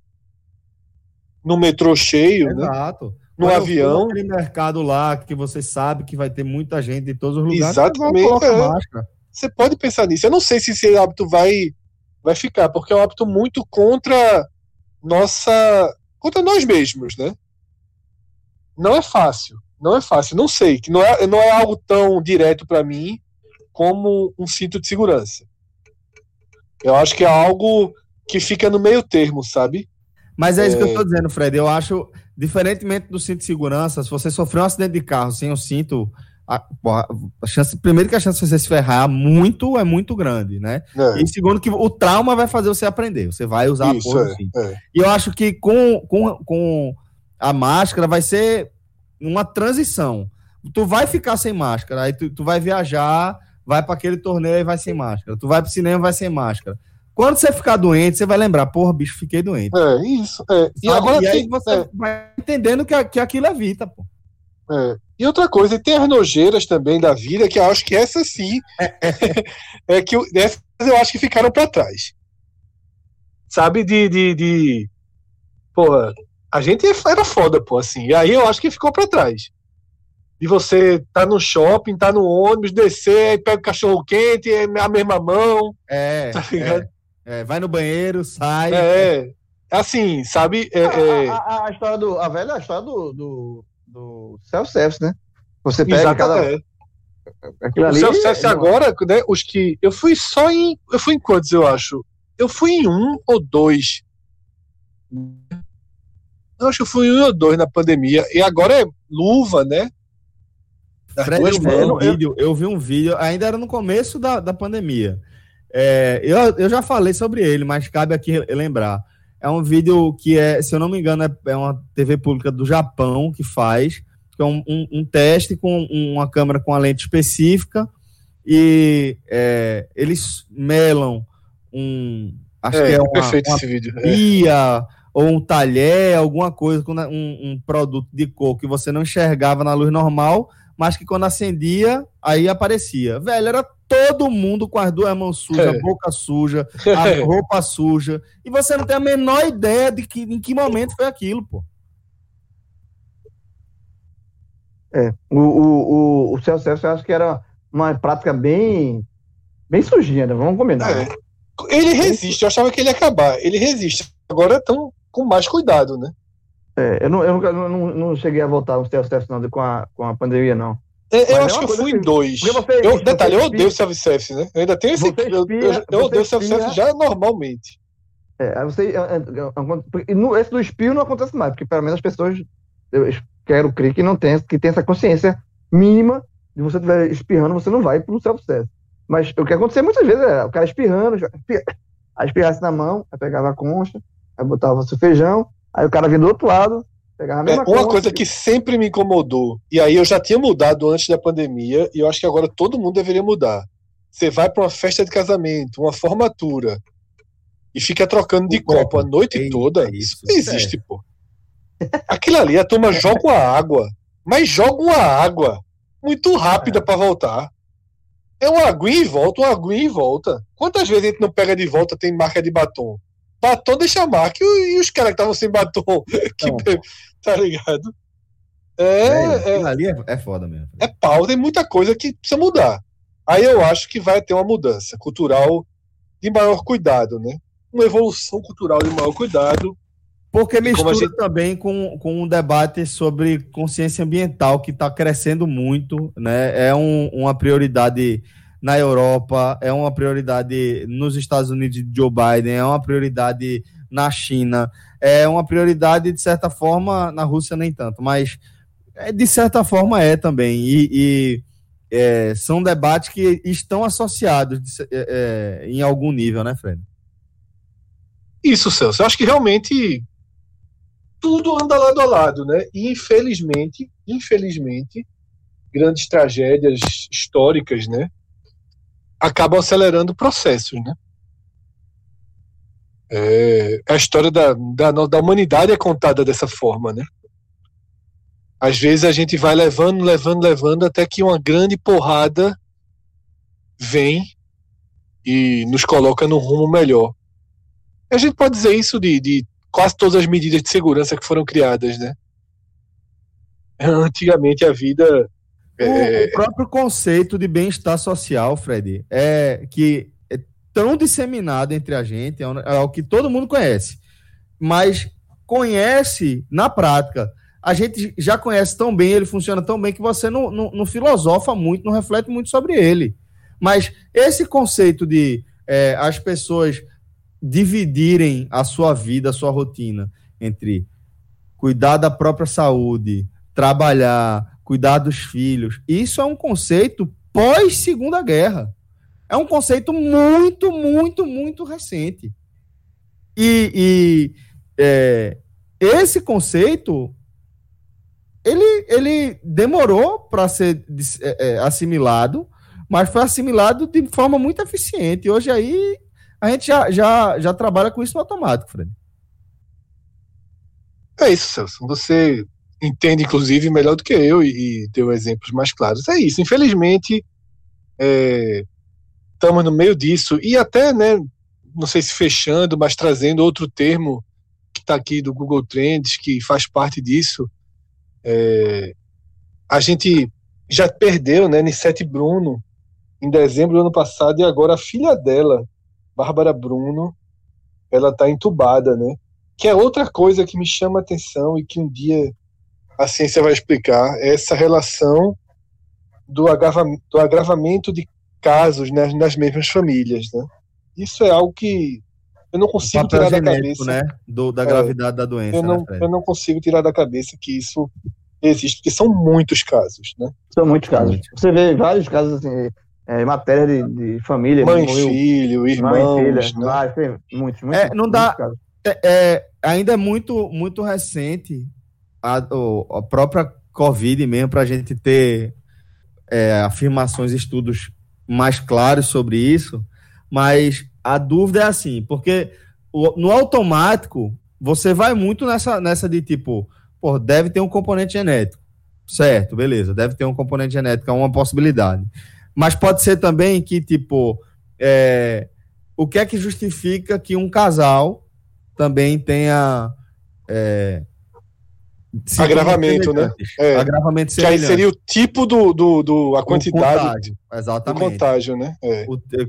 No metrô cheio, né? Exato. No Quando avião. naquele mercado lá que você sabe que vai ter muita gente de todos os lugares. Exatamente, é. Você pode pensar nisso. Eu não sei se esse hábito vai, vai ficar, porque é um hábito muito contra nossa. contra nós mesmos, né? Não é fácil. Não é fácil. Não sei. Que não é, não é algo tão direto para mim como um cinto de segurança. Eu acho que é algo que fica no meio termo, sabe? Mas é isso que eu É. estou dizendo, Fred. Eu acho, diferentemente do cinto de segurança, se você sofrer um acidente de carro sem o cinto, a, porra, a chance, primeiro que a chance de você se ferrar muito é muito grande, né? É, E segundo que o trauma vai fazer você aprender. Você vai usar a isso, porra do é, cinto. é. E eu acho que com, com, com a máscara vai ser uma transição. Tu vai ficar sem máscara, aí tu, tu vai viajar, vai para aquele torneio e vai sem máscara. Tu vai pro cinema vai sem máscara. Quando você ficar doente, você vai lembrar, porra, bicho, fiquei doente. É, isso. é. E Sabe? agora E aí tem, você é, vai entendendo que, que aquilo evita, pô. É. E outra coisa, e tem as nojeiras também da vida, que eu acho que essa sim [laughs] é que essas eu acho que ficaram para trás. Sabe, de, de, de. Porra, a gente era foda, pô, assim. E aí eu acho que ficou para trás. De você tá no shopping, tá no ônibus, descer, aí pega o cachorro quente, é a mesma mão. É, Tá ligado? é, é, vai no banheiro, sai. É. Assim, sabe? É, é, A, a- a história do. A velha história do, do, do self-service, né? Você pega exato, cada. é. Aquilo O ali. self-service não- agora, né, os que. Eu fui só em. Eu fui em quantos, eu acho? Eu fui em um ou dois. Eu acho que eu fui em um ou dois na pandemia. E agora é luva, né? Fred, eu, vi um mãos. vídeo, eu vi um vídeo, ainda era no começo da, da pandemia. É, eu, eu já falei sobre ele, mas cabe aqui lembrar. É um vídeo que é, se eu não me engano, é, é uma TV pública do Japão que faz, que é um, um- um teste com uma câmera com a lente específica e é, eles melam um, acho que É, é uma, perfeito uma esse vídeo. É. pia ou um talher, alguma coisa, com um, um produto de cor que você não enxergava na luz normal, mas que quando acendia, aí aparecia. Velho, era todo mundo com as duas mãos sujas, É. a boca suja, a [laughs] roupa suja, e você não tem a menor ideia de que, em que momento foi aquilo, pô. É. O, o, o, o self-service eu acho que era uma prática bem. Bem sujinha, né? Vamos combinar. É. Ele resiste, eu achava que ele ia acabar. Ele resiste. Agora estão com mais cuidado, né? É, eu não, eu nunca, não, não- não cheguei a voltar no self-service não, com a, com a pandemia, não. É, eu é acho uma que eu fui em assim, dois. você- eu, você detalhe, eu espia- odeio self-service, né? Eu ainda tenho esse. Você eu, eu, espia- eu odeio self-service espia- já normalmente. É, aí você. é, é, é, esse do espio não acontece mais, porque pelo menos as pessoas. Eu quero crer que não tem, que tem essa consciência mínima de você estiver espirrando, você não vai pro self-service. Mas o que acontecia muitas vezes é o cara espirrando, espirra- aí espirrasse na mão, aí pegava a concha, aí botava seu feijão, aí o cara vinha do outro lado, pegava a É, mesma uma concha, coisa que sempre me incomodou, e aí eu já tinha mudado antes da pandemia, e eu acho que agora todo mundo deveria mudar. Você vai para uma festa de casamento, uma formatura, e fica trocando de copo. copo a noite Eita, toda. isso. Isso não existe, pô. Aquilo ali, a turma joga uma água, mas joga uma água muito rápida para voltar. É uma aguinha e volta, uma aguinha e volta. Quantas vezes a gente não pega de volta, tem marca de batom? Batom deixa marca e, e os caras que estavam sem batom, [laughs] que, tá ligado? É, é, é, ali é, é foda mesmo. É pau, tem muita coisa que precisa mudar. Aí eu acho que vai ter uma mudança cultural de maior cuidado, né? Uma evolução cultural de maior cuidado. Porque mistura gente... também com, com um debate sobre consciência ambiental que está crescendo muito, né? É um, uma prioridade na Europa, é uma prioridade nos Estados Unidos de Joe Biden, é uma prioridade na China, é uma prioridade, de certa forma, na Rússia nem tanto, mas é, de certa forma é também. E, e é, são debates que estão associados é, é, em algum nível, né, Fred? Isso, Celso. Eu acho que realmente tudo anda lado a lado, né? E infelizmente, infelizmente, grandes tragédias históricas, né? Acabam acelerando processos, né? É, a história da, da, da humanidade é contada dessa forma, né? Às vezes a gente vai levando, levando, levando, até que uma grande porrada vem e nos coloca num rumo melhor. A gente pode dizer isso de, de quase todas as medidas de segurança que foram criadas, né? Antigamente a vida. É... O, próprio conceito de bem-estar social, Fred, é que é tão disseminado entre a gente, é, é o que todo mundo conhece, mas conhece na prática a gente já conhece tão bem, ele funciona tão bem que você não, não, não filosofa muito, não reflete muito sobre ele. Mas esse conceito de é, as pessoas dividirem a sua vida, a sua rotina entre cuidar da própria saúde, trabalhar, cuidar dos filhos, isso é um conceito pós Segunda Guerra. É um conceito muito, muito, muito recente. E, e é, esse conceito ele, ele demorou para ser é, é, assimilado, mas foi assimilado de forma muito eficiente. Hoje aí a gente já, já, já trabalha com isso no automático, Fred. É isso, Celso. Você entende, inclusive, melhor do que eu e, e deu exemplos mais claros. É isso. Infelizmente, estamos é, no meio disso e até, né, não sei se fechando, mas trazendo outro termo que está aqui do Google Trends, que faz parte disso, é, a gente já perdeu, né, Nissete Bruno, em dezembro do ano passado, e agora a filha dela, Bárbara Bruno, ela está entubada, né? Que é outra coisa que me chama a atenção e que um dia a ciência vai explicar, é essa relação do, agravamento, do agravamento de casos nas, nas mesmas famílias, né? Isso é algo que eu não consigo tirar da cabeça. Né? Do, da é. gravidade é, da doença. Eu não, né, eu não consigo tirar da cabeça que isso existe, porque são muitos casos, né? São muitos casos. Você vê vários casos assim, é, matéria de, de família. Mãe, filho, irmãos. Mãe, filha, né? Muitos, muitos, é, não dá. É, é, ainda é muito, muito recente a, a própria Covid mesmo, para a gente ter é, afirmações, estudos mais claros sobre isso, mas a dúvida é assim, porque no automático você vai muito nessa, nessa de tipo, pô, deve ter um componente genético. Certo, beleza, deve ter um componente genético, é uma possibilidade. Mas pode ser também que, tipo, é, o que é que justifica que um casal também tenha é, agravamento, né? É. Agravamento Que aí seria o tipo do, do, do a quantidade contágio, exatamente. do contágio, né? É.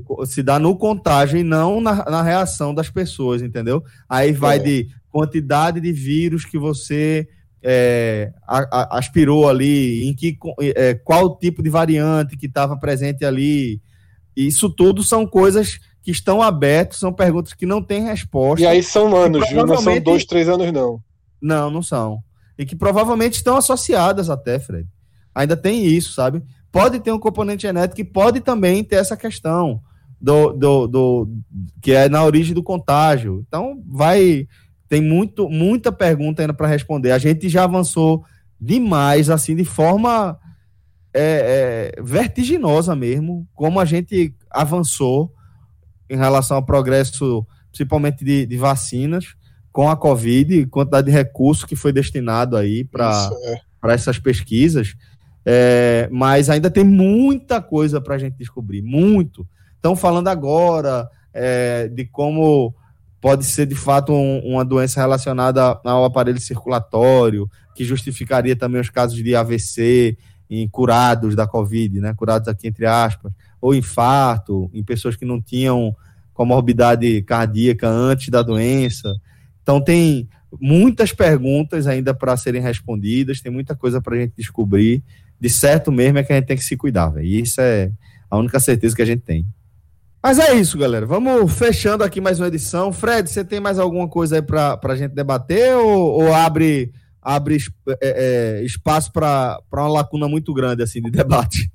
O, se dá no contágio e não na, na reação das pessoas, entendeu? Aí vai é. de quantidade de vírus que você é, a, a, aspirou ali, em que é, qual tipo de variante que estava presente ali. Isso tudo são coisas que estão abertas, são perguntas que não têm resposta. E aí são anos, viu? Não são dois, três anos, não. Não, não são e que provavelmente estão associadas até, Fred. Ainda tem isso, sabe? Pode ter um componente genético e pode também ter essa questão do, do, do que é na origem do contágio. Então, vai tem muito, muita pergunta ainda para responder. A gente já avançou demais, assim, de forma é, é, vertiginosa mesmo, como a gente avançou em relação ao progresso, principalmente de, de vacinas com a Covid, quantidade de recurso que foi destinado aí para é. essas pesquisas, é, mas ainda tem muita coisa para a gente descobrir, muito. Estão falando agora é, de como pode ser de fato um, uma doença relacionada ao aparelho circulatório, que justificaria também os casos de AVC em curados da Covid, né? Curados aqui entre aspas, ou infarto em pessoas que não tinham comorbidade cardíaca antes da doença. Então tem muitas perguntas ainda para serem respondidas, tem muita coisa para a gente descobrir. De certo mesmo é que a gente tem que se cuidar, véio. e isso é a única certeza que a gente tem. Mas é isso, galera. Vamos fechando aqui mais uma edição. Fred, você tem mais alguma coisa aí para a gente debater ou, ou abre, abre é, é, espaço para uma lacuna muito grande assim de debate?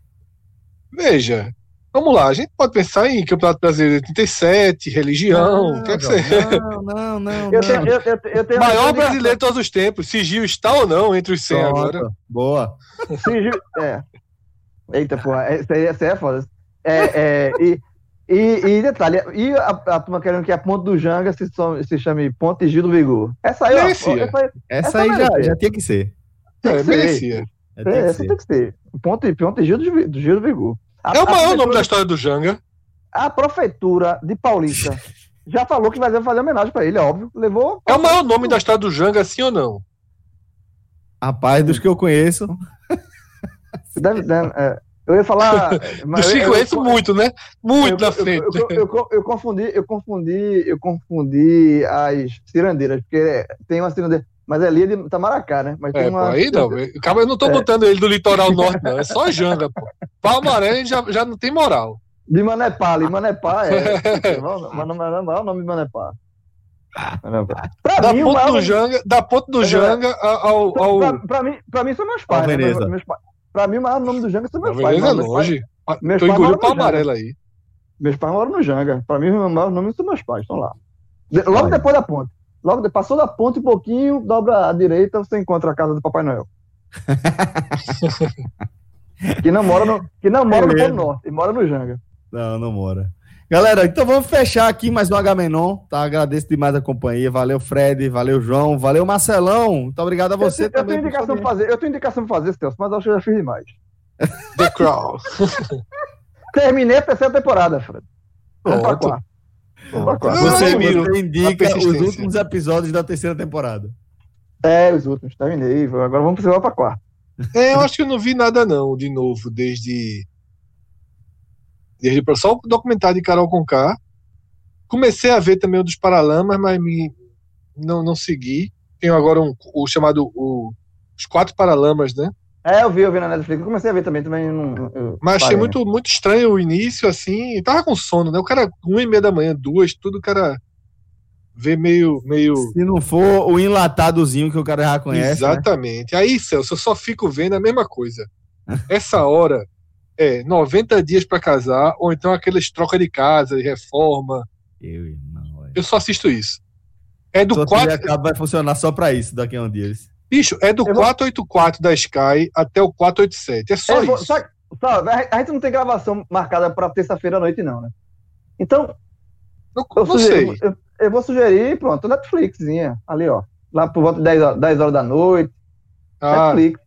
Veja, Vamos lá, a gente pode pensar em Campeonato Brasileiro de 87, religião, o que é que você. Não, não, não. Eu tenho, eu, eu, eu tenho Maior brasileiro de todos os tempos. Sigil está ou não entre os 100 Pronto. agora? Boa. Sigil. É. Eita, porra, essa aí, essa aí é foda. É, é, e, e, e, detalhe, e a, a turma querendo que a Ponte do Janga se, se chame Ponte Gil do Vigor. Essa aí, ó, essa aí, essa, essa aí já, já tinha que ser. Tem é, merecia. É, essa tem que ser. Ponte, Ponte Gil do, do Gil do Vigor. A, é o maior nome da história do Janga. A prefeitura de Paulista [laughs] já falou que vai fazer homenagem para ele, é óbvio. Levou. É o maior nome da história do Janga, sim ou não? Rapaz, dos que eu conheço. Deve, deve, é, eu ia falar. Dos que conheço eu, muito, né? Muito eu, na frente. Eu, eu, confundi, eu confundi, eu confundi as cirandeiras, porque tem uma cirandeira. Mas ali é de Tamaracá, né? Mas é, uma... pô, aí não. Eu não tô é. botando ele do litoral norte, não. É só Janga, pô. Palmaré já, já não tem moral. De Manepá, ali Manepá é. [laughs] Mas não é o nome de Manepá. Pra da, mim, ponto maior... do Janga, da ponto do é, Janga ao. ao... Pra, pra, mim, pra mim são meus pais. Né? Meus, meus pais. Pra mim, o maior nome do Janga são meus pais. Beleza, é longe. Meus Tô engolindo o Palmaré aí. Meus pais moram no Janga. Pra mim, o maior nome são meus pais. Estão lá. Logo Ai. depois da ponte. Logo, passou da ponte um pouquinho, dobra à direita, você encontra a casa do Papai Noel. [laughs] que não mora no, que não mora no Polo Norte, mora no Janga. Não, não mora. Galera, então vamos fechar aqui mais um H-Menon, tá? Agradeço demais a companhia. Valeu, Fred, valeu, João, valeu, Marcelão. Muito obrigado a você eu, também. Eu tenho indicação para fazer, eu tenho indicação para fazer, Celso, mas acho que eu já fiz demais. The Crow. [laughs] Terminei a terceira temporada, Fred. Vamos pra quarta. Você, você indica os últimos episódios da terceira temporada. É, os últimos, terminei. Agora vamos para a quarta. É, eu acho que eu não vi nada não, de novo, desde. Desde só o documentário de Carol Conká. Comecei a ver também o dos Paralamas, mas me, não, não segui. Tenho agora um, o chamado o, Os Quatro Paralamas, né? É, eu vi, eu vi na Netflix. Eu comecei a ver também, também não, Mas achei muito, muito estranho o início, assim. E tava com sono, né? O cara, uma e meia da manhã, duas, tudo o cara vê meio, meio. Se não for o enlatadozinho que o cara já conhece. Né? Exatamente. Né? Aí, Celso, eu só fico vendo a mesma coisa. Essa hora é 90 dias para casar, ou então aqueles troca de casa, de reforma. Eu, irmão, eu só assisto isso. É do 4. Vai funcionar só para isso daqui a um dia. Bicho, é do 484 da Sky até o 487. É só isso. Só, só, a gente não tem gravação marcada para terça-feira à noite, não, né? Então. Eu, eu, sugeri, eu, eu, vou sugerir, pronto, Netflixzinha. Ali, ó. Lá por volta de 10 horas, 10 horas da noite. Ah, Netflix.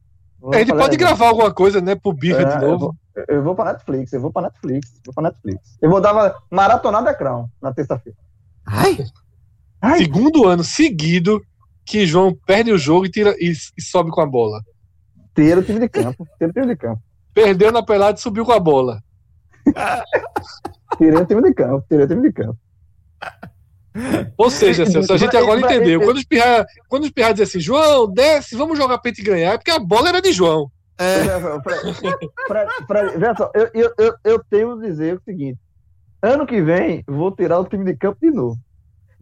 É, a gente pode gravar alguma coisa, né? Pro Birra é, de novo. Eu vou, eu vou pra Netflix, eu vou pra Netflix, vou pra Netflix. Eu vou dar uma maratonada Crown na terça-feira. Ai! Ai! Segundo ano seguido que João perde o jogo e, tira, e, e sobe com a bola. Tira o time de campo. Tira o time de campo. Perdeu na pelada e subiu com a bola. [laughs] Tirei o time de campo. Tirei o time de campo. Ou seja, Celso, a gente agora entendeu. Quando os Pirra, quando os Pirra dizem assim, João, desce, vamos jogar pra gente ganhar, é porque a bola era de João. É. Pra, pra, pra, só, eu, eu, eu, eu tenho que dizer o seguinte: ano que vem, vou tirar o time de campo de novo.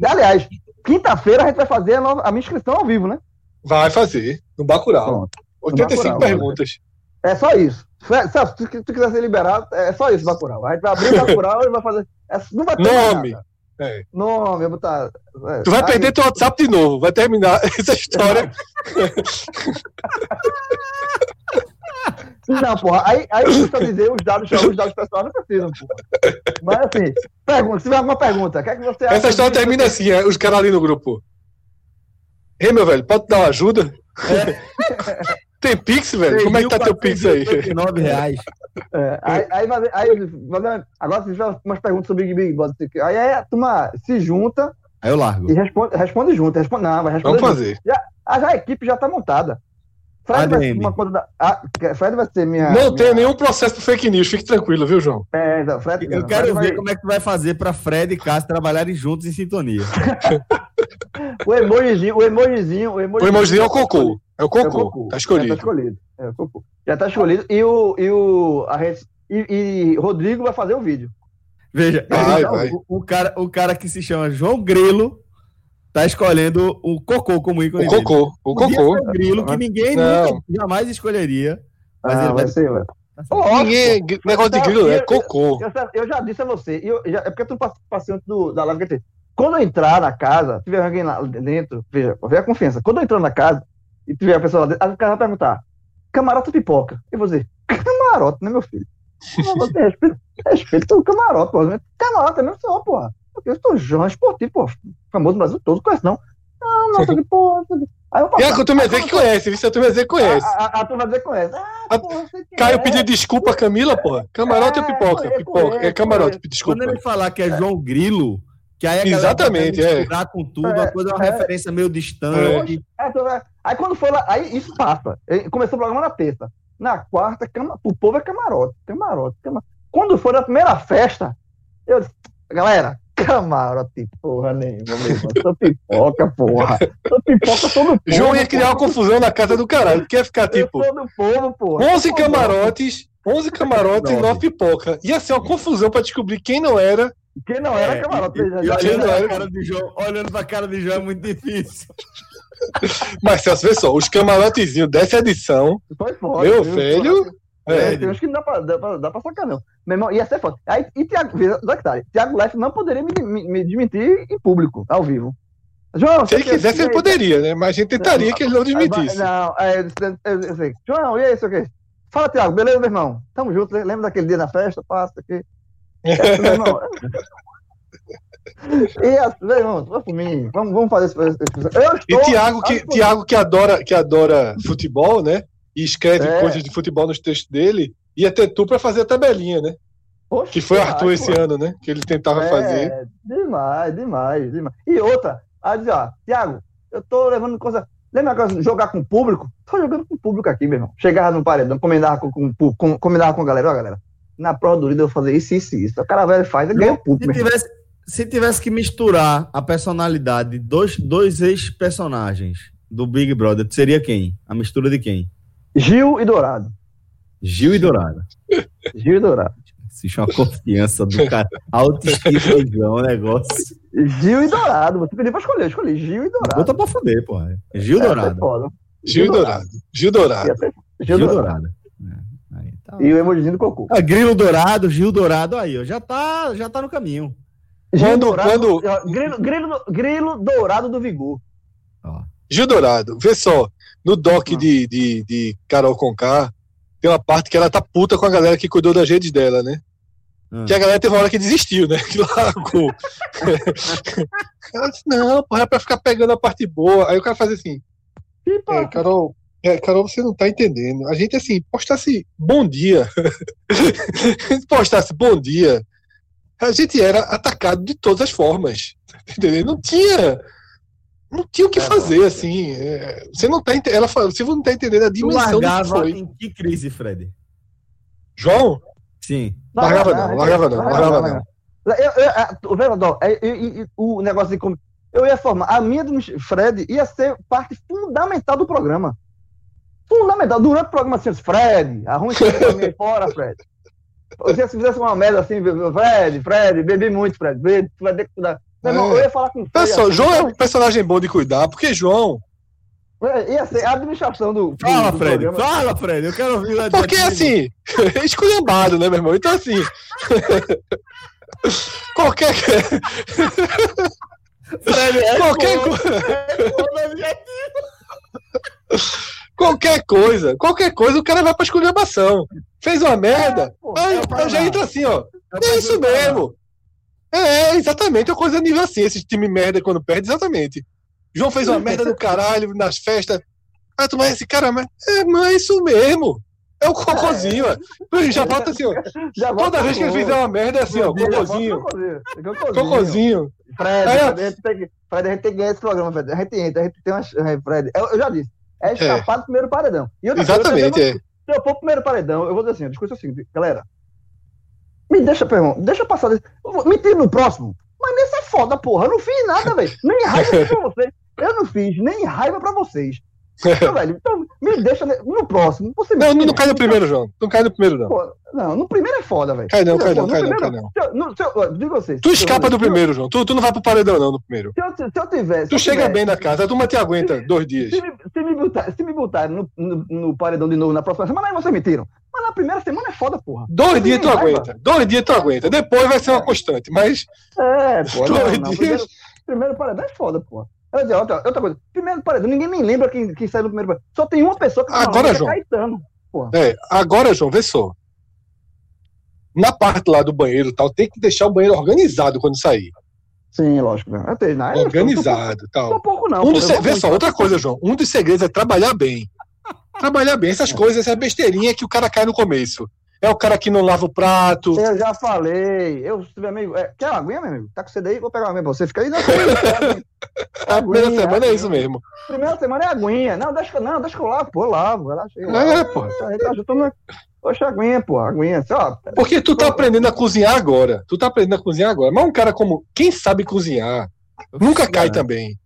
Aliás, quinta-feira a gente vai fazer a, nova, a, minha inscrição ao vivo, né? Vai fazer, no Bacurau. Pronto, 85 Bacurau, perguntas. É só isso. Celso, se tu quiser ser liberado, é só isso, Bacurau. A gente vai abrir o Bacurau e vai fazer. É, não vai ter Nome. É. Nome, eu botar. É, tu vai perder teu WhatsApp de novo, vai terminar [laughs] essa história. [laughs] Não, porra, aí, aí custa dizer os dados, os dados pessoais não precisam, porra. Mas assim, pergunta, se tiver alguma pergunta, o que é que você acha? Essa história termina assim, é, os caras ali no grupo. Ei, meu velho, pode dar uma ajuda? É. [laughs] Tem Pix, velho? Como é que tá teu Pix aí? 9 reais. É, aí, aí, aí, aí, agora se tiver umas perguntas sobre Big Brother, aí é, a turma se junta Aí eu largo. E responde, responde junto. Responde, não, vai responder. Vamos junto. fazer. Ah, já a equipe já tá montada. Fred vai uma conta da. Ah, Fred vai ser minha. Não minha, tem nenhum processo por fake news, fique tranquilo, viu, João? É, então, Fred, Eu não, quero Fred vai- ver como é que tu vai fazer pra Fred e Cássio trabalharem juntos em sintonia. [laughs] O emojizinho, o emojizinho, o O emojizinho. emojizinho é o cocô. É o É o cocô. cocô. Tá Já escolhido. tá escolhido. É o cocô. Já tá escolhido. E o. E o a gente, e, e Rodrigo vai fazer o vídeo. Veja, Vai, então, vai. O, o cara, o cara que se chama João Grilo tá escolhendo o cocô como ícone O dele. cocô. O Podia cocô. o Grilo, que ninguém nunca, jamais escolheria. Mas Ah, ele vai ser, ué. Ninguém, negócio de grilo é Eu- cocô. Eu, já- eu já disse a você, e eu, já, é porque tu pass- passei antes do, da live que. Quando eu entrar na casa, tiver alguém lá dentro, veja, veja a confiança. Quando eu entrar na casa e tiver a pessoa lá dentro, a casa vai perguntar: camarote ou pipoca? E você, camarote, né, meu filho? Não, [laughs] você respeita, respeita o camarote, porra. Camarote é mesmo só, porra. Eu sou João Esportivo, pô, famoso no Brasil todo, conhece não? Não, não, que porra. Aí eu E a turma dizer que conhece, viu? Se a turma dizer que conhece. A, a, a turma dizer que conhece. Ah, A- porra, Caio é. pediu desculpa, Camila, porra. Camarote ou É, pipoca? conheço, Pipoca. É conheço, camarote, conheço. desculpa. Quando ele falar que é João Grilo, que aí a Exatamente, é. misturar com tudo, É, a coisa é uma é. referência meio distante. É, tu vai- Aí quando foi lá, aí isso passa. Começou o programa na terça. Na quarta, cama, o povo é camarote, camarote, camarote. Quando foi na primeira festa, eu disse, galera, camarote, porra nenhuma, meu irmão. Sou pipoca, porra. Sou pipoca, sou do povo. João ia criar uma confusão na casa do caralho. Ia ficar Eu tipo sou do povo, porra. 11 Sou camarotes, 11 camarotes e Nove. 9 pipoca. Ia ser uma confusão pra descobrir quem não era. Quem não era É, camarote? e- já- e já- olhando, já- pra cara de João, olhando pra cara de João é muito difícil. Mas Celso, vê só, os camarotezinhos dessa edição, Foi foda. meu viu? velho. É, É, tem uns que não dá pra, dá pra, dá pra sacar, não. Meu irmão, ia ser foda. Aí, e Tiago, que tá, Tiago Leifert não poderia me, me, me desmentir em público, ao vivo. João, se ele quisesse, e ele poderia, né? Mas a gente tentaria que ele não desmentisse. Não, é, eu, eu, eu sei. João, e aí, isso aqui? Fala, Tiago, beleza, meu irmão? Tamo junto, lembra daquele dia na festa? Passa aqui. [laughs] É, meu irmão. E assim, meu irmão, vai por mim. Vamos, vamos fazer isso. Eu E estou. Tiago, que, Tiago que, adora, que adora futebol, né? E escreve É. coisas de futebol nos textos dele, ia ter tu pra fazer a tabelinha, né? Poxa, Que foi demais, Arthur esse pô. ano, né? Que ele tentava É, fazer. Demais, demais, demais. E outra, aí diz, ó, Tiago, eu tô levando coisa. Lembra aquela coisa de jogar com o público? Tô jogando com o público aqui, meu irmão. Chegava no paredão, combinava com, com, com, combinava com a galera, ó, galera. Na prova do líder eu vou fazer isso, isso, e isso. O cara velho faz, ele ganha o público, Se tivesse, se tivesse que misturar a personalidade de dois, dois ex-personagens do Big Brother, seria quem? A mistura de quem? Gil e Dourado. Gil e Dourado. Gil e Dourado. Existe uma confiança do cara. Autoestima do João, é um negócio. Gil e Dourado. Você pediu pra escolher, eu escolhi Gil e Dourado. Bota pra fuder, porra. Gil É, Dourado. Gil Dourado. Gil Dourado. Gil Dourado. Dourado. É, aí tá. E o emojizinho do cocô. Ah, Grilo Dourado, Gil Dourado, aí, ó, já tá, já tá no caminho. Gil Quando- Dourado. quando- Grilo, grilo, grilo Dourado do Vigor. Ó. Gil Dourado, vê só, no doc Ah. de, de, de Carol Conká, tem uma parte que ela tá puta com a galera que cuidou das redes dela, né? Ah. Que a galera teve uma hora que desistiu, né? [laughs] Que largou. [laughs] ela disse, não, porra, é pra ficar pegando a parte boa. Aí o cara faz assim, é, Carol, é, Carol, você não tá entendendo. A gente, assim, postasse bom dia. a [laughs] gente postasse bom dia. A gente era atacado de todas as formas. Entendeu? Não tinha. Não tinha o que É, fazer, pode assim. é, você não tá Ela você não tá entendendo a dimensão do que largava foi. em que crise, Fred? João? Sim. Largava não, largava não, largava não. Eu, eu, a- o vereador, é, o negócio de como. Eu ia formar. A minha do Fred ia ser parte fundamental do programa. Fundamental. Durante o programa, assim, Fred, arruma caminho aí fora, Fred. Se você fizesse uma merda assim, Fred, Fred, bebi muito, Fred, bebi, tu vai ter que cuidar. Meu irmão, É. eu ia falar com o. Pessoal, assim, João é um personagem bom de cuidar, porque João. é, Ia ser a administração do. Fala, do Fred. programa. Fala, Fred. Eu quero ouvir lá de Porque assim, [laughs] esculhambado, né, meu irmão? Então assim. [laughs] qualquer. [laughs] Fred é qualquer, bom, co- é bom na minha- qualquer coisa, qualquer coisa, o cara vai pra esculhambação. Fez uma merda, pô, aí é já entra assim, ó. É É isso mesmo. É, é, exatamente, é uma coisa nível assim, esse time merda quando perde, exatamente. João fez uma merda do caralho nas festas. Aí tu vai esse cara, mas é, mas é isso mesmo. É o cocôzinho, ó. Já bota assim, ó. Já Toda vez que ele fizer uma merda, é assim, ó. Cocôzinho. Cocôzinho. Fred, É. Fred, a gente tem que, Fred, a gente tem que ganhar esse programa, Fred. A gente entra, a gente tem uma. Fred, eu, eu já disse. É escapar do primeiro paredão. E coisa, Exatamente, eu é. Se eu for pro primeiro paredão, eu vou dizer assim: o discurso é o seguinte, galera. Me deixa, perdão, deixa eu passar. Me tira no próximo. Mas nesse é foda, porra. Eu não fiz nada, velho. Nem raiva pra vocês. Eu não fiz nem raiva pra vocês. Então, [laughs] velho, então me deixa no próximo. Você Não, não, cai no primeiro, João. Não cai no primeiro, não. Pô, não, no primeiro é foda, velho. Cai não, cai não, cai não, cai não. se se Digo vocês. Tu se escapa do se primeiro, João. Tu, tu não vai pro paredão, não, no primeiro. Se eu, se eu tivesse. se Tu eu chega tivesse- bem na casa, a turma te aguenta dois dias. Se me, se me botar- se me botarem no, no, no paredão de novo na próxima semana, aí vocês me tiram. Mas na primeira semana é foda, porra. Dois dias tu aguenta. Dois dias tu aguenta. Depois vai ser uma constante. Mas É, pô. Não, Dois não, dias. primeiro, primeiro paredão é foda, porra. Dizer, outra, outra coisa. Primeiro paredão, ninguém nem lembra quem, quem saiu no primeiro paredão. Só tem uma pessoa que tá Agora, que João. é Caetano. É, agora, João, vê só. Na parte lá do banheiro e tal, tem que deixar o banheiro organizado quando sair. Sim, lógico. Né? Eu tenho, não, não Organizado Não tal. sou pouco, não. Um dos Vê só, outra coisa, João. Um dos segredos é trabalhar bem. Trabalhar bem, essas coisas, essa besteirinha que o cara cai no começo. É o cara que não lava o prato. Eu já falei. Eu, se tiver amigo. É, quer uma aguinha, meu amigo? Tá com sede aí? Vou pegar uma aguinha pra você. Fica aí. Não, [laughs] A primeira aguinha, semana é aguinha. isso mesmo. Primeira semana é aguinha. Não, deixa, não, deixa que eu lavo. Pô, eu lavo. Relaxa aí. É, pô. Poxa, aguinha, pô. Aguinha. Só, Porque tu tá aprendendo a cozinhar agora. Tu tá aprendendo a cozinhar agora. Mas um cara como quem sabe cozinhar nunca cai também.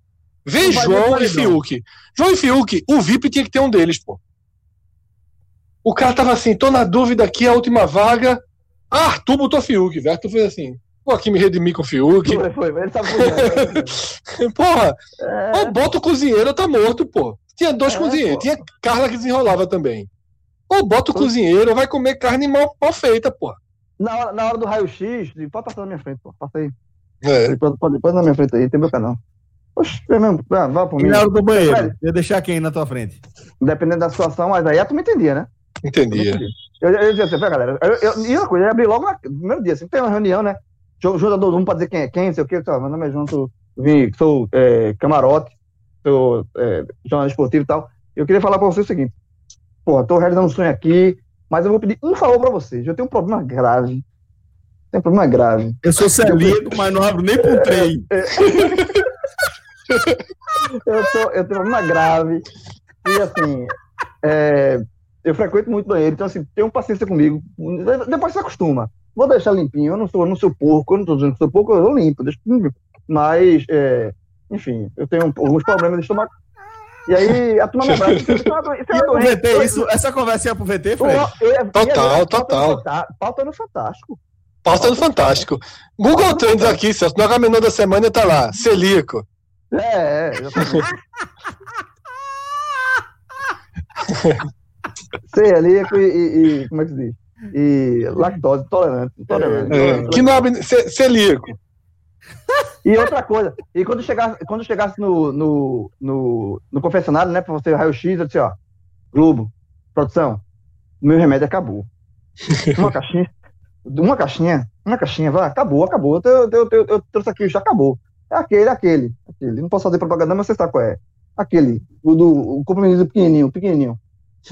Não vai João e. Fiuk. João e Fiuk, o VIP tinha que ter um deles, pô. O cara tava assim, tô na dúvida aqui, a última vaga. Ah, Arthur botou Fiuk, velho. Arthur fez assim, vou aqui me redimir com o Fiuk. Foi, foi. Ele cozinhar. [laughs] Porra, É, ou bota o cozinheiro tá morto, pô. Tinha dois É, cozinheiros, pô. tinha Carla que desenrolava também. Ou bota o cozinheiro, ou vai comer carne mal, mal feita, pô. na, hora, na hora do raio-x, pode passar na minha frente, pô. Passa aí. É. Pode, pode, pode na minha frente aí, tem meu canal. Oxe, é mesmo, vá, vá por E mim. na hora do banheiro? Ia deixar quem na tua frente? Dependendo da situação, mas aí tu me entendia, né? Entendia. Eu, eu, eu dizia assim, "Pera, galera, eu, eu, e uma coisa, eu ia abrir logo no primeiro dia, assim, tem uma reunião, né? Junta todo mundo pra dizer quem é quem, não sei o quê. Tá, meu nome é sou, vim, sou é, camarote, sou é, jornalista esportivo e tal. Eu queria falar pra vocês o seguinte. Pô, tô realizando um sonho aqui, mas eu vou pedir um favor pra vocês. Eu tenho um problema grave. Tenho um problema grave. Eu sou celíaco, mas não abro nem pro trem. [laughs] Eu, tô, eu tenho um problema grave. E assim, é, eu frequento muito banheiro, então assim, tenham paciência comigo. Depois se acostuma. Vou deixar limpinho, eu não sou, eu não sou porco, eu não tô dizendo que sou porco, eu limpo, deixo tudo limpo. Mas, é, enfim, eu tenho alguns problemas de estômago. E aí, a turma me abraça. [laughs] Isso é uma isso é uma. VT, isso, essa conversa ia pro VT, Eu- Fred? eu- eu- Total, eu- total. Pauta no Fanta- Pauta no Fantástico. Pauta no Fantástico. Google Trends aqui, Celso. No Agamenon da semana tá lá. Celíaco. É, é, exatamente. Celíaco e, e, e- Como é que se diz? E lactose, intolerante. intolerante, É, intolerante. que ce- Celíaco. E outra coisa, e quando chegasse, quando chegasse no, no, no, no confessionário, né, pra você raio-x, eu disse, ó, Globo, produção, meu remédio acabou. [laughs] Uma caixinha, uma caixinha, uma caixinha, vai, acabou, acabou. Eu, eu, eu, eu trouxe aqui, já acabou. É aquele, aquele, aquele. Não posso fazer propaganda, mas você sabe qual é. Aquele, o do o comprimido pequenininho, pequenininho.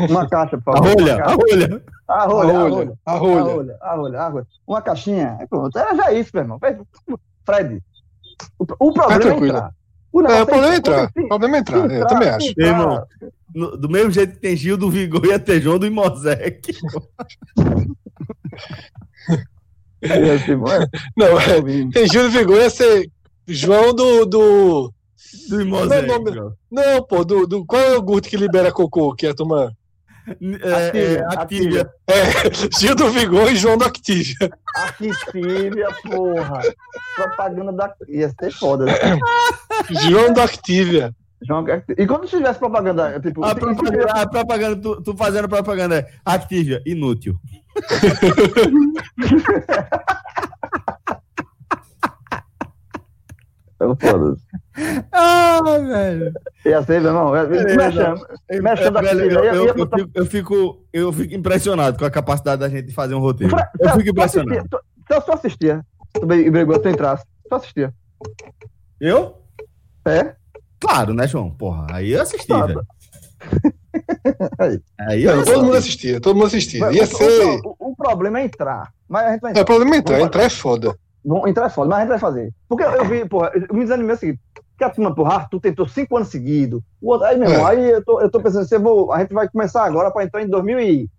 Uma [laughs] caixa, por A favor. rolha, uma a caixa. rolha. A A rolha, a rolha. rolha. A A rolha. rolha, a rolha, a rolha. Uma caixinha, aí pronto. Era já isso, meu irmão. Fred, o, o problema é entrar. O É, o problema é entrar. O problema é entrar. é, Eu também entrar, acho. entrar- Irmão. No- do mesmo jeito que tem Gil do Vigor, ia ter João do Imosec. [laughs] É, assim, é, Não, é, tem Júlio Vigor ia ser João do. do... Do Imosec. Não, não, Não, pô, do, do. Qual é o iogurte que libera cocô? Que é a turma. É, é, Activia. É, [laughs] Gil do Vigor e João do Activia. Activia, porra. Propaganda da. Ia ser foda. né? João do Activia. João, E quando tivesse propaganda, tipo. A propaganda, a propaganda tu, tu fazendo propaganda é Activia, inútil. [laughs] Eu foda. Ah, velho. Ia ser, meu irmão. Me chama. Me chama da Velho, eu, fico, eu, fico, impressionado com a capacidade da gente de fazer um roteiro. Fra- Eu fico impressionado. Celso, tu assistia. Tu bem- brigou, tu entrasse. Tu assistia. Eu? É? Claro, né, João? Porra, aí eu assisti, Tá, velho. [laughs] Aí, não, todo mundo assistia, todo mundo assistia. Ia o, ser... o, o, problema é entrar. Mas a gente vai entrar. É, o problema é entrar, entrar é foda. Bom, entrar é foda, mas a gente vai fazer. Porque eu vi, [laughs] porra, eu me desanimei assim, que a turma, porra, tu tentou cinco anos seguidos. Aí, meu irmão, é. aí eu tô, eu tô pensando, se vou, a gente vai começar agora para entrar em 2000 e,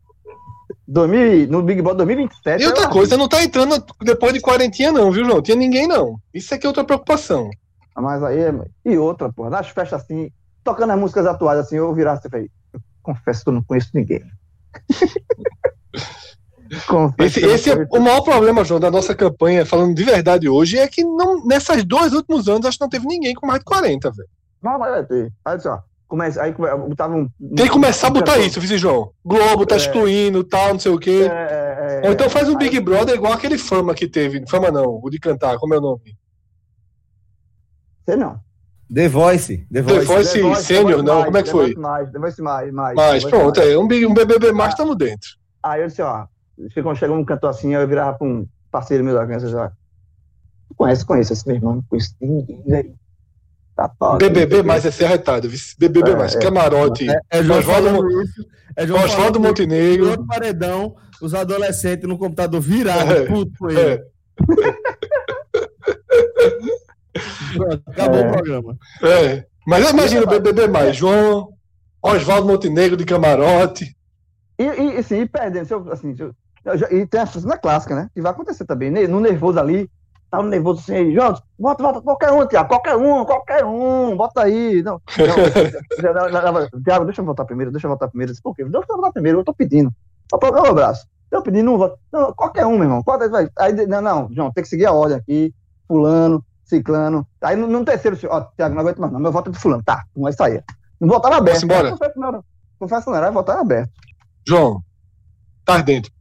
2000, no Big Brother 2027. E outra coisa, não tá entrando depois de quarentinha, não, viu, João? Tinha ninguém, não. Isso aqui é outra preocupação. Mas aí, e outra, porra, nas festas assim, tocando as músicas atuais, assim, eu virasse e falei, confesso que eu não conheço ninguém. [laughs] esse, esse é o maior problema, João, da nossa campanha, falando de verdade hoje, é que não, nessas dois últimos anos, acho que não teve ninguém com mais de 40, velho. Não, mas vai ter. Olha só. Comece, aí botava um. Tem que começar a botar isso, viu, João? Globo tá é, excluindo, tal, não sei o quê. É, é, Ou então faz um Big Brother igual aquele fama que teve. Fama não, o de cantar, como é o nome? Sei não. The Voice. The Voice, The Voice, The Voice Senior, não, mais, como é que foi? Mais, The Voice mais, mais. Mais, pronto, mais. é um, um BBB mais, estamos dentro. Aí eu disse, ó, quando chegou um cantor assim, eu virava pra um parceiro meu da criança já. Conhece, conhece esse meu irmão, não conhece ninguém, velho. Tá BBB mais é ser arretado, BBB é, mais, é, camarote. É, é Oswaldo, é Oswaldo Montenegro. Outro paredão, os adolescentes no computador virados, é, puto com ele. É. [laughs] Pronto, acabou o programa. É. Mas imagina o BBB mais, João, Oswaldo Montenegro de camarote. E, e, assim, e perdendo, assim, e tem a cena clássica, né? Que vai acontecer também, no nervoso ali, Tava tá nervoso assim aí, João, bota, bota qualquer um, Tiago, qualquer um, qualquer um, bota aí. Não, não, Tiago, deixa eu voltar primeiro, deixa eu voltar primeiro. Disse, Por quê? Deixa eu voltar primeiro, eu tô pedindo. Só para o abraço. Eu pedi, não voto. Não, qualquer um, meu irmão. Qual, vai, aí, não, não, João, tem que seguir a ordem aqui. Fulano, ciclano. Aí no, no terceiro, ó, Tiago, não aguento mais, não. Meu voto é de fulano. Tá, não vai sair. Não votava aberto. embora. Confesso, não, era votar aberto. João, tá dentro.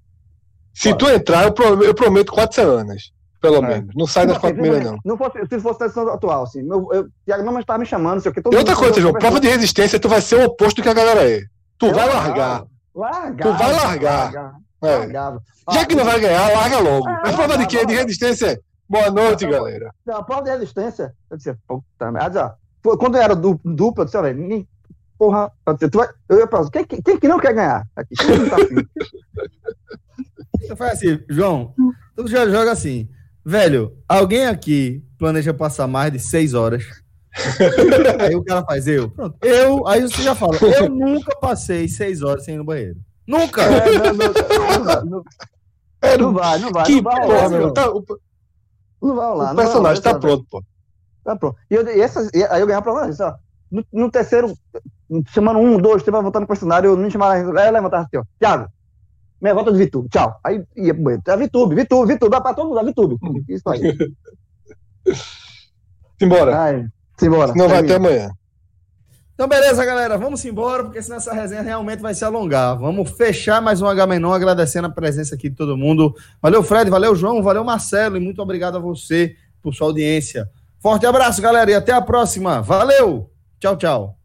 Se tu entrar, eu prometo, eu prometo quatro semanas pelo é. menos. Não sai das quatro primeiras, não. não fosse, se fosse a situação atual, assim. Meu, eu, Thiago não estava me chamando, sei o que. Todo e outra coisa, João, prova de resistência, tu vai ser o oposto do que a galera é. Tu vai largar. Largar. Tu vai largar. largar. É. Já que não vai ganhar, larga logo. É, Mas prova de quê? De resistência. Boa noite, galera. Não, prova de resistência. Eu disse, puta merda. Quando era dupla, eu disse, olha, ninguém. Porra, tu vai, eu ia falar, quem, quem que não quer ganhar? Aqui, quem não tá? [laughs] Você faz assim, João, tu já joga assim. Velho, alguém aqui planeja passar mais de seis horas. [laughs] aí o cara faz eu. Pronto. Eu, aí você já fala, eu nunca passei seis horas sem ir no banheiro. Nunca! É, não, não, não, é, não, vai, não vai. Que não vai porra, meu. Tá, o, não vai rolar. O personagem tá pronto, pô. Tá pronto. E, eu, e, essas, e aí eu ganhava pra isso, ó. No, no, terceiro, chamando um, dois, três, vai voltar no questionário, eu não chamava, aí levantava assim, ó. Thiago, minha volta de Vitube, tchau. Aí ia pro banheiro. É Vitube, Vitube, Vitube, vai pra todo mundo, é Vitube. Isso aí. [laughs] Simbora. Ai, simbora. Não vai até amanhã. Então, beleza, galera. Vamos embora, porque senão essa resenha realmente vai se alongar. Vamos fechar mais um H-Menon, agradecendo a presença aqui de todo mundo. Valeu, Fred, valeu, João, valeu, Marcelo, e muito obrigado a você por sua audiência. Forte abraço, galera, e até a próxima. Valeu! Tchau, tchau.